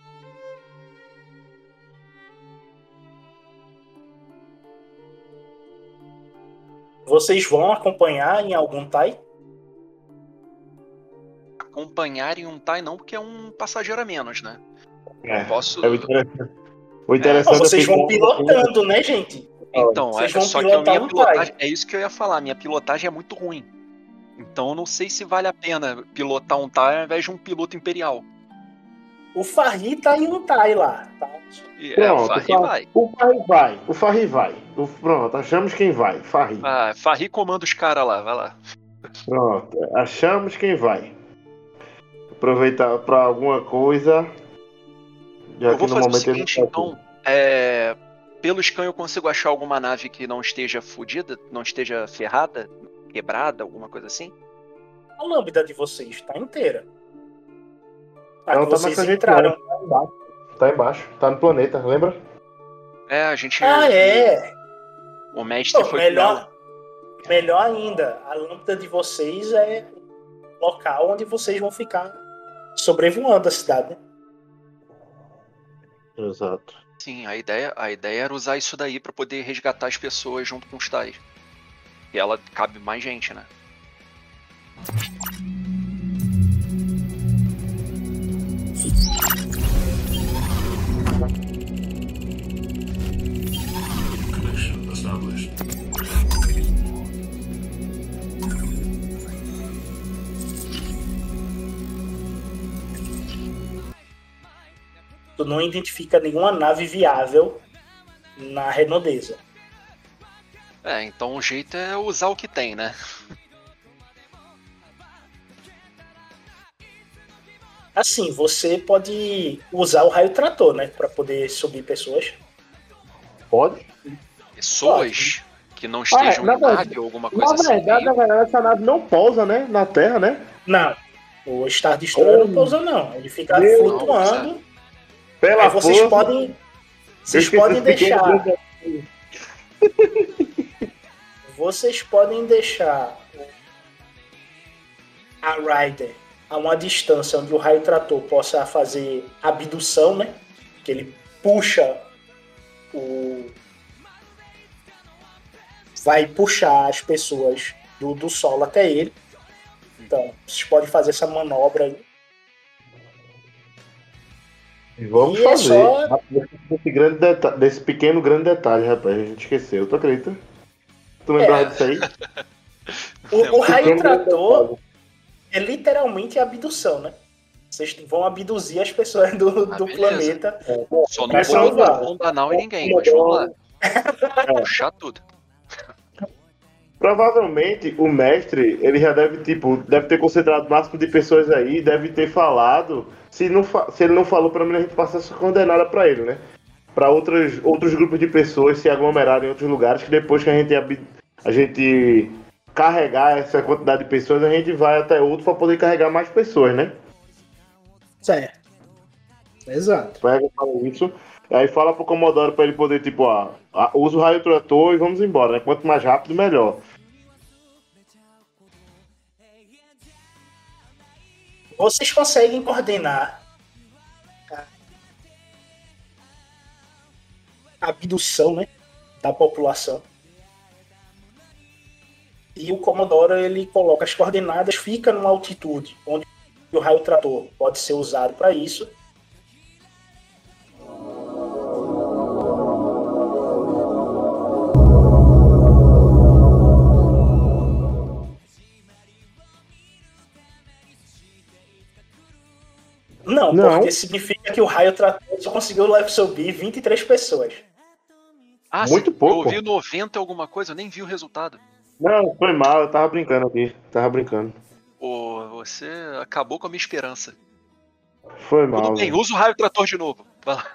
Vocês vão acompanhar em algum TIE? Acompanharem um TIE não, porque é um passageiro a menos, né? É, Posso. é o interessante. O Ah, interessante vocês é que vão pilotando, né, gente? Então, é, Vocês vão só que a minha um pilotagem. É isso que eu ia falar, minha pilotagem é muito ruim. Então eu não sei se vale a pena pilotar um TIE ao invés de um piloto imperial. O Farri tá em um TIE lá. Tá? É, Pronto, o Farri vai. O Farri vai, o Farri vai. O- pronto, achamos quem vai. Farri. Ah, Farri comanda os caras lá, vai lá. Pronto, achamos quem vai. Aproveitar para alguma coisa. Já eu vou fazer o seguinte, tá então. É, pelo scan eu consigo achar alguma nave que não esteja fodida, não esteja ferrada, quebrada, alguma coisa assim? A lâmpada de vocês tá inteira. A Ela tá mais vocês que a gente entraram. não, Tá embaixo. Tá embaixo. Tá no planeta, lembra? É, a gente. Ah, é. O mestre Pô, foi melhor, melhor ainda, a lâmpada de vocês é o local onde vocês vão ficar sobrevoando a cidade. né? Exato. Sim, a ideia, a ideia era usar isso daí pra poder resgatar as pessoas junto com os tais. E ela cabe mais gente, né? Tu não identifica nenhuma nave viável na redondeza. É, então o jeito é usar o que tem, né? Assim, você pode usar o raio trator, né? Pra poder subir pessoas. Pode? Pessoas que não estejam na em nave verdade- ou alguma Na coisa assim. verdade, na verdade, essa nave não pousa, né? Na Terra, né? Não. O Star Destroyer não pousa, não. Ele fica Meu flutuando. Pela Aí vocês força, podem. Vocês podem deixar. Vocês podem deixar a Rider a uma distância onde o raio trator possa fazer abdução, né? Que ele puxa o. Vai puxar as pessoas do, do solo até ele. Então, vocês podem fazer essa manobra aí. E Vamos E é fazer. só- Desse, grande desse pequeno grande detalhe, rapaz. A gente esqueceu. Tu acredita? Tu lembrava É. disso aí? O, o raio trator é literalmente abdução, né? Vocês vão abduzir as pessoas do, Ah, do beleza. planeta. Só não vão, não em ninguém, mas vamos lá. Puxar tudo. Provavelmente o mestre, ele já deve, tipo, deve ter concentrado o máximo de pessoas aí, deve ter falado. Se, não fa- se ele não falou, pelo menos a gente passa essa coordenada pra ele, né? Pra outros, outros grupos de pessoas se aglomerarem em outros lugares, que depois que a gente, a gente carregar essa quantidade de pessoas, a gente vai até outro pra poder carregar mais pessoas, né? Certo. Exato. Pega, fala isso. Aí fala pro Comodoro pra ele poder, tipo, ó, ah, usa o raio trator e vamos embora, né? Quanto mais rápido, melhor. Vocês conseguem coordenar abdução, né? Da população. E o Commodore ele coloca as coordenadas, fica numa altitude onde o raio trator pode ser usado para isso. Não, Não. porque significa que o raio trator só conseguiu lá subir 23 pessoas. Ah, Muito sim, pouco. Eu ouvi 90 alguma coisa, eu nem vi o resultado. Não, foi mal, eu tava brincando aqui. Tava brincando. Pô, você acabou com a minha esperança. Foi mal. Tudo bem, velho. usa o raio trator de novo. Vai lá.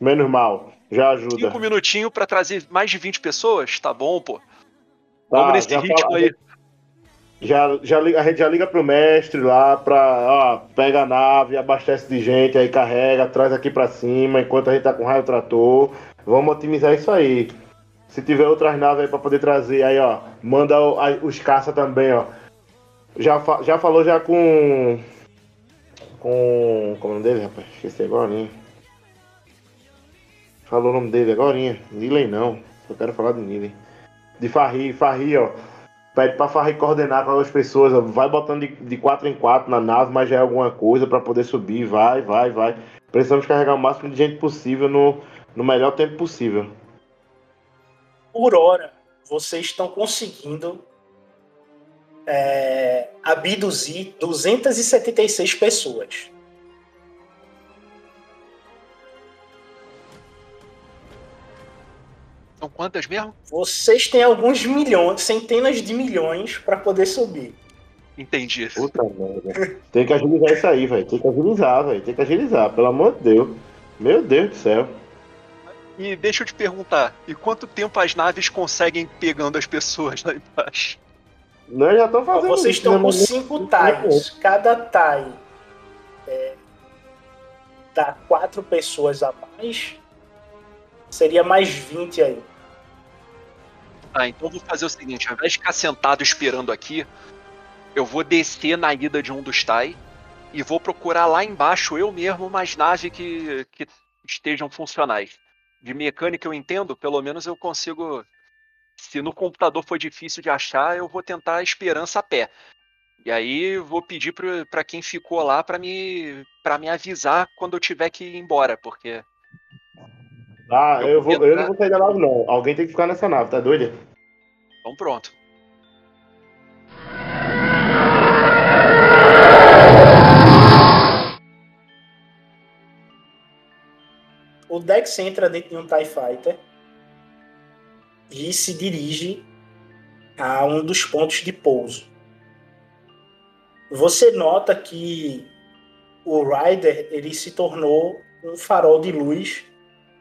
Menos mal. Já ajuda. Cinco minutinhos pra trazer mais de 20 pessoas? Tá bom, pô. Tá, Vamos nesse ritmo fala- aí. Já, já, a gente já liga pro mestre lá pra, ó, pega a nave, abastece de gente, aí carrega, traz aqui pra cima, enquanto a gente tá com raio trator. Vamos otimizar isso aí. Se tiver outras naves aí pra poder trazer, aí ó, manda os caça também, ó. Já, fa- já falou já com. Com. Como é o nome dele, rapaz? Esqueci agora. Falou o nome dele agora. Niley não. Só quero falar de Niley. De Farri, Farri, ó. Pede pra Farri coordenar com as pessoas. ó. Vai botando de, de 4 em 4 na nave, mas já é alguma coisa pra poder subir. Vai, vai, vai. Precisamos carregar o máximo de gente possível no, no melhor tempo possível. Por hora, vocês estão conseguindo é, abduzir 276 pessoas. São quantas mesmo? Vocês têm alguns milhões, centenas de milhões para poder subir. Entendi. Puta merda. Tem que agilizar isso aí, velho. Tem que agilizar, velho. Tem que agilizar, pelo amor de Deus. Meu Deus do céu. E deixa eu te perguntar, e quanto tempo as naves conseguem pegando as pessoas lá embaixo? Nós já estamos fazendo Vocês isso, estão né, com cinco tais. Cada tai é, dá quatro pessoas a mais. Seria mais 20 aí. Ah, então eu vou fazer o seguinte, ao invés de ficar sentado esperando aqui, eu vou descer na ida de um dos Tai e vou procurar lá embaixo eu mesmo umas naves que, que estejam funcionais. De mecânica eu entendo, pelo menos eu consigo. Se no computador for difícil de achar, eu vou tentar a esperança a pé. E aí vou pedir pra quem ficou lá pra me, pra me avisar quando eu tiver que ir embora, porque. Ah, Eu eu, vou, vou eu não vou sair da nave, não. Alguém tem que ficar nessa nave, tá doido? Então pronto. O Dex entra dentro de um TIE Fighter e se dirige a um dos pontos de pouso. Você nota que o Rider ele se tornou um farol de luz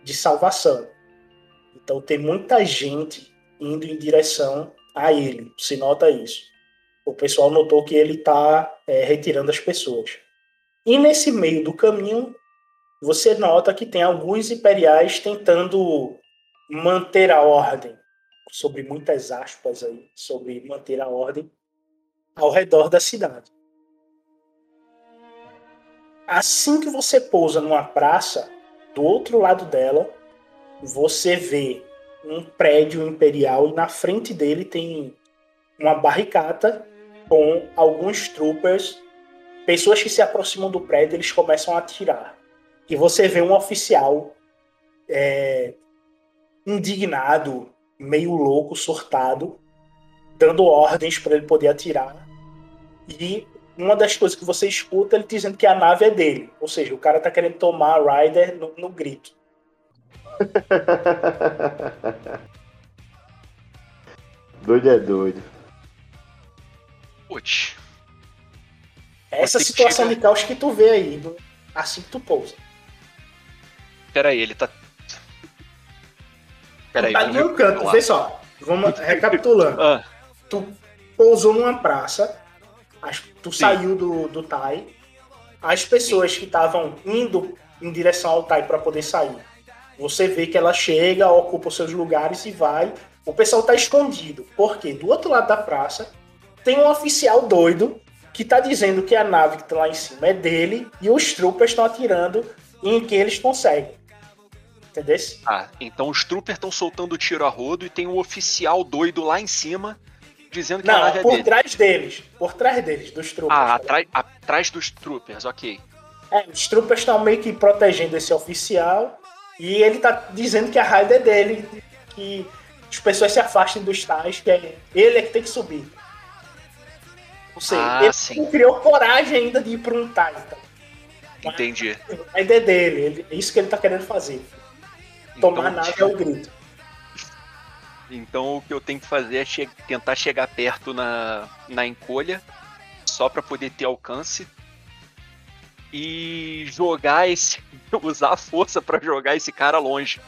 de salvação. Então tem muita gente indo em direção a ele. Se nota isso. O pessoal notou que ele está retirando as pessoas. E nesse meio do caminho, você nota que tem alguns imperiais tentando manter a ordem, sobre muitas aspas aí, sobre manter a ordem ao redor da cidade. Assim que você pousa numa praça, do outro lado dela, você vê um prédio imperial e na frente dele tem uma barricada com alguns troopers. Pessoas que se aproximam do prédio, eles começam a atirar. E você vê um oficial é, indignado, meio louco, surtado, dando ordens para ele poder atirar. E uma das coisas que você escuta ele dizendo que a nave é dele. Ou seja, o cara tá querendo tomar a Ryder no, no grito. doido é doido. Putz. Essa Você que situação chega- de caos que tu vê aí, assim que tu pousa. Pera aí, ele tá. Pera aí, tá um canto, vê só. Vamos recapitulando. Ah, tu pousou numa praça, tu saiu do, do Tai, as pessoas que estavam indo em direção ao Tai para poder sair, você vê que ela chega, ocupa os seus lugares e vai. O pessoal tá escondido, porque do outro lado da praça tem um oficial doido que tá dizendo que a nave que tá lá em cima é dele e os troopers estão atirando em quem eles conseguem. Entendeu? ah, então os troopers estão soltando tiro a rodo e tem um oficial doido lá em cima dizendo que a Não, nave é por dele. trás deles. Por trás deles, dos troopers. Ah, atrás, atrás dos troopers, ok. É, os troopers estão meio que protegendo esse oficial e ele tá dizendo que a raid é dele, que as pessoas se afastem dos tais, que é ele é que tem que subir. Não sei, Ah, ele sim. criou coragem ainda de ir para um. Então. Entendi. A ideia é dele, ele- é isso que ele tá querendo fazer. Tomar Então, nave é o grito. Então o que eu tenho que fazer é che- tentar chegar perto na, na encolha, só pra poder ter alcance. E jogar esse. usar a força pra jogar esse cara longe.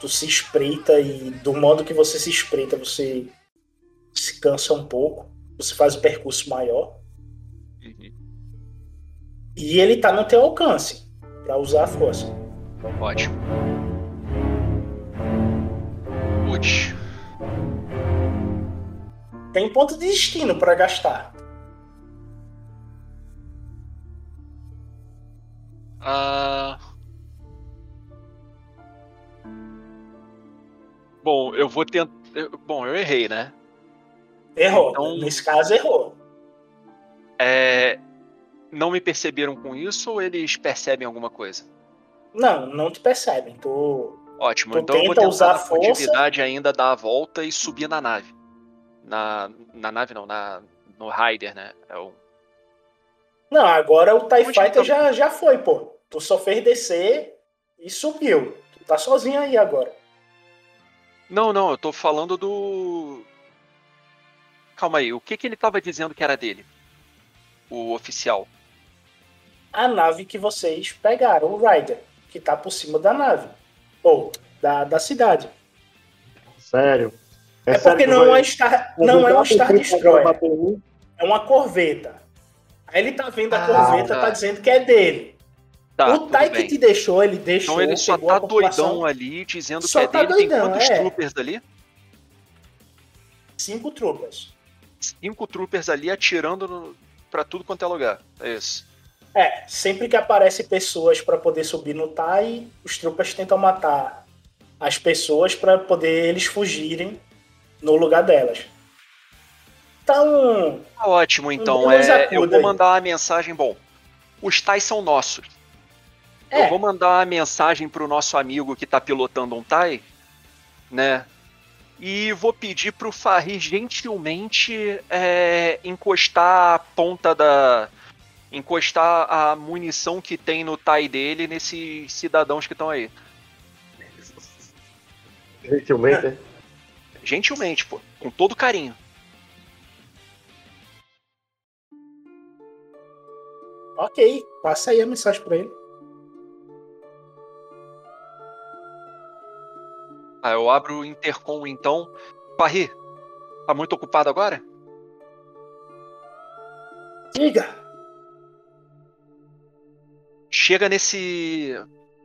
Tu se espreita e do modo que você se espreita, você se cansa um pouco, você faz o percurso maior. E ele tá no teu alcance para usar a força. Ótimo. Putz. Tem ponto de destino para gastar. Ah. Bom, eu vou tentar. Bom, eu errei, né? Errou. Então- Nesse caso, errou. É, Não me perceberam com isso ou eles percebem alguma coisa? Não, não te percebem. Tu... Ótimo, Tu então eu vou tenta tentar usar a furtividade ainda dar a volta e subir na nave. Na, na nave não, na, no Rider, né? É o... Não, agora o TIE Onde Fighter tá? já, já foi, pô. Tu só fez descer e subiu. Tu tá sozinho aí agora. Não, não, eu tô falando do. Calma aí, o que, que ele tava dizendo que era dele? O oficial. A nave que vocês pegaram, o Rider, que tá por cima da nave. Ou da, da cidade. sério. É, sério porque que não vai- é, Star, não é um Star Destroyer, é uma corveta. Aí ele tá vendo a Ah, corveta, tá. tá dizendo que é dele. Tá, o Tai que te deixou, ele deixou. Então ele só tá doidão ali, dizendo Só que é tá dele. doidão, Tem quantos é. troopers ali? Cinco tropas. Cinco troopers ali atirando no... pra tudo quanto é lugar. É isso. É, sempre que aparecem pessoas pra poder subir no Tai, os tropas tentam matar as pessoas pra poder eles fugirem no lugar delas. Então, Tá ótimo, então. Deus É, eu vou aí. mandar uma mensagem. Bom, os tais são nossos. É. Eu vou mandar uma mensagem pro nosso amigo que tá pilotando um Tai, né? E vou pedir pro Farri gentilmente é, encostar a ponta da. Encostar a munição que tem no Tai dele nesses cidadãos que estão aí. Gentilmente, é. Gentilmente, pô. Com todo carinho. ok, passa aí a mensagem pra ele. Ah, eu abro o intercom então. Farri, tá muito ocupado agora? Diga! Chega nesse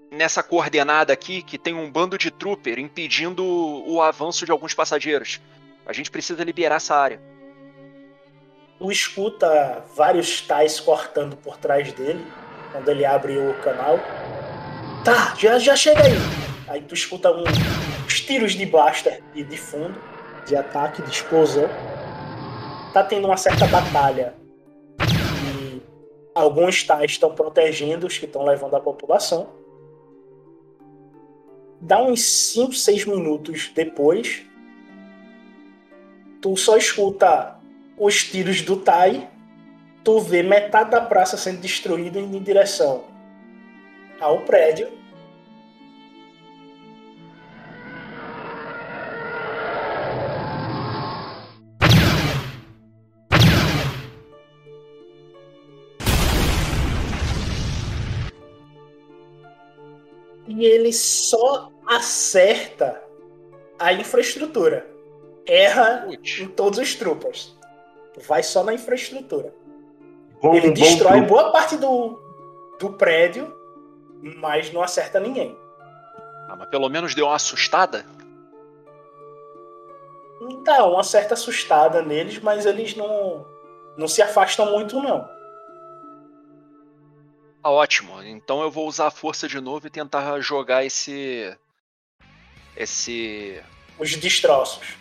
nessa coordenada aqui que tem um bando de trooper impedindo o avanço de alguns passageiros. A gente precisa liberar essa área. Tu escuta vários tais cortando por trás dele, quando ele abre o canal. Tá, já, já chega aí. Aí tu escuta um, uns tiros de blaster de, de fundo, de ataque, de explosão. Tá tendo uma certa batalha. Alguns tais estão protegendo os que estão levando a população. Dá uns 5, 6 minutos depois, tu só escuta os tiros do Tai, tu vê metade da praça sendo destruída indo em direção ao prédio. E ele só acerta a infraestrutura. Erra Putz. em todos os troopers. Vai só na infraestrutura. Como Ele bom destrói truque. boa parte do, do prédio, mas não acerta ninguém. Ah, mas pelo menos deu uma assustada. Dá uma certa assustada neles, mas eles não, não se afastam muito, não. Tá ótimo. Então eu vou usar a força de novo e tentar jogar esse. Esse. Os destroços.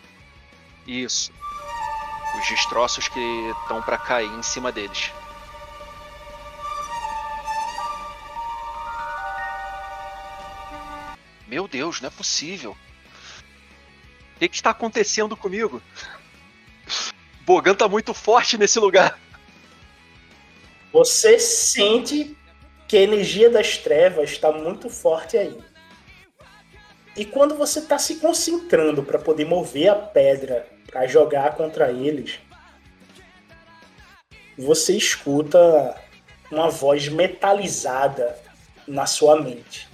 Isso. Os destroços que estão pra cair em cima deles. Meu Deus, não é possível. O que, que está acontecendo comigo? Bogan tá muito forte nesse lugar. Você sente que a energia das trevas está muito forte aí. E quando você está se concentrando para poder mover a pedra para jogar contra eles, você escuta uma voz metalizada na sua mente.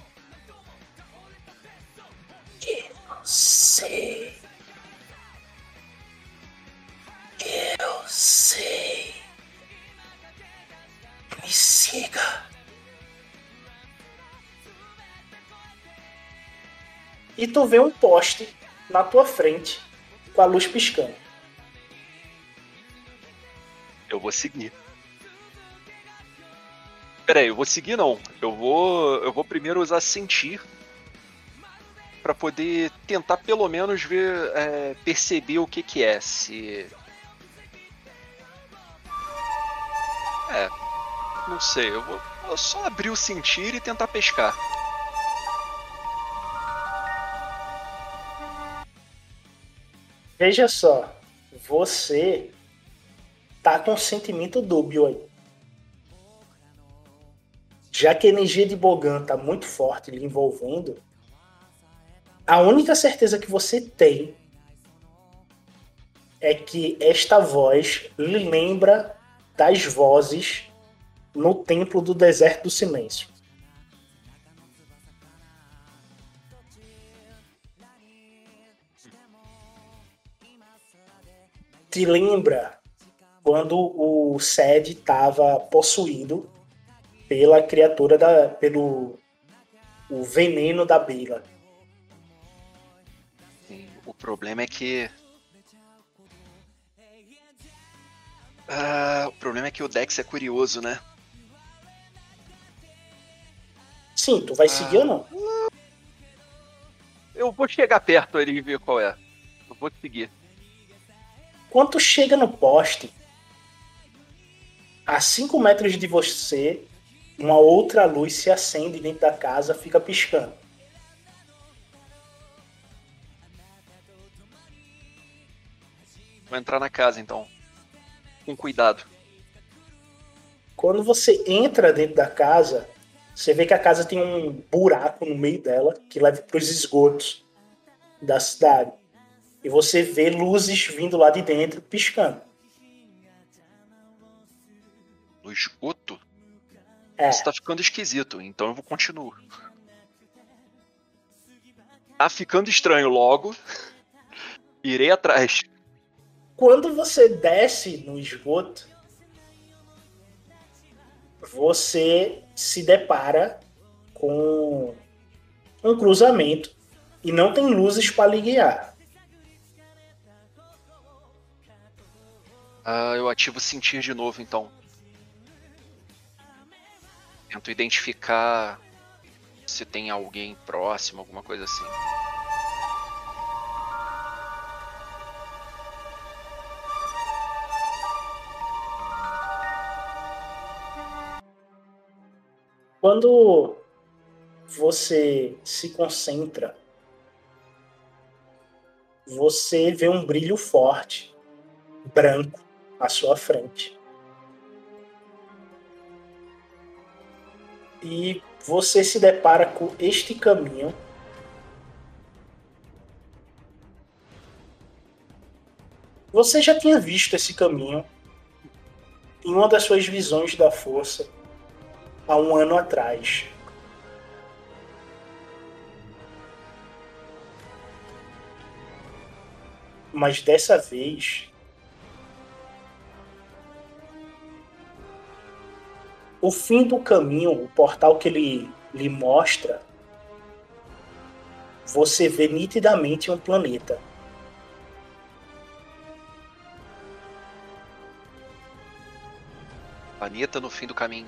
Eu sei. Eu sei. Me siga. E tu vê um poste na tua frente com a luz piscando. Eu vou seguir. Peraí, eu vou seguir não. Eu vou. Eu vou primeiro usar sentir. Pra poder tentar pelo menos ver. é, perceber o que que é. Se. É. Não sei, eu vou, vou só abrir o sentir e tentar pescar. Veja só, você tá com um sentimento dúbio aí. Já que a energia de Bogan tá muito forte lhe envolvendo, a única certeza que você tem é que esta voz lhe lembra das vozes no templo do deserto do silêncio. Te lembra quando o Sed estava possuído pela criatura da. pelo o veneno da Bila. Sim, o problema é que. Ah, o problema é que o Dex é curioso, né? Sim, tu vai seguir ou não? Eu vou chegar perto ali e ver qual é. Eu vou te seguir. Quando tu chega no poste, a 5 metros de você, uma outra luz se acende dentro da casa, fica piscando. Vou entrar na casa então. Com cuidado. Quando você entra dentro da casa, você vê que a casa tem um buraco no meio dela que leva para os esgotos da cidade. E você vê luzes vindo lá de dentro piscando. No esgoto? É. Isso tá ficando esquisito, então eu vou continuar. Tá ficando estranho logo. Irei atrás. Quando você desce no esgoto, você se depara com um cruzamento e não tem luzes para lhe guiar. Ah, eu ativo sentir de novo então. Tento identificar se tem alguém próximo, alguma coisa assim. Quando você se concentra, você vê um brilho forte, branco, à sua frente. E você se depara com este caminho. Você já tinha visto esse caminho em uma das suas visões da força há um ano atrás. Mas dessa vez. O fim do caminho, o portal que ele lhe mostra, você vê nitidamente um planeta. Planeta no fim do caminho.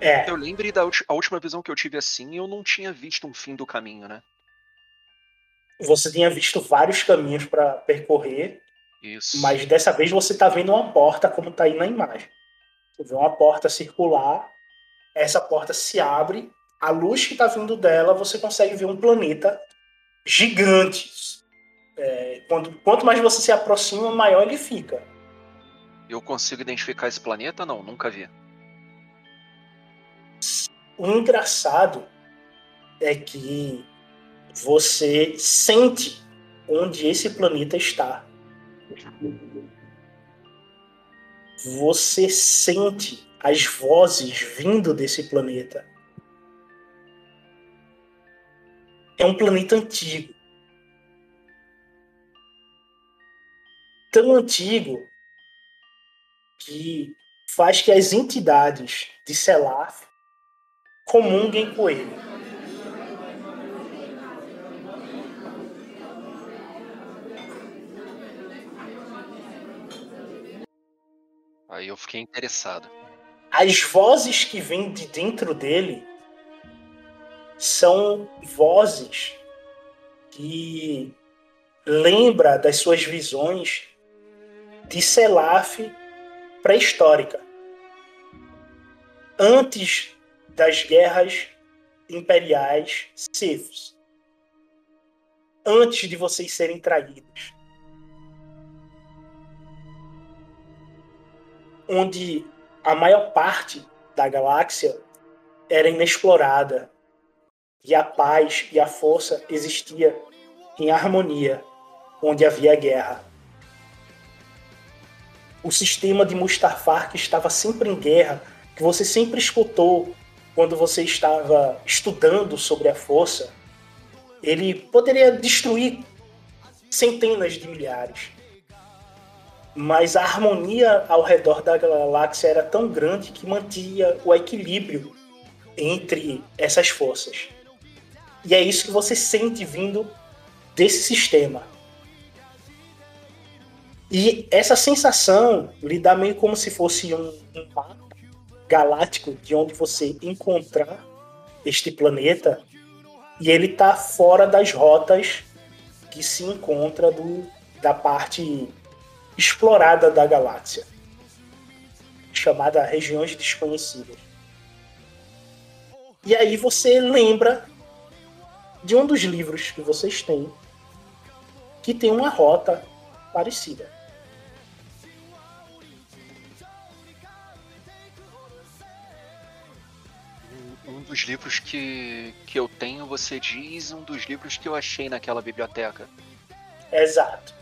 É, Eu lembrei da a última visão que eu tive assim, eu não tinha visto um fim do caminho, né? você tinha visto vários caminhos para percorrer, Isso. mas dessa vez você está vendo uma porta como está aí na imagem. Você vê uma porta circular, essa porta se abre, a luz que está vindo dela, você consegue ver um planeta gigante. É, quando, quanto mais você se aproxima, maior ele fica. Eu consigo identificar esse planeta? Não, nunca vi. O engraçado é que você sente onde esse planeta está. Você sente as vozes vindo desse planeta. É um planeta antigo. Tão antigo que faz que as entidades de Selaf comunguem com ele. Eu fiquei interessado. As vozes que vêm de dentro dele são vozes que lembra das suas visões de Selaf pré-histórica. Antes das guerras imperiais Siths. Antes de vocês serem traídos. Onde a maior parte da galáxia era inexplorada e a paz e a força existia em harmonia onde havia guerra. O sistema de Mustafar que estava sempre em guerra, que você sempre escutou quando você estava estudando sobre a força, ele poderia destruir centenas de milhares. Mas a harmonia ao redor da galáxia era tão grande que mantinha o equilíbrio entre essas forças. E é isso que você sente vindo desse sistema. E essa sensação lhe dá meio como se fosse um, mapa galáctico de onde você encontrar este planeta e ele está fora das rotas que se encontra do, da parte explorada da galáxia, chamada regiões desconhecidas. E aí você lembra de um dos livros que vocês têm que tem uma rota parecida. Um dos livros que, que eu tenho, você diz, um dos livros que eu achei naquela biblioteca. Exato.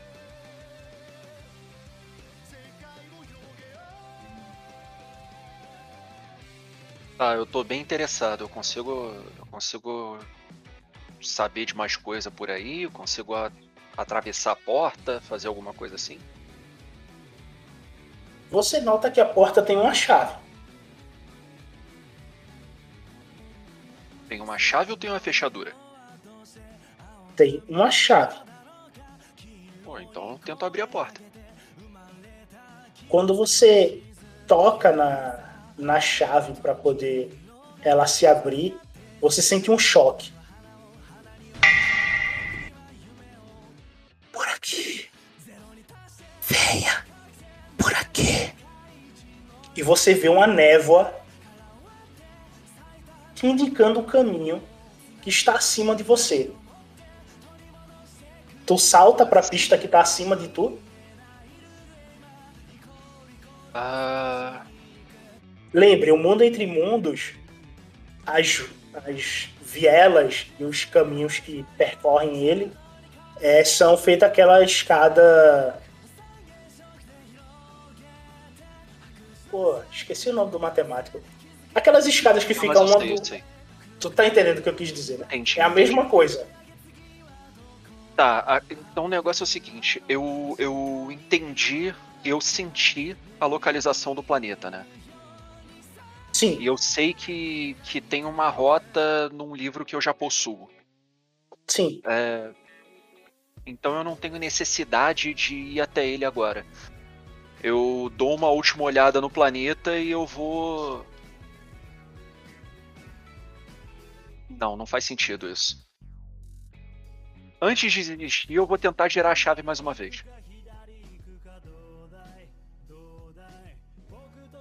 Tá, eu tô bem interessado. Eu consigo, eu consigo saber de mais coisa por aí? Eu consigo a- atravessar a porta, fazer alguma coisa assim? Você nota que a porta tem uma chave. Tem uma chave ou tem uma fechadura? Tem uma chave. Pô, então eu tento abrir a porta. Quando você toca na, na chave para poder ela se abrir, você sente um choque. Por aqui. Venha. Por aqui. E você vê uma névoa te indicando o caminho que está acima de você. Tu salta para a pista que está acima de tu Ah, Lembre, o mundo entre mundos, as, as vielas e os caminhos que percorrem ele é, são feitas aquela escada. Pô, esqueci o nome do matemático. Aquelas escadas que não, ficam uma. sei, do-. Tu tá entendendo o que eu quis dizer, né? Entendi. É a mesma coisa. Tá, então o negócio é o seguinte, eu, eu entendi, eu senti a localização do planeta, né? Sim, E eu sei que, que tem uma rota num livro que eu já possuo. sim. É, Então eu não tenho necessidade de ir até ele agora. Eu dou uma última olhada no planeta e eu vou. Não, não faz sentido isso. Antes de desistir, eu vou tentar girar a chave mais uma vez.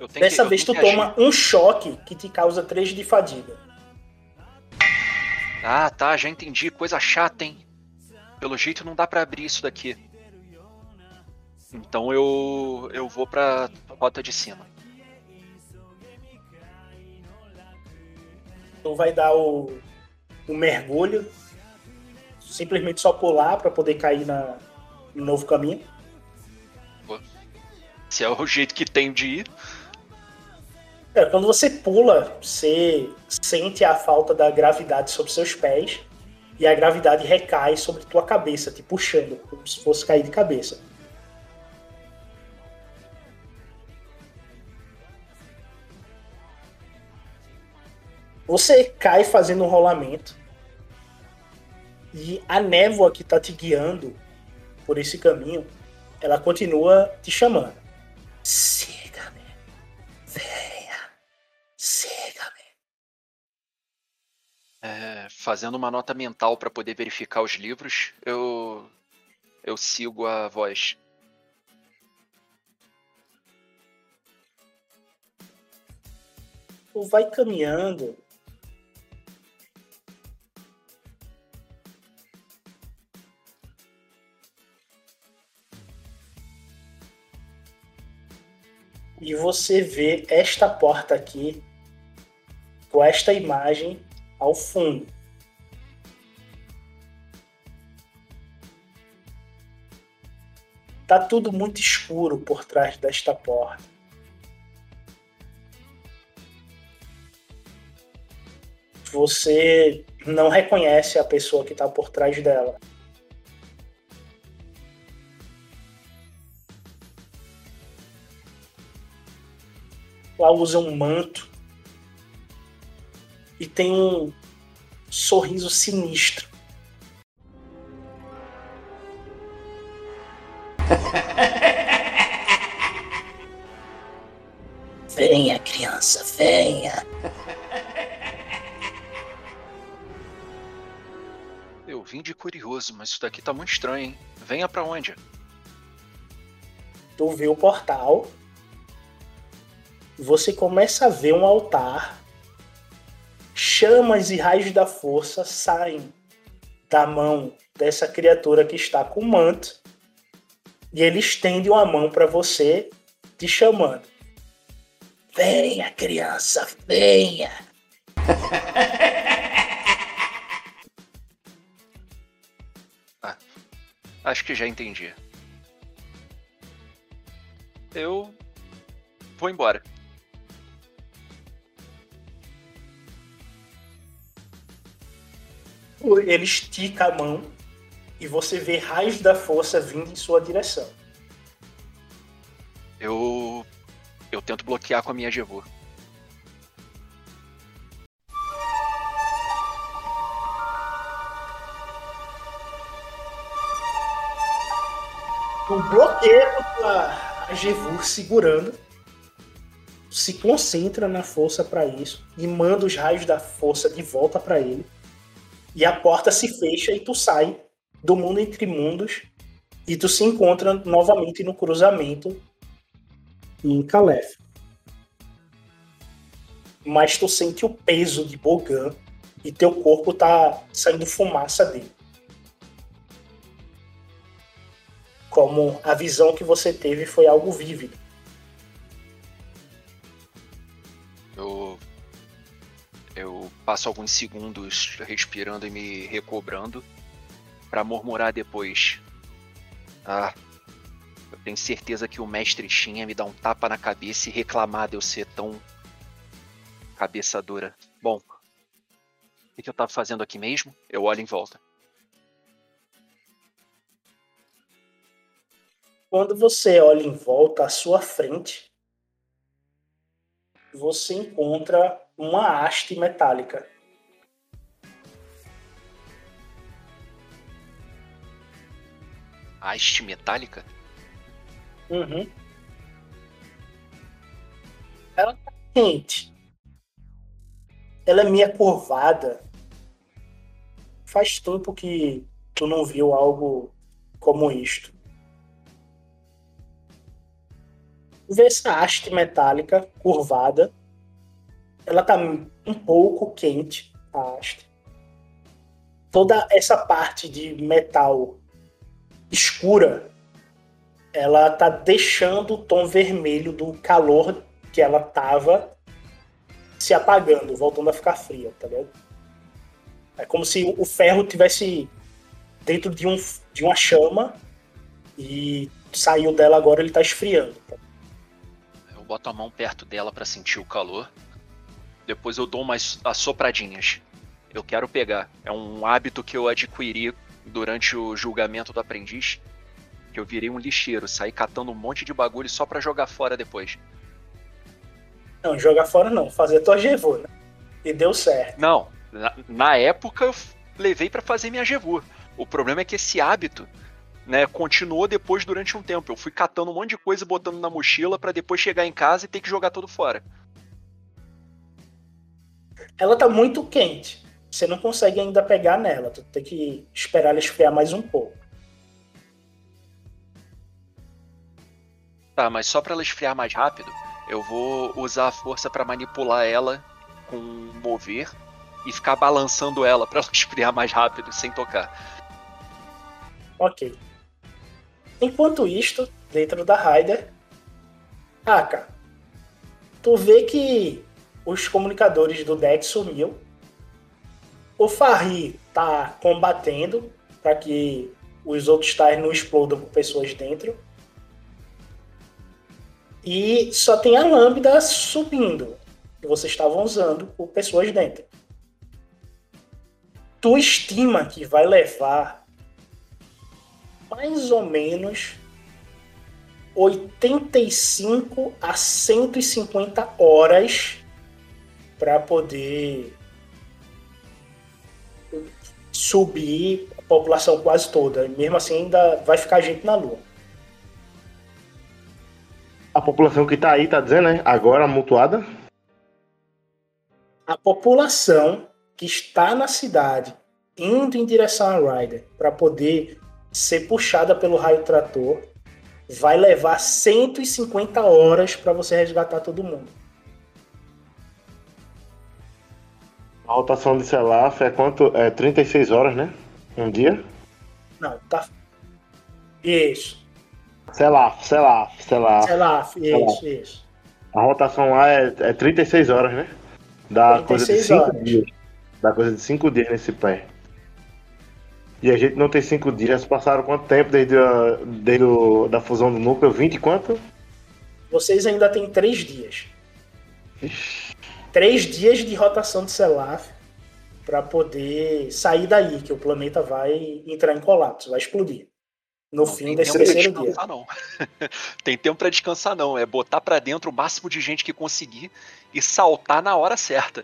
Dessa que- vez tu que agir. toma um choque que te causa 3 de fadiga. Ah, tá, já entendi. Coisa chata, hein? Pelo jeito não dá pra abrir isso daqui. Então eu eu vou pra rota de cima. Tu vai dar o, o mergulho, simplesmente só pular para poder cair na, no novo caminho. Se é o jeito que tenho de ir. É, quando você pula, você sente a falta da gravidade sobre seus pés e a gravidade recai sobre tua cabeça, te puxando, como se fosse cair de cabeça. Você cai fazendo um rolamento e a névoa que tá te guiando por esse caminho, ela continua te chamando. Siga-me. Venha. Siga-me. é, fazendo uma nota mental pra poder verificar os livros, eu eu sigo a voz. Tu vai caminhando. E você vê esta porta aqui com esta imagem ao fundo. Tá tudo muito escuro por trás desta porta. Você não reconhece a pessoa que está por trás dela. Ela usa um manto e tem um sorriso sinistro. Venha, criança, venha. Eu vim de curioso, mas isso daqui tá muito estranho, hein? Venha pra onde? Tu vê o portal. Você começa a ver um altar. Chamas e raios da força saem da mão dessa criatura que está com o manto. E ele estende uma mão para você, te chamando. Venha, criança, venha. Acho que já entendi. Eu vou embora. Ele estica a mão e você vê raios da força vindo em sua direção. Eu. Eu tento bloquear com a minha Jevu. um bloqueio a, a segurando. Se concentra na força para isso e manda os raios da força de volta para ele. E a porta se fecha e tu sai do mundo entre mundos e tu se encontra novamente no cruzamento em Calef. Mas tu sente o peso de Bogan e teu corpo tá saindo fumaça dele. como a visão que você teve foi algo vívido. Eu passo alguns segundos respirando e me recobrando para murmurar depois. Ah, eu tenho certeza que o mestre Shin ia me dar um tapa na cabeça e reclamar de eu ser tão cabeça dura. Bom, o que eu tava fazendo aqui mesmo? Eu olho em volta. Quando você olha em volta à sua frente, você encontra uma haste metálica. Haste metálica? Uhum. Ela tá quente. Ela é meia curvada. Faz tempo que tu não viu algo como isto. vê essa haste metálica curvada. Ela tá um pouco quente, a haste. Toda essa parte de metal escura, ela tá deixando o tom vermelho do calor que ela tava se apagando, voltando a ficar fria, tá ligado? É como se o ferro tivesse dentro de, um, de uma chama e saiu dela agora ele tá esfriando. Tá? Eu boto a mão perto dela para sentir o calor. Depois eu dou umas assopradinhas. Eu quero pegar. É um hábito que eu adquiri durante o julgamento do aprendiz. Que eu virei um lixeiro, saí catando um monte de bagulho só para jogar fora depois. Não, jogar fora não, fazer tua Jevu, né? E deu certo. Não, na, na época eu levei para fazer minha Jevu. O problema é que esse hábito né, continuou depois durante um tempo. Eu fui catando um monte de coisa botando na mochila para depois chegar em casa e ter que jogar tudo fora. Ela tá muito quente. Você não consegue ainda pegar nela. Tu tem que esperar ela esfriar mais um pouco. Tá, mas só para ela esfriar mais rápido, eu vou usar a força para manipular ela com mover e ficar balançando ela para ela esfriar mais rápido sem tocar. Ok. Enquanto isto, dentro da Raider, Aka, tu vê que os comunicadores do deck sumiu. O Farri tá combatendo para que os outros tais não explodam com pessoas dentro. E só tem a lâmpada subindo, que vocês estavam usando com pessoas dentro. Tu estima que vai levar mais ou menos 85 a 150 horas para poder subir a população quase toda. E mesmo assim, ainda vai ficar gente na Lua. A população que tá aí, tá dizendo, né? Agora mutuada? A população que está na cidade indo em direção a Ryder para poder ser puxada pelo raio trator vai levar 150 horas para você resgatar todo mundo. A rotação de Selaf é quanto? É 36 horas, né? Um dia? Não, tá. Isso. Selaf, Selaf, Selaf. Selaf, isso, isso. A rotação lá é, é 36 horas, né? Dá coisa de 36 5 horas. dias. Dá coisa de 5 dias nesse pé. E a gente não tem 5 dias. Passaram quanto tempo desde a, desde o, da fusão do núcleo? 20 e quanto? Vocês ainda têm três dias. Ixi, Três dias de rotação de Selaf para poder sair daí, que o planeta vai entrar em colapso, vai explodir. No Não fim tem desse terceiro dia. descansar, não. tem tempo pra descansar, não. É botar pra dentro o máximo de gente que conseguir e saltar na hora certa.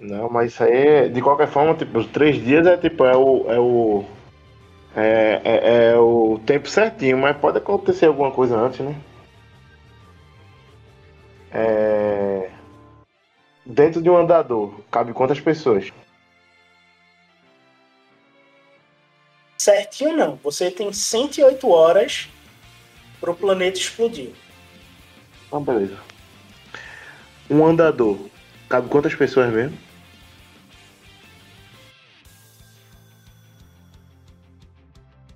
Não, mas isso aí, de qualquer forma, tipo, os 3 dias é tipo, é o. É o, é, é- é o tempo certinho, mas pode acontecer alguma coisa antes, né? É, Dentro de um andador, cabe quantas pessoas? Certinho não. Você tem 108 horas para o planeta explodir. Ah, beleza. Um andador, cabe quantas pessoas mesmo?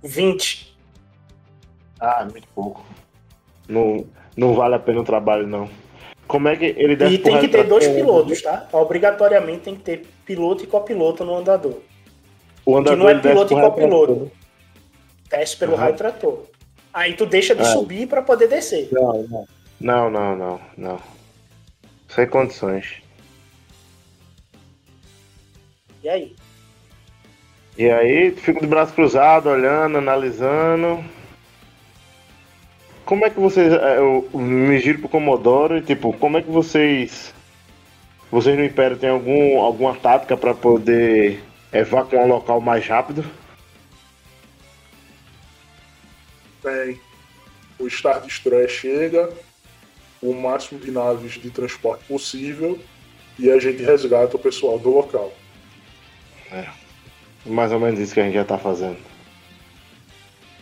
Vinte. Ah, muito pouco. Não, não vale a pena o trabalho, não. Como é que ele desce E tem que ter dois pilotos, tá? Obrigatoriamente tem que ter piloto e copiloto no andador. O andador que não é piloto e copiloto. Desce pelo Aham. raio trator. Aí tu deixa de É. subir para poder descer. Não, não. Não, não, não, não. Sem condições. E aí? E aí, fico de braço cruzado, olhando, analisando. Como é que vocês. é, Eu me giro pro Comodoro e, tipo, como é que vocês. Vocês no Império têm algum, alguma tática pra poder evacuar um local mais rápido? Bem, o Star Destroyer chega, o máximo de naves de transporte possível e a gente resgata o pessoal do local. Mais ou menos isso que a gente já tá fazendo.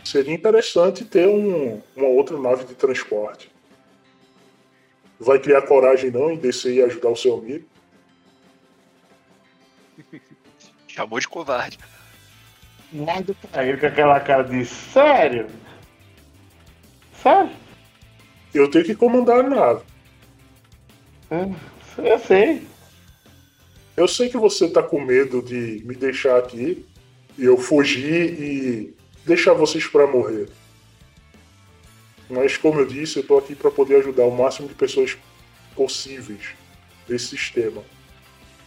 Seria interessante ter um- uma outra nave de transporte. Vai criar coragem não em descer e ajudar o seu amigo? Chamou de covarde. Pra ele com aquela cara de sério? Sério? Eu tenho que comandar a nave. É, eu sei. Eu sei que você tá com medo de me deixar aqui e eu fugir e deixar vocês para morrer. Mas como eu disse, eu tô aqui para poder ajudar o máximo de pessoas possíveis desse sistema.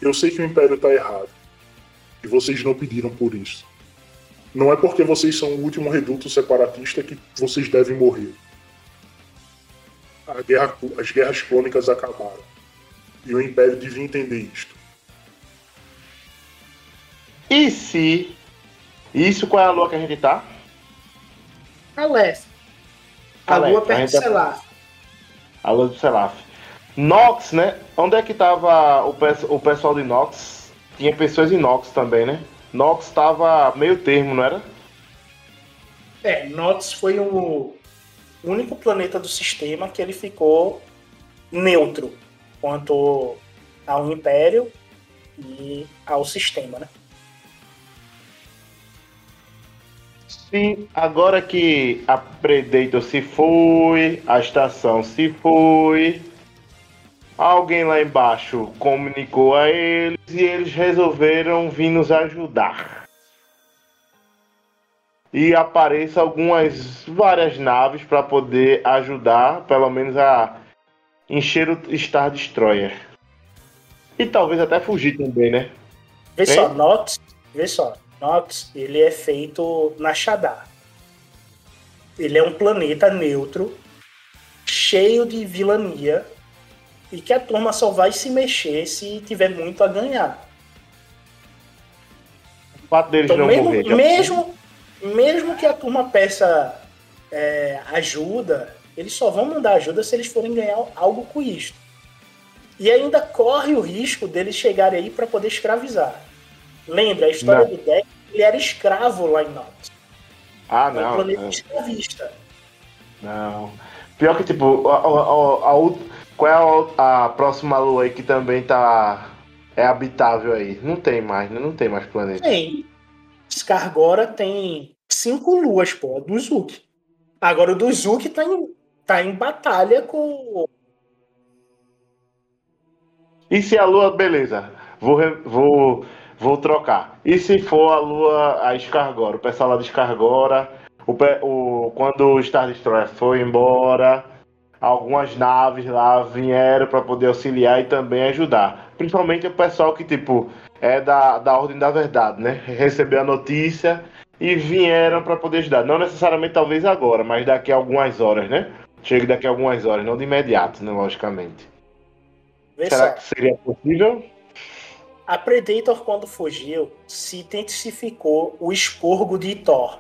Eu sei que o Império tá errado. E vocês não pediram por isso. Não é porque vocês são o último reduto separatista que vocês devem morrer. Guerra- as guerras crônicas acabaram. E o Império devia entender isto. E se. Isso qual é a lua que a gente tá? A leste. A lua perto tá- Selaf. A lua do Selaf. Nox, né? Onde é que tava o, pe- o pessoal de Nox? Tinha pessoas em Nox também, né? Nox tava meio termo, não era? É, Nox foi o único planeta do sistema que ele ficou neutro quanto ao Império e ao sistema, né? Sim, agora que a Predator se foi, a estação se foi, alguém lá embaixo comunicou a eles e eles resolveram vir nos ajudar. E apareça algumas várias naves para poder ajudar, pelo menos a encher o Star Destroyer. E talvez até fugir também, né? Vê Tem? só, Nox, vê só, Nox, ele é feito na Shadar. ele é um planeta neutro, cheio de vilania, e que a turma só vai se mexer se tiver muito a ganhar. O fato deles Então, não mesmo, morrer. já- mesmo, mesmo que a turma peça é, ajuda, eles só vão mandar ajuda se eles forem ganhar algo com isto. E ainda corre o risco deles chegarem aí para poder escravizar. Lembra, a história Não. do Deck, ele era escravo lá em Nox. Ah, É um não. planeta não. escravista. Não. Pior que, tipo, a, a- a- qual é a, próxima lua aí que também tá. É habitável aí? Não tem mais, né? Não tem mais planeta. Tem. Scargora tem cinco luas, pô, do Zuki. Agora o do Zuki tá em, tá em batalha com. E se a lua. Beleza. Vou, vou, vou trocar. E se for a lua. A Scargora? O pessoal lá de Scargora. O, o, quando o Star Destroyer foi embora. Algumas naves lá vieram para poder auxiliar e também ajudar. Principalmente o pessoal que, tipo, é da, da Ordem da Verdade, né? Recebeu a notícia e vieram para poder ajudar. Não necessariamente, talvez agora, mas daqui a algumas horas, né? Chega daqui a algumas horas, não de imediato, né? Logicamente. Vê Será só. que seria possível? A Predator, quando fugiu, se intensificou o expurgo de Thor.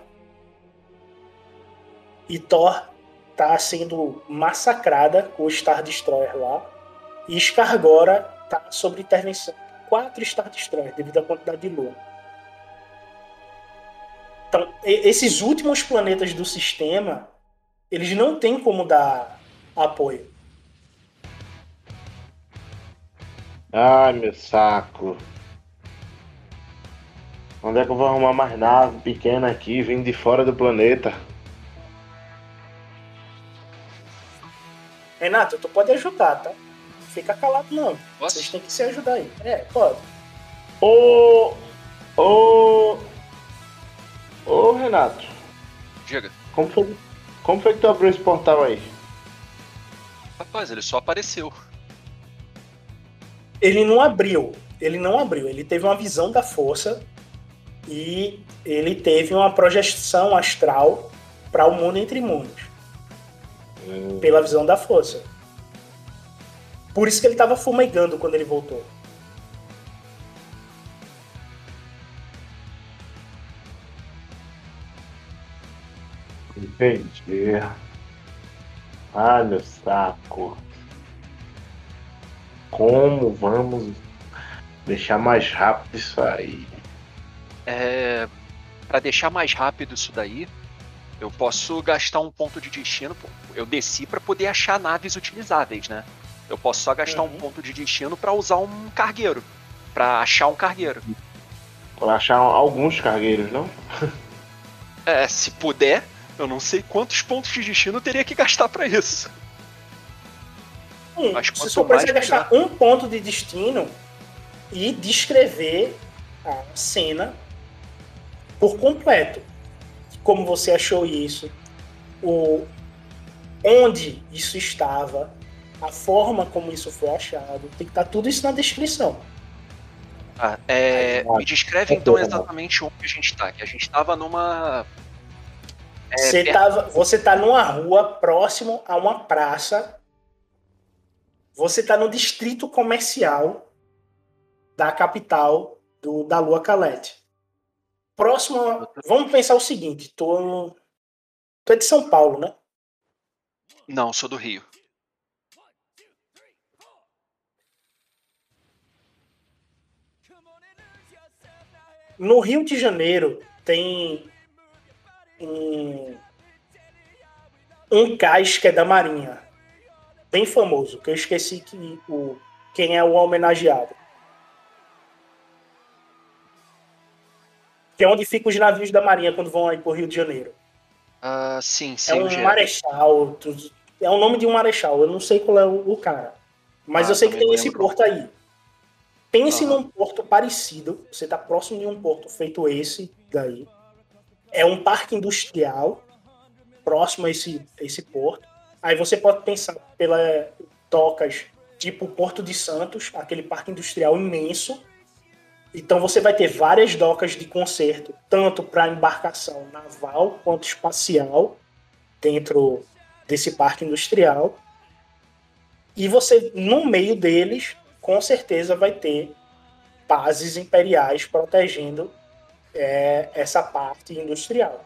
E Thor tá sendo massacrada com o Star Destroyer lá. E Scargora tá sob intervenção quatro Star Destroyers, devido à quantidade de lua. Então, esses últimos planetas do sistema, eles não têm como dar apoio. Ai, meu saco. Onde é que eu vou arrumar mais nave pequena aqui, vindo de fora do planeta? Renato, tu pode ajudar, tá? Fica calado não. Posso? Vocês têm que se ajudar aí. É, pode. Ô. Ô. Ô, Renato. Diga. Como foi, como foi que tu abriu esse portal aí? Rapaz, ele só apareceu. Ele não abriu. Ele não abriu. Ele teve uma visão da força e ele teve uma projeção astral para o mundo entre mundos. Pela visão da força. Por isso que ele estava fumegando quando ele voltou. Entendi. Ai, meu saco. Como vamos deixar mais rápido isso aí? É, para deixar mais rápido isso daí, eu posso gastar um ponto de destino. Eu desci para poder achar naves utilizáveis, né? Eu posso só gastar um Uhum. ponto de destino para usar um cargueiro, Pra achar um cargueiro. Pra achar alguns cargueiros, não? É, se puder, eu não sei quantos pontos de destino eu teria que gastar pra isso. Hum, Mas você quanto mais, gastar um ponto de destino e descrever a cena por completo. Como você achou isso, o onde isso estava, a forma como isso foi achado. Tem que estar tudo isso na descrição. Ah, é, me descreve tá então exatamente onde a gente tá. Que a gente tava numa. É, você, perto- tava, você tá numa rua próximo a uma praça. Você tá no distrito comercial da capital do, da Lua Calete. Próximo. Vamos pensar o seguinte: tô, tu é de São Paulo, né? Não, sou do Rio. No Rio de Janeiro tem um, um cais que é da Marinha, bem famoso, que eu esqueci que o, quem é o homenageado. Que é onde ficam os navios da Marinha quando vão aí pro Rio de Janeiro. Ah, sim, É sim, o um marechal, é o nome de um marechal, eu não sei qual é o, cara. Mas Ah, eu sei que tem não esse lembro. porto aí. Pense Aham. num porto parecido, você está próximo de um porto feito esse daí. É um parque industrial próximo a esse, esse porto. Aí você pode pensar pelas docas, tipo Porto de Santos, aquele parque industrial imenso. Então você vai ter várias docas de conserto, tanto para embarcação naval quanto espacial. dentro desse parque industrial. E você, no meio deles, com certeza vai ter bases imperiais protegendo é, essa parte industrial.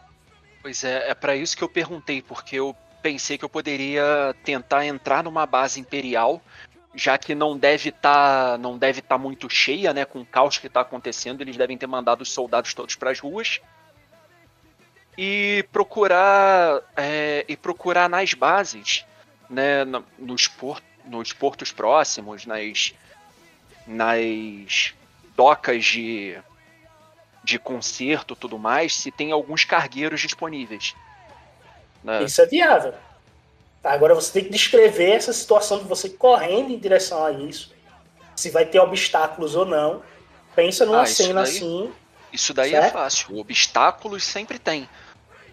Pois é, é para isso que eu perguntei, porque eu pensei que eu poderia tentar entrar numa base imperial, já que não deve estar tá, não deve estar tá muito cheia, né, com o caos que está acontecendo, eles devem ter mandado os soldados todos para as ruas e procurar é, e procurar nas bases, né, nos, por, nos portos próximos, nas nas docas de de conserto tudo mais, se tem alguns cargueiros disponíveis. Né? Isso é viável. Tá, agora você tem que descrever essa situação de você correndo em direção a isso, se vai ter obstáculos ou não. Pensa numa ah, cena daí, assim. Isso daí é certo? é fácil. Obstáculos sempre tem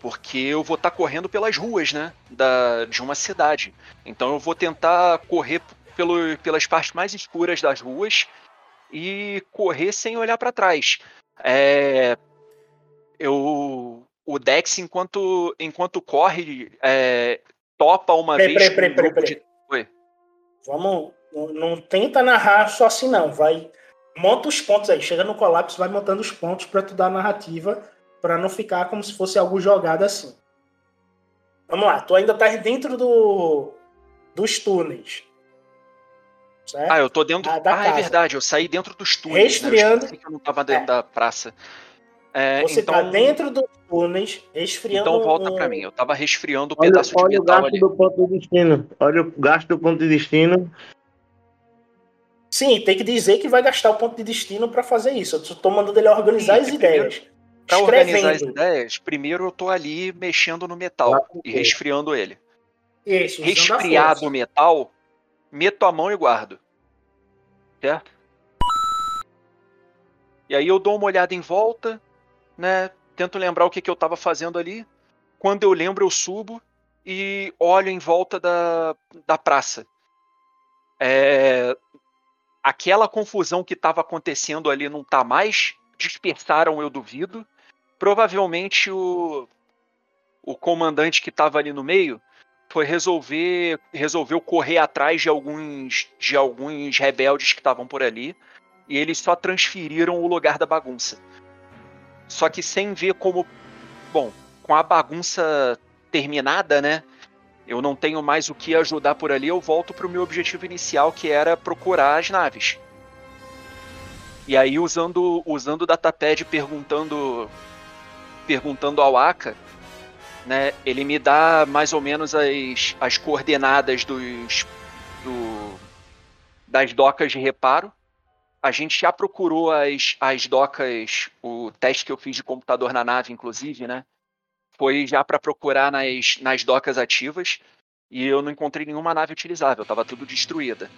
porque eu vou estar tá correndo pelas ruas, né, da, de uma cidade. Então eu vou tentar correr pelo, pelas partes mais escuras das ruas e correr sem olhar para trás. É, eu, o Dex, enquanto, enquanto corre, é, topa uma peraí, vez. Peraí, peraí, peraí. De... Oi. Vamos. Não tenta narrar só assim, não. Vai. Monta os pontos aí. Chega no colapso, vai montando os pontos para tu dar a narrativa para não ficar como se fosse algo jogado assim. Vamos lá, tu ainda tá dentro do dos túneis. Certo? Ah, eu tô dentro. Ah, ah é verdade, eu saí dentro dos túneis. Resfriando. Né? Eu, eu não tava dentro é. da praça. É, Você tá então... tá dentro dos túneis, resfriando. Então volta um... para mim. Eu tava resfriando o um pedaço olha de metal o gasto ali. do ponto de destino. Olha o gasto do ponto de destino. Sim, tem que dizer que vai gastar o ponto de destino para fazer isso. Eu tô mandando ele organizar Sim, as ideias. Primeiro, Pra organizar as ideias, primeiro eu tô ali mexendo no metal ah, e resfriando ele. Isso, Resfriado o metal, meto a mão e guardo. Certo? E aí eu dou uma olhada em volta, né? Tento lembrar o que, que eu tava fazendo ali. Quando eu lembro, eu subo e olho em volta da, da praça. É, aquela confusão que estava acontecendo ali não tá mais. Dispersaram, eu duvido provavelmente o, o comandante que estava ali no meio foi resolver resolveu correr atrás de alguns de alguns rebeldes que estavam por ali e eles só transferiram o lugar da bagunça. Só que sem ver como bom, com a bagunça terminada, né? Eu não tenho mais o que ajudar por ali, eu volto para o meu objetivo inicial, que era procurar as naves. E aí, usando, usando o datapad perguntando perguntando ao Aka, né, ele me dá mais ou menos as, as coordenadas dos, do, das docas de reparo. A gente já procurou as, as docas, o teste que eu fiz de computador na nave, inclusive, né? Foi já para procurar nas, nas docas ativas e eu não encontrei nenhuma nave utilizável, estava tudo destruída.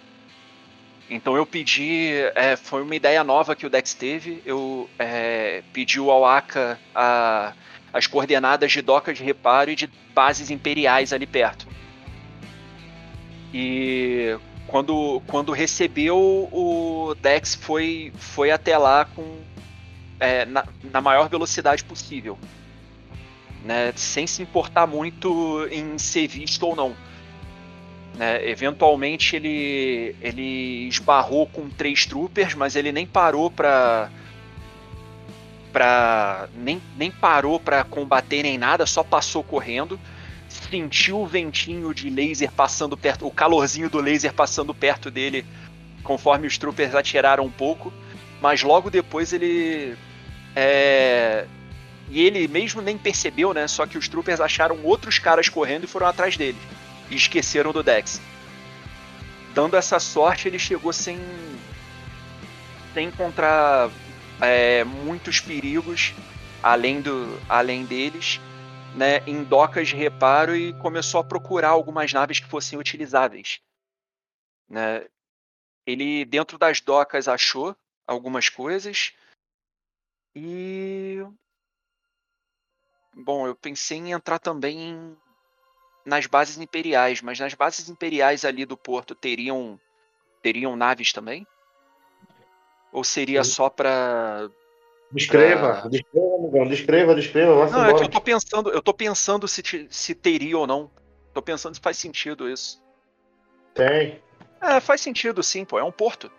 Então eu pedi, é, foi uma ideia nova que o Dex teve, eu é, pedi ao Aka a, as coordenadas de doca de reparo e de bases imperiais ali perto. E quando, quando recebeu, o Dex foi, foi até lá com é, na, na maior velocidade possível. Né, sem se importar muito em ser visto ou não. Né? Eventualmente ele, ele esbarrou com três troopers, mas ele nem parou para para nem, nem parou para combater nem nada, só passou correndo. Sentiu o ventinho de laser passando perto, o calorzinho do laser passando perto dele, conforme os troopers atiraram um pouco. Mas logo depois ele é, e ele mesmo nem percebeu, né? Só que os troopers acharam outros caras correndo e foram atrás dele e esqueceram do Dex. Dando essa sorte, ele chegou sem, sem encontrar é, muitos perigos além, do, além deles, né, em docas de reparo e começou a procurar algumas naves que fossem utilizáveis. Né? Ele, dentro das docas, achou algumas coisas e. Bom, eu pensei em entrar também em nas bases imperiais, mas nas bases imperiais ali do porto teriam teriam naves também? Ou seria Sim. só para Descreva, Pra- descreva, amigão. Descreva, descreva, Não, é que embora. eu tô pensando, eu tô pensando se, te- se teria ou não. Tô pensando se faz sentido isso. Tem. É, faz sentido sim, pô. É um porto.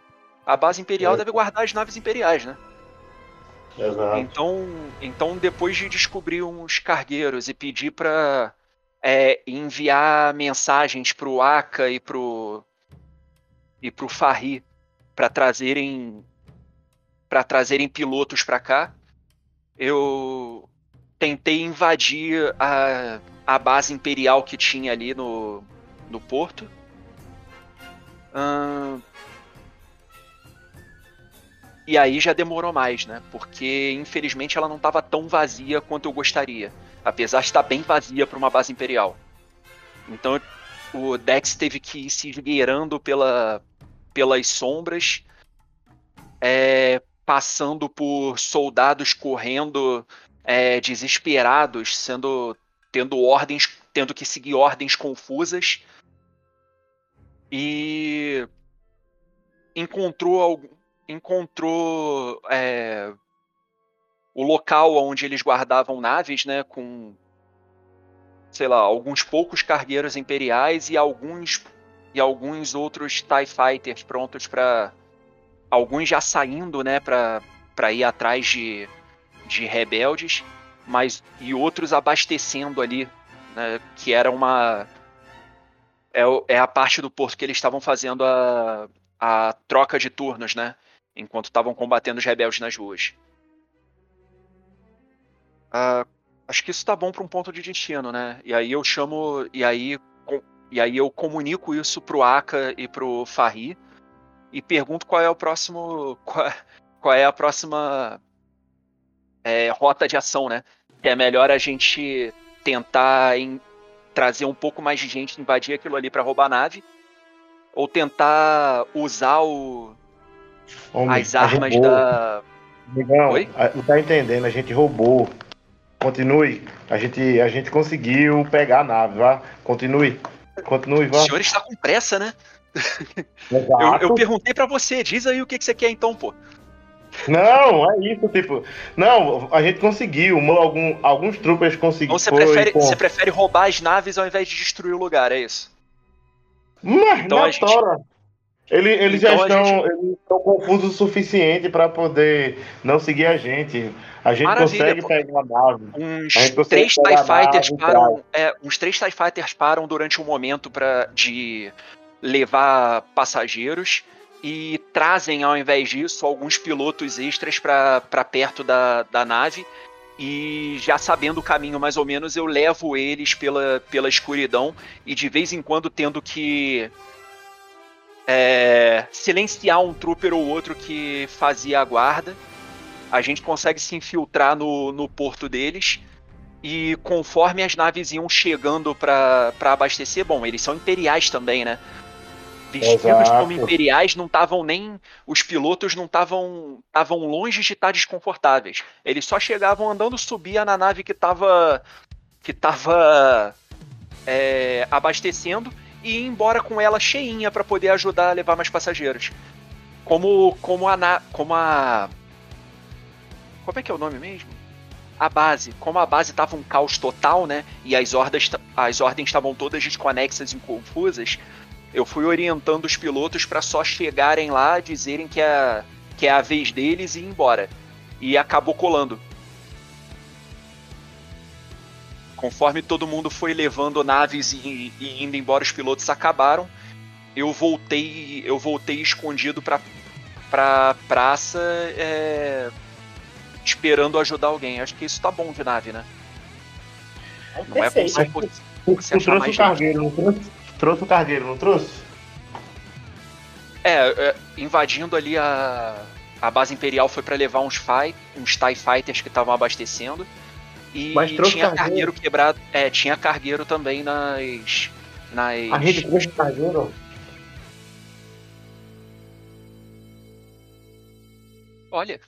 A base imperial É. deve guardar as naves imperiais, né? Exato. Então, então depois de descobrir uns cargueiros e pedir pra é, enviar mensagens pro Aka e pro e pro Farri para trazerem para trazerem pilotos pra cá, eu tentei invadir a, a base imperial que tinha ali no, no porto. Ahn, e aí já demorou mais, né? Porque infelizmente ela não estava tão vazia quanto eu gostaria. Apesar de estar bem vazia para uma base imperial. Então o Dex teve que ir se esgueirando pela, pelas sombras, é, passando por soldados correndo é, desesperados, sendo tendo ordens, tendo que seguir ordens confusas. E encontrou encontrou é, o local onde eles guardavam naves, né, com sei lá, alguns poucos cargueiros imperiais e alguns e alguns outros TIE Fighters prontos para alguns já saindo, né, para para ir atrás de, de rebeldes, mas e outros abastecendo ali, né, que era uma é, é a parte do porto que eles estavam fazendo a, a troca de turnos, né? Enquanto estavam combatendo os rebeldes nas ruas. Ah, acho que isso tá bom para um ponto de destino, né? E aí eu chamo. E aí, com- e aí eu comunico isso pro Aka e pro Farri e pergunto qual é o próximo. Qual, qual é a próxima é, rota de ação, né? Que é melhor a gente tentar em- trazer um pouco mais de gente, invadir aquilo ali para roubar a nave. Ou tentar usar o, Homem, as armas da. Amigão, Oi? não tá entendendo, a gente roubou. Continue. A gente, a gente conseguiu pegar a nave, vá. Continue. Continue, O vá. senhor está com pressa, né? Eu, eu perguntei pra você, diz aí o que, que você quer então, pô. Não, é isso, tipo. Não, a gente conseguiu. Algum, alguns troopers conseguiram. Então você prefere, você prefere roubar as naves ao invés de destruir o lugar, é isso? Mas Então na a gente-. Ele, eles Então já estão, gente- eles estão confusos o suficiente para poder não seguir a gente. A gente Maravilha, consegue pô. pegar a nave. Uns três TIE Fighters param. É, uns três TIE Fighters param durante um momento para de levar passageiros e trazem, ao invés disso, alguns pilotos extras para perto da, da nave. E já sabendo o caminho mais ou menos, eu levo eles pela, pela escuridão e de vez em quando tendo que é, silenciar um trooper ou outro que fazia a guarda. A gente consegue se infiltrar no, no porto deles. E conforme as naves iam chegando para abastecer, bom, eles são imperiais também, né? Vestidos Exato. como imperiais, não estavam nem. Os pilotos não estavam estavam longe de estar desconfortáveis. Eles só chegavam andando, subia na nave que estava que tava é, abastecendo e ia embora com ela cheinha para poder ajudar a levar mais passageiros. Como como a como a como é que é o nome mesmo? A base, como a base tava um caos total, né? E as ordens as ordens estavam todas desconexas e confusas. Eu fui orientando os pilotos para só chegarem lá, dizerem que é, que é a vez deles e ir embora. E acabou colando. Conforme todo mundo foi levando naves e, e indo embora, os pilotos acabaram. Eu voltei, eu voltei escondido para pra praça, é, esperando ajudar alguém. Acho que isso tá bom de nave, né? Não é como Perfeito. se eu fosse- Tu, Você achar trouxe mais o cargueiro, não trouxe? Trouxe o cargueiro, não trouxe? É, é, invadindo ali a, a base imperial foi para levar uns, fight, uns TIE Fighters que estavam abastecendo. E Mas trouxe tinha cargueiro. cargueiro quebrado. É, tinha cargueiro também nas. nas A gente trouxe cargueiro. Olha,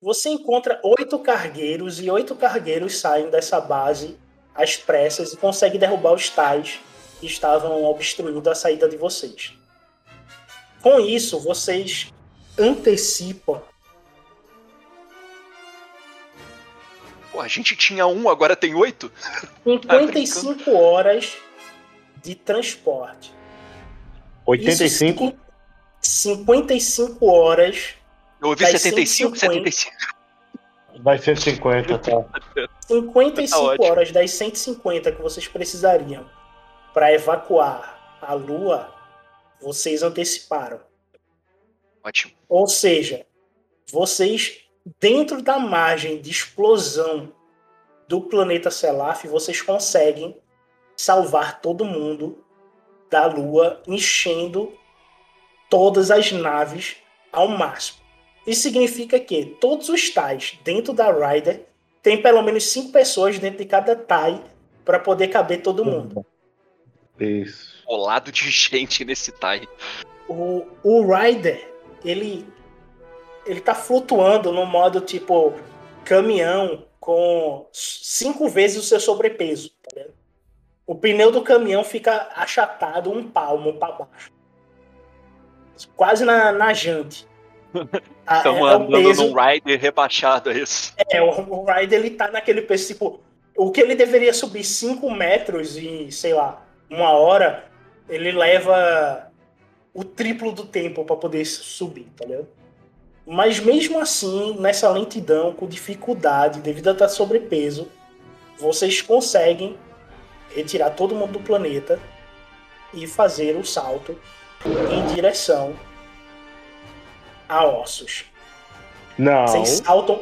Você encontra oito cargueiros e oito cargueiros saem dessa base às pressas e consegue derrubar os tais que estavam obstruindo a saída de vocês. Com isso, vocês antecipam Pô, a gente tinha um, agora tem oito? 55 horas de transporte. 85? Isso, 55 horas. Eu ouvi Das 75, 150. 75. Vai ser 50, tá? 55 Tá horas das 150 que vocês precisariam para evacuar a Lua, vocês anteciparam. Ótimo. Ou seja, vocês, dentro da margem de explosão do planeta Selaf, vocês conseguem salvar todo mundo da Lua, enchendo todas as naves ao máximo. Isso significa que todos os tais dentro da Rider tem pelo menos cinco pessoas dentro de cada TIE para poder caber todo mundo. Isso. Colado de gente nesse TIE. O, o Rider, ele ele tá flutuando no modo tipo caminhão com cinco vezes o seu sobrepeso, tá vendo? O pneu do caminhão fica achatado um palmo para baixo. Quase na, na jante. Estamos é, o andando peso- num rider rebaixado, é isso. É, o, o Ryder ele tá naquele peso, tipo, o que ele deveria subir 5 metros em, sei lá, uma hora, ele leva o triplo do tempo para poder subir, tá ligado? Mas mesmo assim, nessa lentidão, com dificuldade, devido a estar sobrepeso, vocês conseguem retirar todo mundo do planeta e fazer o salto em direção a Ossos. Não, Vocês saltam.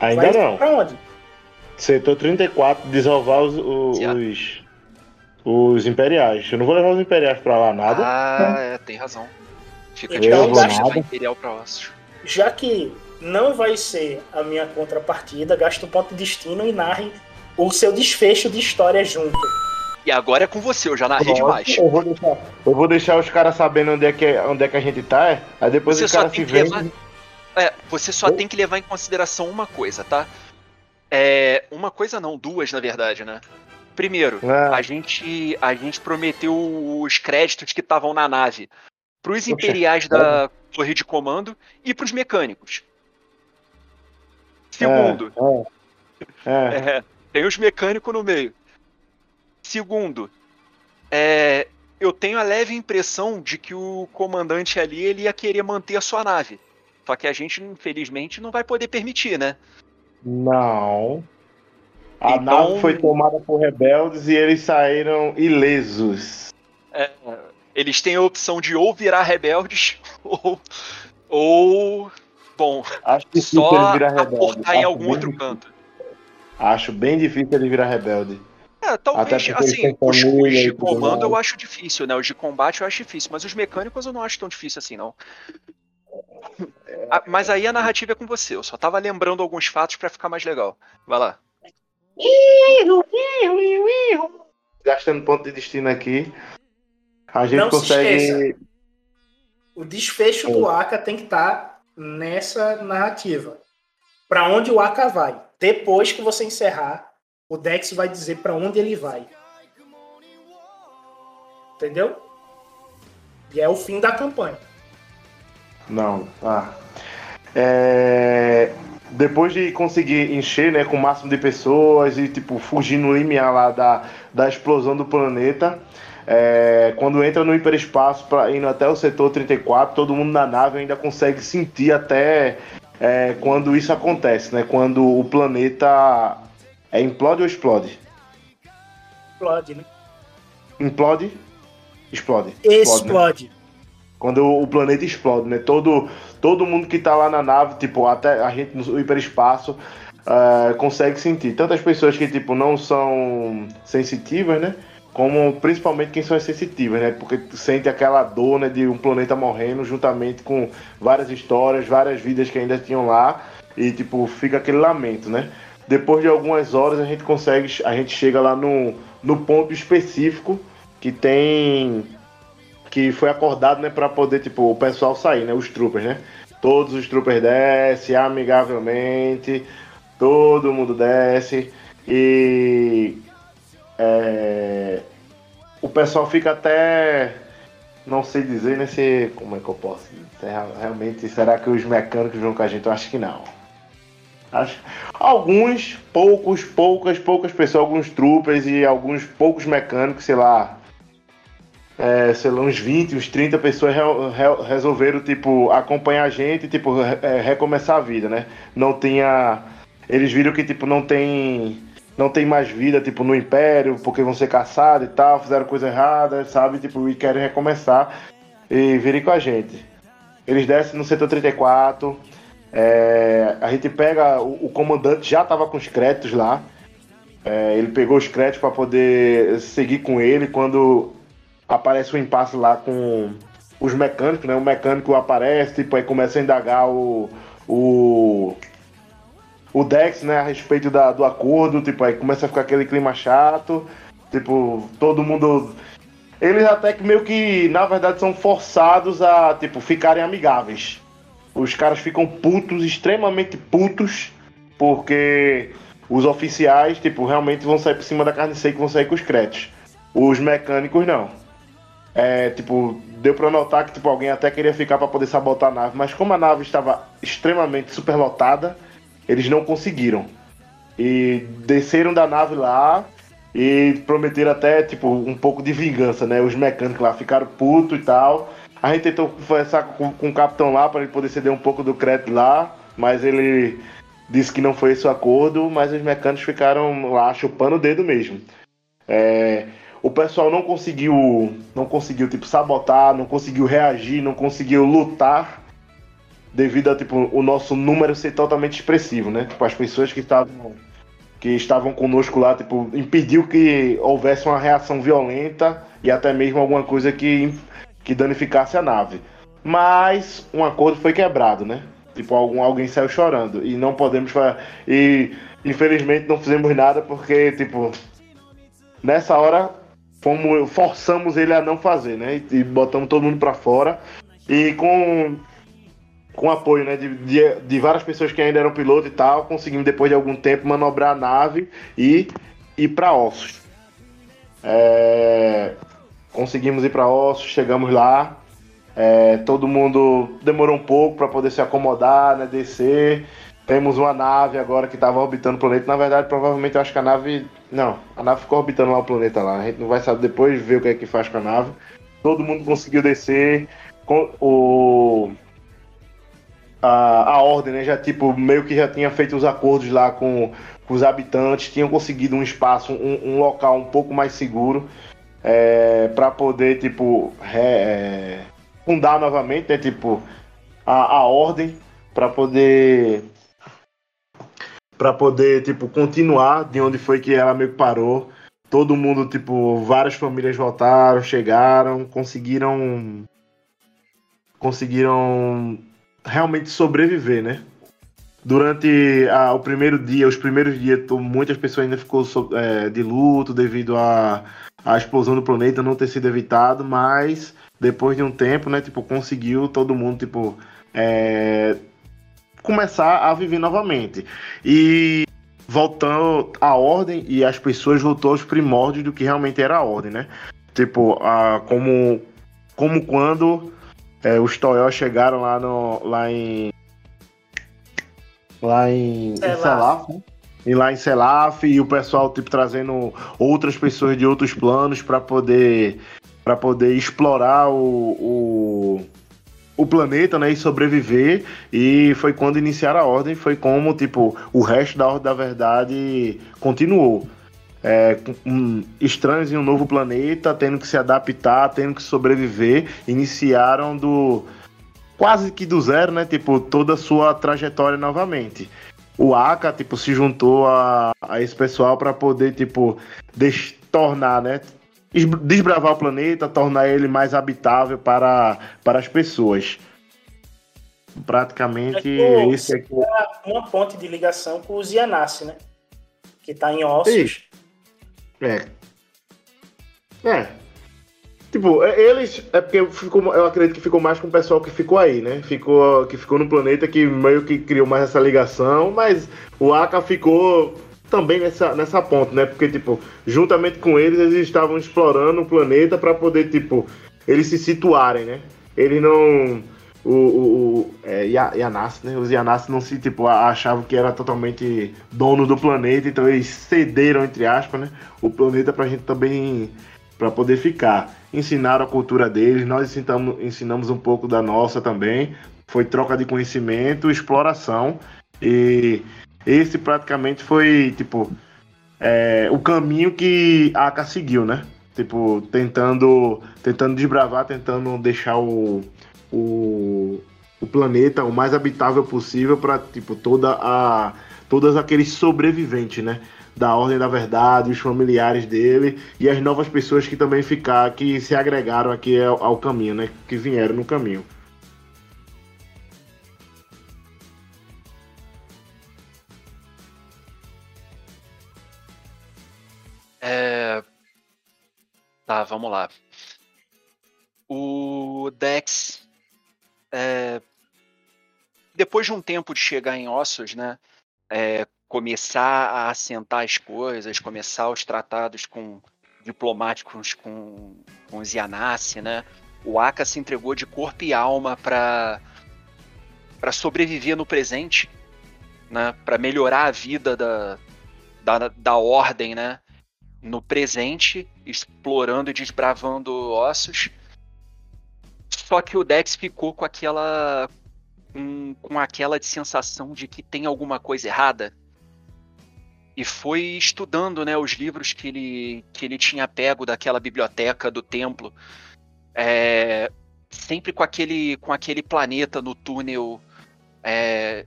ainda vai não. Pra onde? Setor 34, desovar os, os, os imperiais. Eu não vou levar os imperiais pra lá nada. Ah, é, tem razão. Fica Eu de gasto. Imperial pra ossos. Já que não vai ser a minha contrapartida, gaste um ponto de destino e narre o seu desfecho de história junto. E agora é com você, eu já narrei demais. Eu vou deixar, eu vou deixar os caras sabendo onde é, que, onde é que a gente tá, é? aí depois Você os só caras se tem que veem. levar. É, você só tem que levar em consideração uma coisa, tá? É, uma coisa não, duas na verdade, né? Primeiro, Ah. a gente a gente prometeu os créditos que estavam na nave pros imperiais da torre de comando e pros mecânicos. Segundo, É, é. é, tem os mecânicos no meio. Segundo, é, eu tenho a leve impressão de que o comandante ali ele ia querer manter a sua nave. Só que a gente, infelizmente, não vai poder permitir, né? Não. A Então- nave foi tomada por rebeldes e eles saíram ilesos. É, eles têm a opção de ou virar rebeldes ou. ou. Bom, Acho só aportar em Acho algum outro difícil. canto. Acho bem difícil ele virar rebelde. É, talvez, assim, os, os de comando eu acho difícil, né? Os de combate eu acho difícil, mas os mecânicos eu não acho tão difícil assim, não. Ah, mas aí a narrativa é com você, eu só tava lembrando alguns fatos pra ficar mais legal. Vai lá. Gastando ponto de destino aqui. A gente Não se consegue. O desfecho do Aka tem que estar nessa narrativa. Para onde o Aka vai. Depois que você encerrar, o Dex vai dizer para onde ele vai. Entendeu? E é o fim da campanha. Não, tá. É, Depois de conseguir encher, né, com o máximo de pessoas e, tipo, fugir no limiar lá da, da explosão do planeta, é, quando entra no hiperespaço, pra, indo até o setor 34, todo mundo na nave ainda consegue sentir até é, quando isso acontece, né? Quando o planeta é, implode ou explode? Explode, né? Implode? Explode. né? Explode. Quando o planeta explode, né? Todo, todo mundo que tá lá na nave, tipo, até a gente no hiperespaço, ah, consegue sentir. Tantas pessoas que, tipo, não são sensitivas, né? Como principalmente quem são sensitivas, né? Porque sente aquela dor, né? De um planeta morrendo, juntamente com várias histórias, várias vidas que ainda tinham lá. E, tipo, fica aquele lamento, né? Depois de algumas horas a gente consegue, a gente chega lá no, no ponto específico que tem que foi acordado, né, para poder tipo o pessoal sair, né, os troopers, né? Todos os troopers descem amigavelmente, todo mundo desce e é, o pessoal fica até não sei dizer, né, se como é que eu posso realmente será que os mecânicos vão com a gente? Eu acho que não. Acho, alguns, poucos, poucas, poucas pessoas, alguns troopers e alguns poucos mecânicos, sei lá. É, sei lá, uns 20, uns 30 pessoas re- re- resolveram, tipo, acompanhar a gente e, tipo, re- é, recomeçar a vida, né? Não tinha. Eles viram que, tipo, não tem. Não tem mais vida, tipo, no Império, porque vão ser caçados e tal, fizeram coisa errada, sabe? Tipo, e querem recomeçar e virem com a gente. Eles descem no setor 34. É, a gente pega. O, o comandante já tava com os créditos lá. É, ele pegou os créditos para poder seguir com ele. Quando aparece o impasse lá com os mecânicos, né? O mecânico aparece, tipo, aí começa a indagar o. o o Dex, né, a respeito da- do acordo, tipo, aí começa a ficar aquele clima chato, tipo, todo mundo eles até que meio que, na verdade, são forçados a, tipo, ficarem amigáveis. Os caras ficam putos, extremamente putos, porque os oficiais, tipo, realmente vão sair por cima da carne seca e vão sair com os créditos. Os mecânicos não. É, tipo, deu pra notar que tipo, alguém até queria ficar pra poder sabotar a nave, mas como a nave estava extremamente superlotada, eles não conseguiram. E desceram da nave lá e prometeram até, tipo, um pouco de vingança, né? Os mecânicos lá ficaram putos e tal. A gente tentou conversar com, com o capitão lá para ele poder ceder um pouco do crédito lá, mas ele disse que não foi esse o acordo, mas os mecânicos ficaram lá chupando o dedo mesmo. É, o pessoal não conseguiu, não conseguiu tipo sabotar, não conseguiu reagir, não conseguiu lutar devido a tipo o nosso número ser totalmente expressivo, né? Tipo as pessoas que estavam que estavam conosco lá, tipo, impediu que houvesse uma reação violenta e até mesmo alguma coisa que que danificasse a nave. Mas um acordo foi quebrado, né? Tipo, algum, alguém saiu chorando e não podemos e infelizmente não fizemos nada porque tipo nessa hora fomos, forçamos ele a não fazer, né? E, botamos todo mundo pra fora. E com, com apoio né, de, de, de várias pessoas que ainda eram piloto e tal, conseguimos depois de algum tempo manobrar a nave e ir pra Ossos. É, conseguimos ir pra Ossos, chegamos lá. É, todo mundo demorou um pouco para poder se acomodar, né, descer. Temos uma nave agora que estava orbitando o planeta. Na verdade, provavelmente eu acho que a nave. Não, a nave ficou orbitando lá o planeta lá. A gente não vai saber depois ver o que é que faz com a nave. Todo mundo conseguiu descer. Com o. A, a ordem, né? Já tipo, meio que já tinha feito os acordos lá com, com os habitantes, tinham conseguido um espaço, um, um local um pouco mais seguro é, para poder, tipo, é, fundar novamente, né? Tipo, a, a ordem para poder para poder tipo continuar de onde foi que ela meio que parou. Todo mundo, tipo, várias famílias voltaram, chegaram, conseguiram conseguiram realmente sobreviver, né? Durante a- o primeiro dia, os primeiros dias, muitas pessoas ainda ficou é, de luto devido à à explosão do planeta não ter sido evitado, mas depois de um tempo, né, tipo, conseguiu todo mundo, tipo, é, começar a viver novamente. E voltando à ordem e as pessoas voltou aos primórdios do que realmente era a ordem, né? Tipo, a, como, como quando é, os Toyó chegaram lá, no, lá em. Lá em. Selaf, né? E lá em Selaf, e o pessoal, tipo, trazendo outras pessoas de outros planos para poder para poder explorar o, o, o planeta, né, e sobreviver. E foi quando iniciaram a ordem, foi como, tipo, o resto da Ordem da Verdade continuou. É, um, estranhos em um novo planeta, tendo que se adaptar, tendo que sobreviver, iniciaram do quase que do zero, né? Tipo, toda a sua trajetória novamente. O Aka, tipo, se juntou a, a esse pessoal para poder, tipo, tornar, né? Es- Desbravar o planeta, tornar ele mais habitável para, para as pessoas. Praticamente É esse aqui. uma ponte de ligação com o Zianassi, né? Que tá em ossos. É. É. Tipo, é- eles. É porque ficou, eu acredito que ficou mais com o pessoal que ficou aí, né? Ficou, que ficou no planeta que meio que criou mais essa ligação, mas o Aka ficou também nessa, nessa ponte, né? Porque, tipo, juntamente com eles, eles estavam explorando o planeta para poder, tipo, eles se situarem, né? Eles não. o, o, o é, Yanas, né? Os Yanas não se tipo achavam que era totalmente dono do planeta, então eles cederam entre aspas, né? O planeta pra gente também para poder ficar. Ensinaram a cultura deles, nós ensinamos, ensinamos um pouco da nossa também. Foi troca de conhecimento, exploração e esse praticamente foi tipo é, o caminho que a Aka seguiu, né? Tipo, tentando, tentando desbravar, tentando deixar o, o, o planeta o mais habitável possível para tipo toda a todos aqueles sobreviventes, né? Da Ordem da Verdade, os familiares dele e as novas pessoas que também ficaram, que se agregaram aqui ao, ao caminho, né? Que vieram no caminho. É... Tá, vamos lá. O Dex é, depois de um tempo de chegar em Ossos, né, é, começar a assentar as coisas, começar os tratados com diplomáticos com, com os Yanassi, né, o Aka se entregou de corpo e alma para para sobreviver no presente, né, para melhorar a vida da, da, da ordem, né, no presente, explorando e desbravando ossos só que o Dex ficou com aquela. Com, aquela sensação de que tem alguma coisa errada. E foi estudando né, os livros que ele, que ele tinha pego daquela biblioteca do templo. É, sempre com aquele, com aquele planeta no túnel é,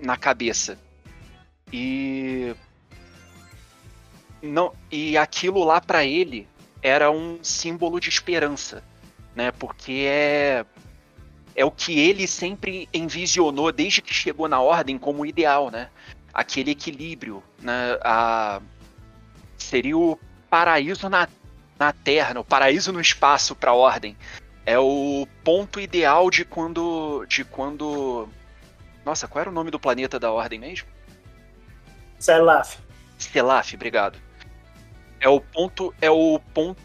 na cabeça. E não e aquilo lá para ele era um símbolo de esperança, né? Porque é é o que ele sempre envisionou desde que chegou na ordem como ideal, né? Aquele equilíbrio, né? A... Seria o paraíso na, na Terra, o paraíso no espaço para a ordem. É o ponto ideal de quando, de quando. Nossa, qual era o nome do planeta da ordem mesmo? Selaf. Selaf, obrigado. É o ponto. É o ponto.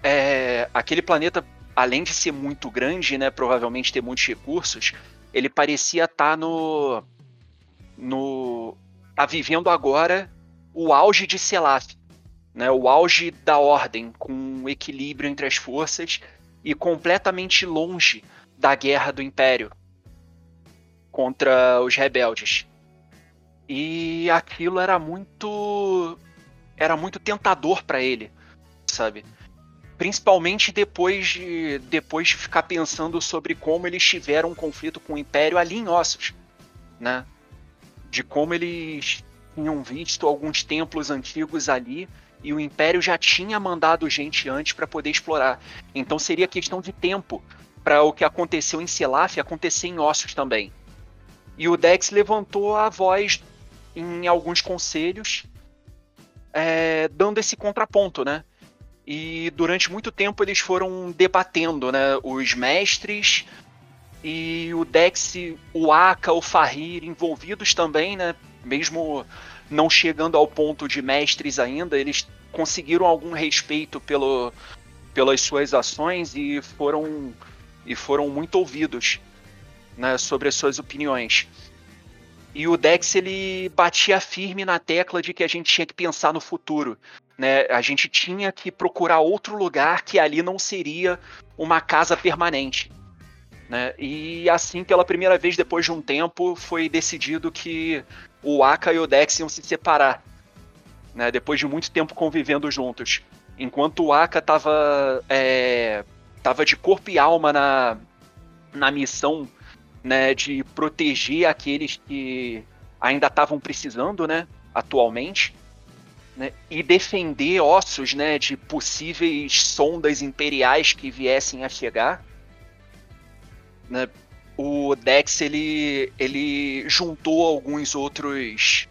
É, aquele planeta, além de ser muito grande, né? Provavelmente ter muitos recursos, ele parecia estar tá no. no. tá vivendo agora o auge de Selaf. Né, o auge da ordem, com um equilíbrio entre as forças e completamente longe da guerra do Império contra os rebeldes. E aquilo era muito era muito tentador para ele, sabe? Principalmente depois de, depois de ficar pensando sobre como eles tiveram um conflito com o Império ali em Ossos, né? De como eles tinham visto alguns templos antigos ali e o Império já tinha mandado gente antes para poder explorar. Então seria questão de tempo para o que aconteceu em Selaf acontecer em Ossos também. E o Dex levantou a voz em alguns conselhos é, dando esse contraponto, né? E durante muito tempo eles foram debatendo, né? Os mestres e o Dex, o Aka, o Fahir envolvidos também, né? Mesmo não chegando ao ponto de mestres ainda, eles conseguiram algum respeito pelo, pelas suas ações e foram e foram muito ouvidos né, sobre as suas opiniões. E o Dex ele batia firme na tecla de que a gente tinha que pensar no futuro. Né? A gente tinha que procurar outro lugar que ali não seria uma casa permanente. Né? E assim, pela primeira vez depois de um tempo, foi decidido que o Aka e o Dex iam se separar. Né? Depois de muito tempo convivendo juntos. Enquanto o Aka estava é, tava de corpo e alma na, na missão né, de proteger aqueles que ainda estavam precisando, né, atualmente, né, e defender ossos, né, de possíveis sondas imperiais que viessem a chegar. Né, o Dex ele, ele juntou alguns outros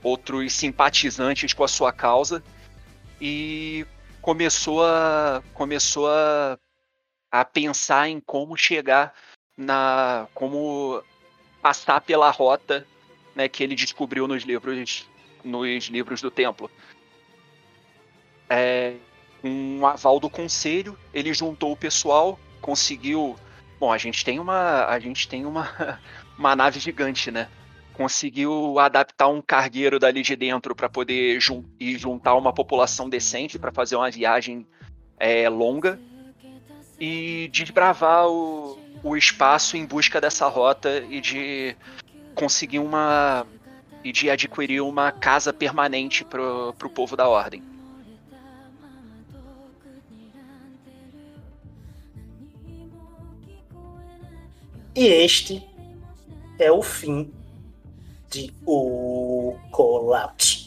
outros simpatizantes com a sua causa e começou a começou a, a pensar em como chegar na como passar pela rota né, que ele descobriu nos livros nos livros do templo. É, um aval do conselho, ele juntou o pessoal conseguiu. Bom, a gente tem uma. A gente tem uma, uma nave gigante, né? Conseguiu adaptar um cargueiro dali de dentro para poder jun ir juntar uma população decente para fazer uma viagem é, longa e desbravar o, o espaço em busca dessa rota e de conseguir uma. e de adquirir uma casa permanente pro, pro povo da Ordem. E este é o fim de O Colapso.